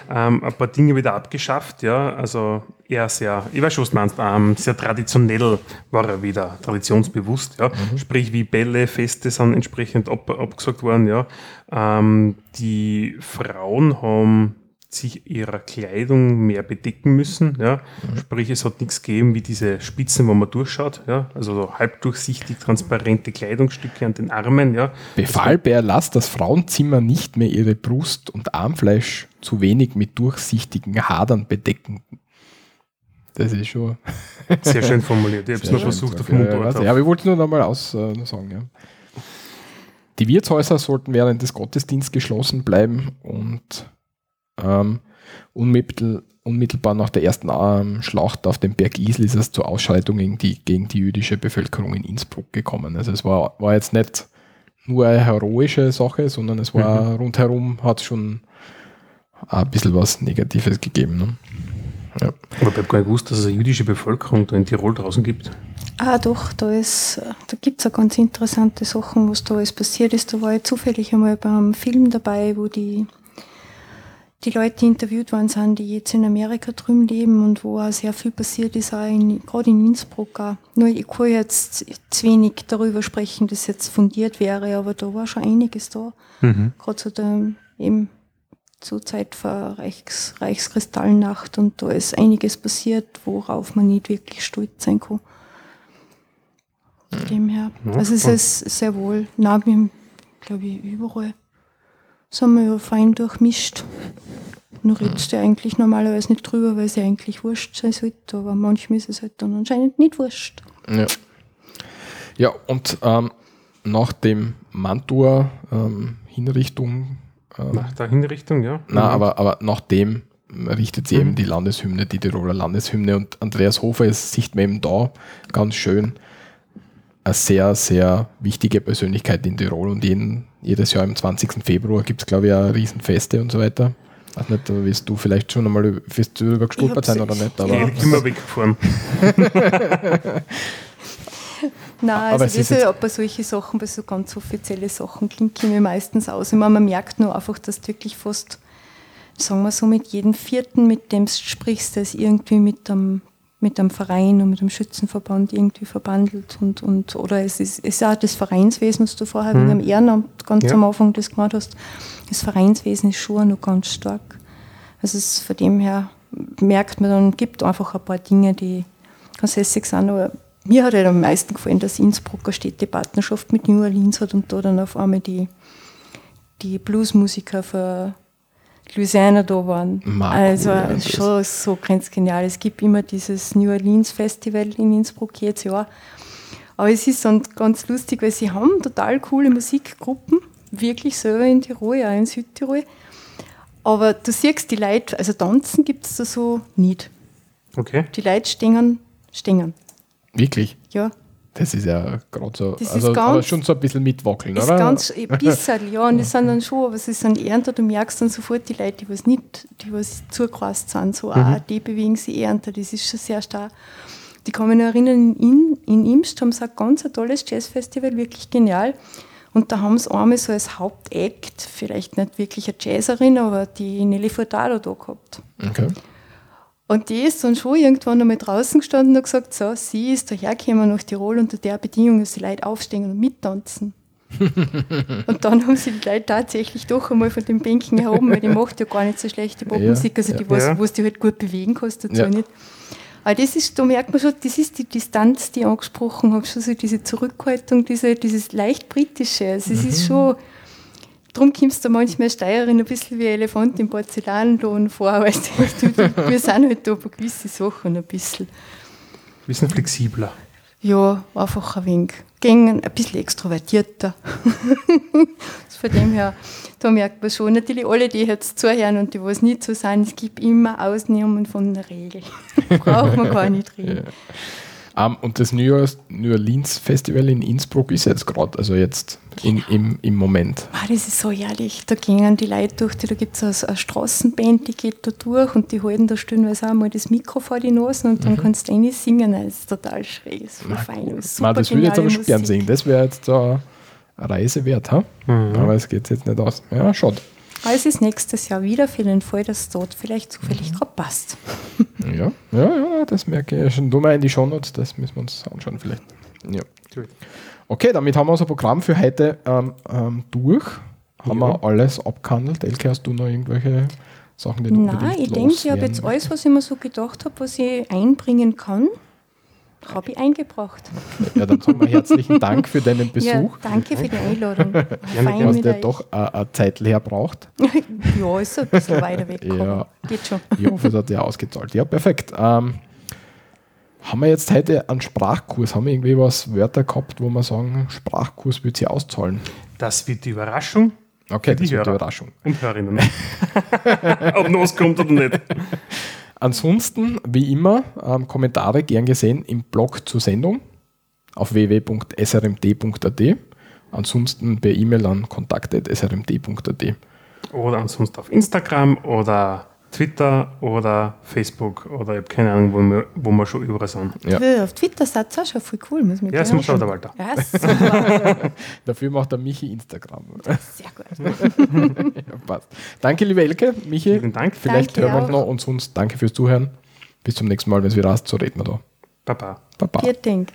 ähm, ein paar Dinge wieder abgeschafft. Ja, also eher sehr, ich weiß schon, was du meinst, ähm, sehr traditionell war er wieder, traditionsbewusst. Ja, sprich wie Bälle, Feste sind entsprechend ab, abgesagt worden. Ja, ähm, die Frauen haben sich ihrer Kleidung mehr bedecken müssen. Ja? Sprich, es hat nichts gegeben wie diese Spitzen, wo man durchschaut. Ja? Also so halbdurchsichtig transparente Kleidungsstücke an den Armen. Ja? Befahl bei Erlass, dass Frauenzimmer nicht mehr ihre Brust- und Armfleisch zu wenig mit durchsichtigen Hadern bedecken. Das ist schon. <laughs> Sehr schön formuliert. Ich habe es nur versucht, auf. Mundart ja, ja, aber ich wollte nur noch mal aus äh, sagen. Ja. Die Wirtshäuser sollten während des Gottesdienstes geschlossen bleiben und ähm, unmittel, unmittelbar nach der ersten ähm, Schlacht auf dem Berg Isl ist es zu Ausschreitungen gegen die, gegen die jüdische Bevölkerung in Innsbruck gekommen. Also es war, war jetzt nicht nur eine heroische Sache, sondern es war Mhm. rundherum hat schon ein bisschen was Negatives gegeben. Ne? Ja. Aber ich habe gar nicht gewusst, dass es eine jüdische Bevölkerung da in Tirol draußen gibt. Ah, doch, da ist, da gibt es auch ganz interessante Sachen, was da alles passiert ist. Da war ich zufällig einmal beim Film dabei, wo die, die Leute, die interviewt worden sind, die jetzt in Amerika drüben leben und wo auch sehr viel passiert ist, auch in, gerade in Innsbruck auch. Nur ich kann jetzt zu wenig darüber sprechen, dass jetzt fundiert wäre, aber da war schon einiges da. Mhm. Gerade so der, eben zur Zeit vor Reichs, Reichskristallnacht und da ist einiges passiert, worauf man nicht wirklich stolz sein kann. Von dem her. Also es ist sehr wohl, na, wir glaube ich, überall sind wir ja fein durchmischt. Nur redest du eigentlich normalerweise nicht drüber, weil es ja eigentlich wurscht sein sollte, aber manchmal ist es halt dann anscheinend nicht wurscht. Ja, ja und ähm, nach dem Mantua ähm, Hinrichtung, ähm, Nach der Hinrichtung, ja. na, Mhm. aber, aber nach dem richtet sie Mhm. eben die Landeshymne, die Tiroler Landeshymne und Andreas Hofer ist, sieht man eben da ganz schön eine sehr, sehr wichtige Persönlichkeit in Tirol und jeden, jedes Jahr am 20. Februar gibt es, glaube ich, auch Riesenfeste und so weiter. Weiß nicht, da wirst du vielleicht schon einmal wirst du darüber gestolpert sein oder nicht, aber ich bin mal weggefahren. <laughs> Nein, Aber also es ist diese, bei solchen Sachen, bei so ganz offizielle Sachen klingt ich mir meistens aus. Ich meine, man merkt nur einfach, dass du wirklich fast, sagen wir so, mit jedem Vierten, mit dem du sprichst, der ist irgendwie mit einem, mit einem Verein und mit einem Schützenverband irgendwie verbandelt und, und oder es ist, es ist auch das Vereinswesen, was du vorher Mhm. dem Ehrenamt ganz Ja. am Anfang das gemacht hast. Das Vereinswesen ist schon noch ganz stark. Also es, von dem her merkt man dann, gibt einfach ein paar Dinge, die ganz lässig sind, aber mir hat halt am meisten gefallen, dass Innsbrucker Städtepartnerschaft mit New Orleans hat und da dann auf einmal die, die Bluesmusiker für Louisiana da waren. Marco, also ja, das- schon so ganz genial. Es gibt immer dieses New Orleans Festival in Innsbruck jedes Jahr. Aber es ist dann ganz lustig, weil sie haben total coole Musikgruppen, wirklich selber in Tirol, auch in Südtirol. Aber du siehst die Leute, also tanzen gibt es da so nicht. Okay. Die Leute stehen, stehen. wirklich. Ja, Das ist ja gerade so, Das ist also, aber ganz- schon so ein bisschen mitwackeln, ist oder? ganz ein bisschen, ja, und das sind dann schon, aber es ist ein Ernter, du merkst dann sofort die Leute, die was nicht, die was zugerast sind, so, ah, die bewegen sich Ernter, das ist schon sehr stark. Die kann mich noch erinnern, in, in Imst haben sie ein ganz ein tolles Jazzfestival, wirklich genial. Und da haben sie einmal so als Hauptakt, vielleicht nicht wirklich eine Jazzerin, aber die Nelly Furtado da gehabt. Okay. Und die ist dann schon irgendwann einmal draußen gestanden und hat gesagt, so, sie ist dahergekommen nach Tirol unter der Bedingung, dass die Leute aufstehen und mittanzen. <laughs> und dann haben sie die Leute tatsächlich doch einmal von den Bänken erhoben, weil die macht ja gar nicht so schlechte Popmusik, also die ja. weiß, Ja. wo du halt gut bewegen kannst dazu Ja. nicht. Aber das ist, da merkt man schon, das ist die Distanz, die ich angesprochen habe, schon so diese Zurückhaltung, diese, dieses leicht britische. Also es ist schon, darum kommst du manchmal als Steirerin ein bisschen wie ein Elefant im Porzellanlohn vor, weißt du, wir sind halt da bei gewissen Sachen ein bisschen, bisschen flexibler. ja, einfach ein wenig, gegen ein bisschen extrovertierter. <laughs> Also Von dem her, da merkt man schon, natürlich alle, die jetzt zuhören und die, was nicht so sind, es gibt immer Ausnahmen von der Regel. <laughs> Braucht man gar nicht reden. Ähm, und das New, Year's, New Orleans Festival in Innsbruck ist jetzt gerade, also jetzt in, im, im Moment. Ah, das ist so herrlich. Da gehen die Leute durch, die, da gibt es eine, eine Straßenband, die geht da durch und die halten da stellenweise auch mal das Mikro vor die Nase und dann Mhm. kannst du rein singen. Das ist total schräg, das ist voll fein. Das, ist Man, super das würde ich jetzt aber schon gern sehen. Das wäre jetzt da eine Reise wert, ha? aber es geht jetzt nicht aus. Ja, schade. Es ist nächstes Jahr wieder für den Fall, dass es dort vielleicht zufällig Mhm. gerade passt. Ja, ja, ja, das merke ich schon. Du mal in die Shownotes, das müssen wir uns anschauen vielleicht. Ja. Okay, damit haben wir unser Programm für heute ähm, ähm, durch. Haben Ja. wir alles abgehandelt. Elke, hast du noch irgendwelche Sachen, die du Nein, ich denke, ich habe jetzt alles, was ich mir so gedacht habe, was ich einbringen kann, habe ich eingebracht. Ja, dann sagen wir herzlichen Dank für deinen Besuch. Ja, danke für die Einladung. <laughs> Fein Du hast mit ja euch. doch eine, Zeit leer braucht. <laughs> ja, ist ein bisschen weiter weg. Ja. Geht schon. Ich hoffe, es hat ja ausgezahlt. Ja, perfekt. Ähm, haben wir jetzt heute einen Sprachkurs? Haben wir irgendwie was Wörter gehabt, wo wir sagen, Sprachkurs wird sie auszahlen? Das wird die Überraschung Okay, für die das wird die Hörer Überraschung. und Hörerinnen. <laughs> Ob los kommt oder nicht. Ansonsten, wie immer, ähm, Kommentare gern gesehen im Blog zur Sendung auf www.srmd.at. Ansonsten per E-Mail an kontakt.srmd.at. Oder ansonsten auf Instagram oder Twitter oder Facebook oder ich habe keine Ahnung, wo wir, wo wir schon überall sind. Ja. Auf Twitter seid ihr auch schon voll cool, muss Ja, das muss schon der. Walter. Ja, <laughs> super. Dafür macht der Michi Instagram. Sehr gut. <laughs> ja, passt. Danke, liebe Elke. Michi, Vielen Dank. vielleicht Danke hören wir uns auch. noch und sonst danke fürs Zuhören. Bis zum nächsten Mal, wenn es wieder heißt, so reden wir da. Baba. Baba. Vielen Dank.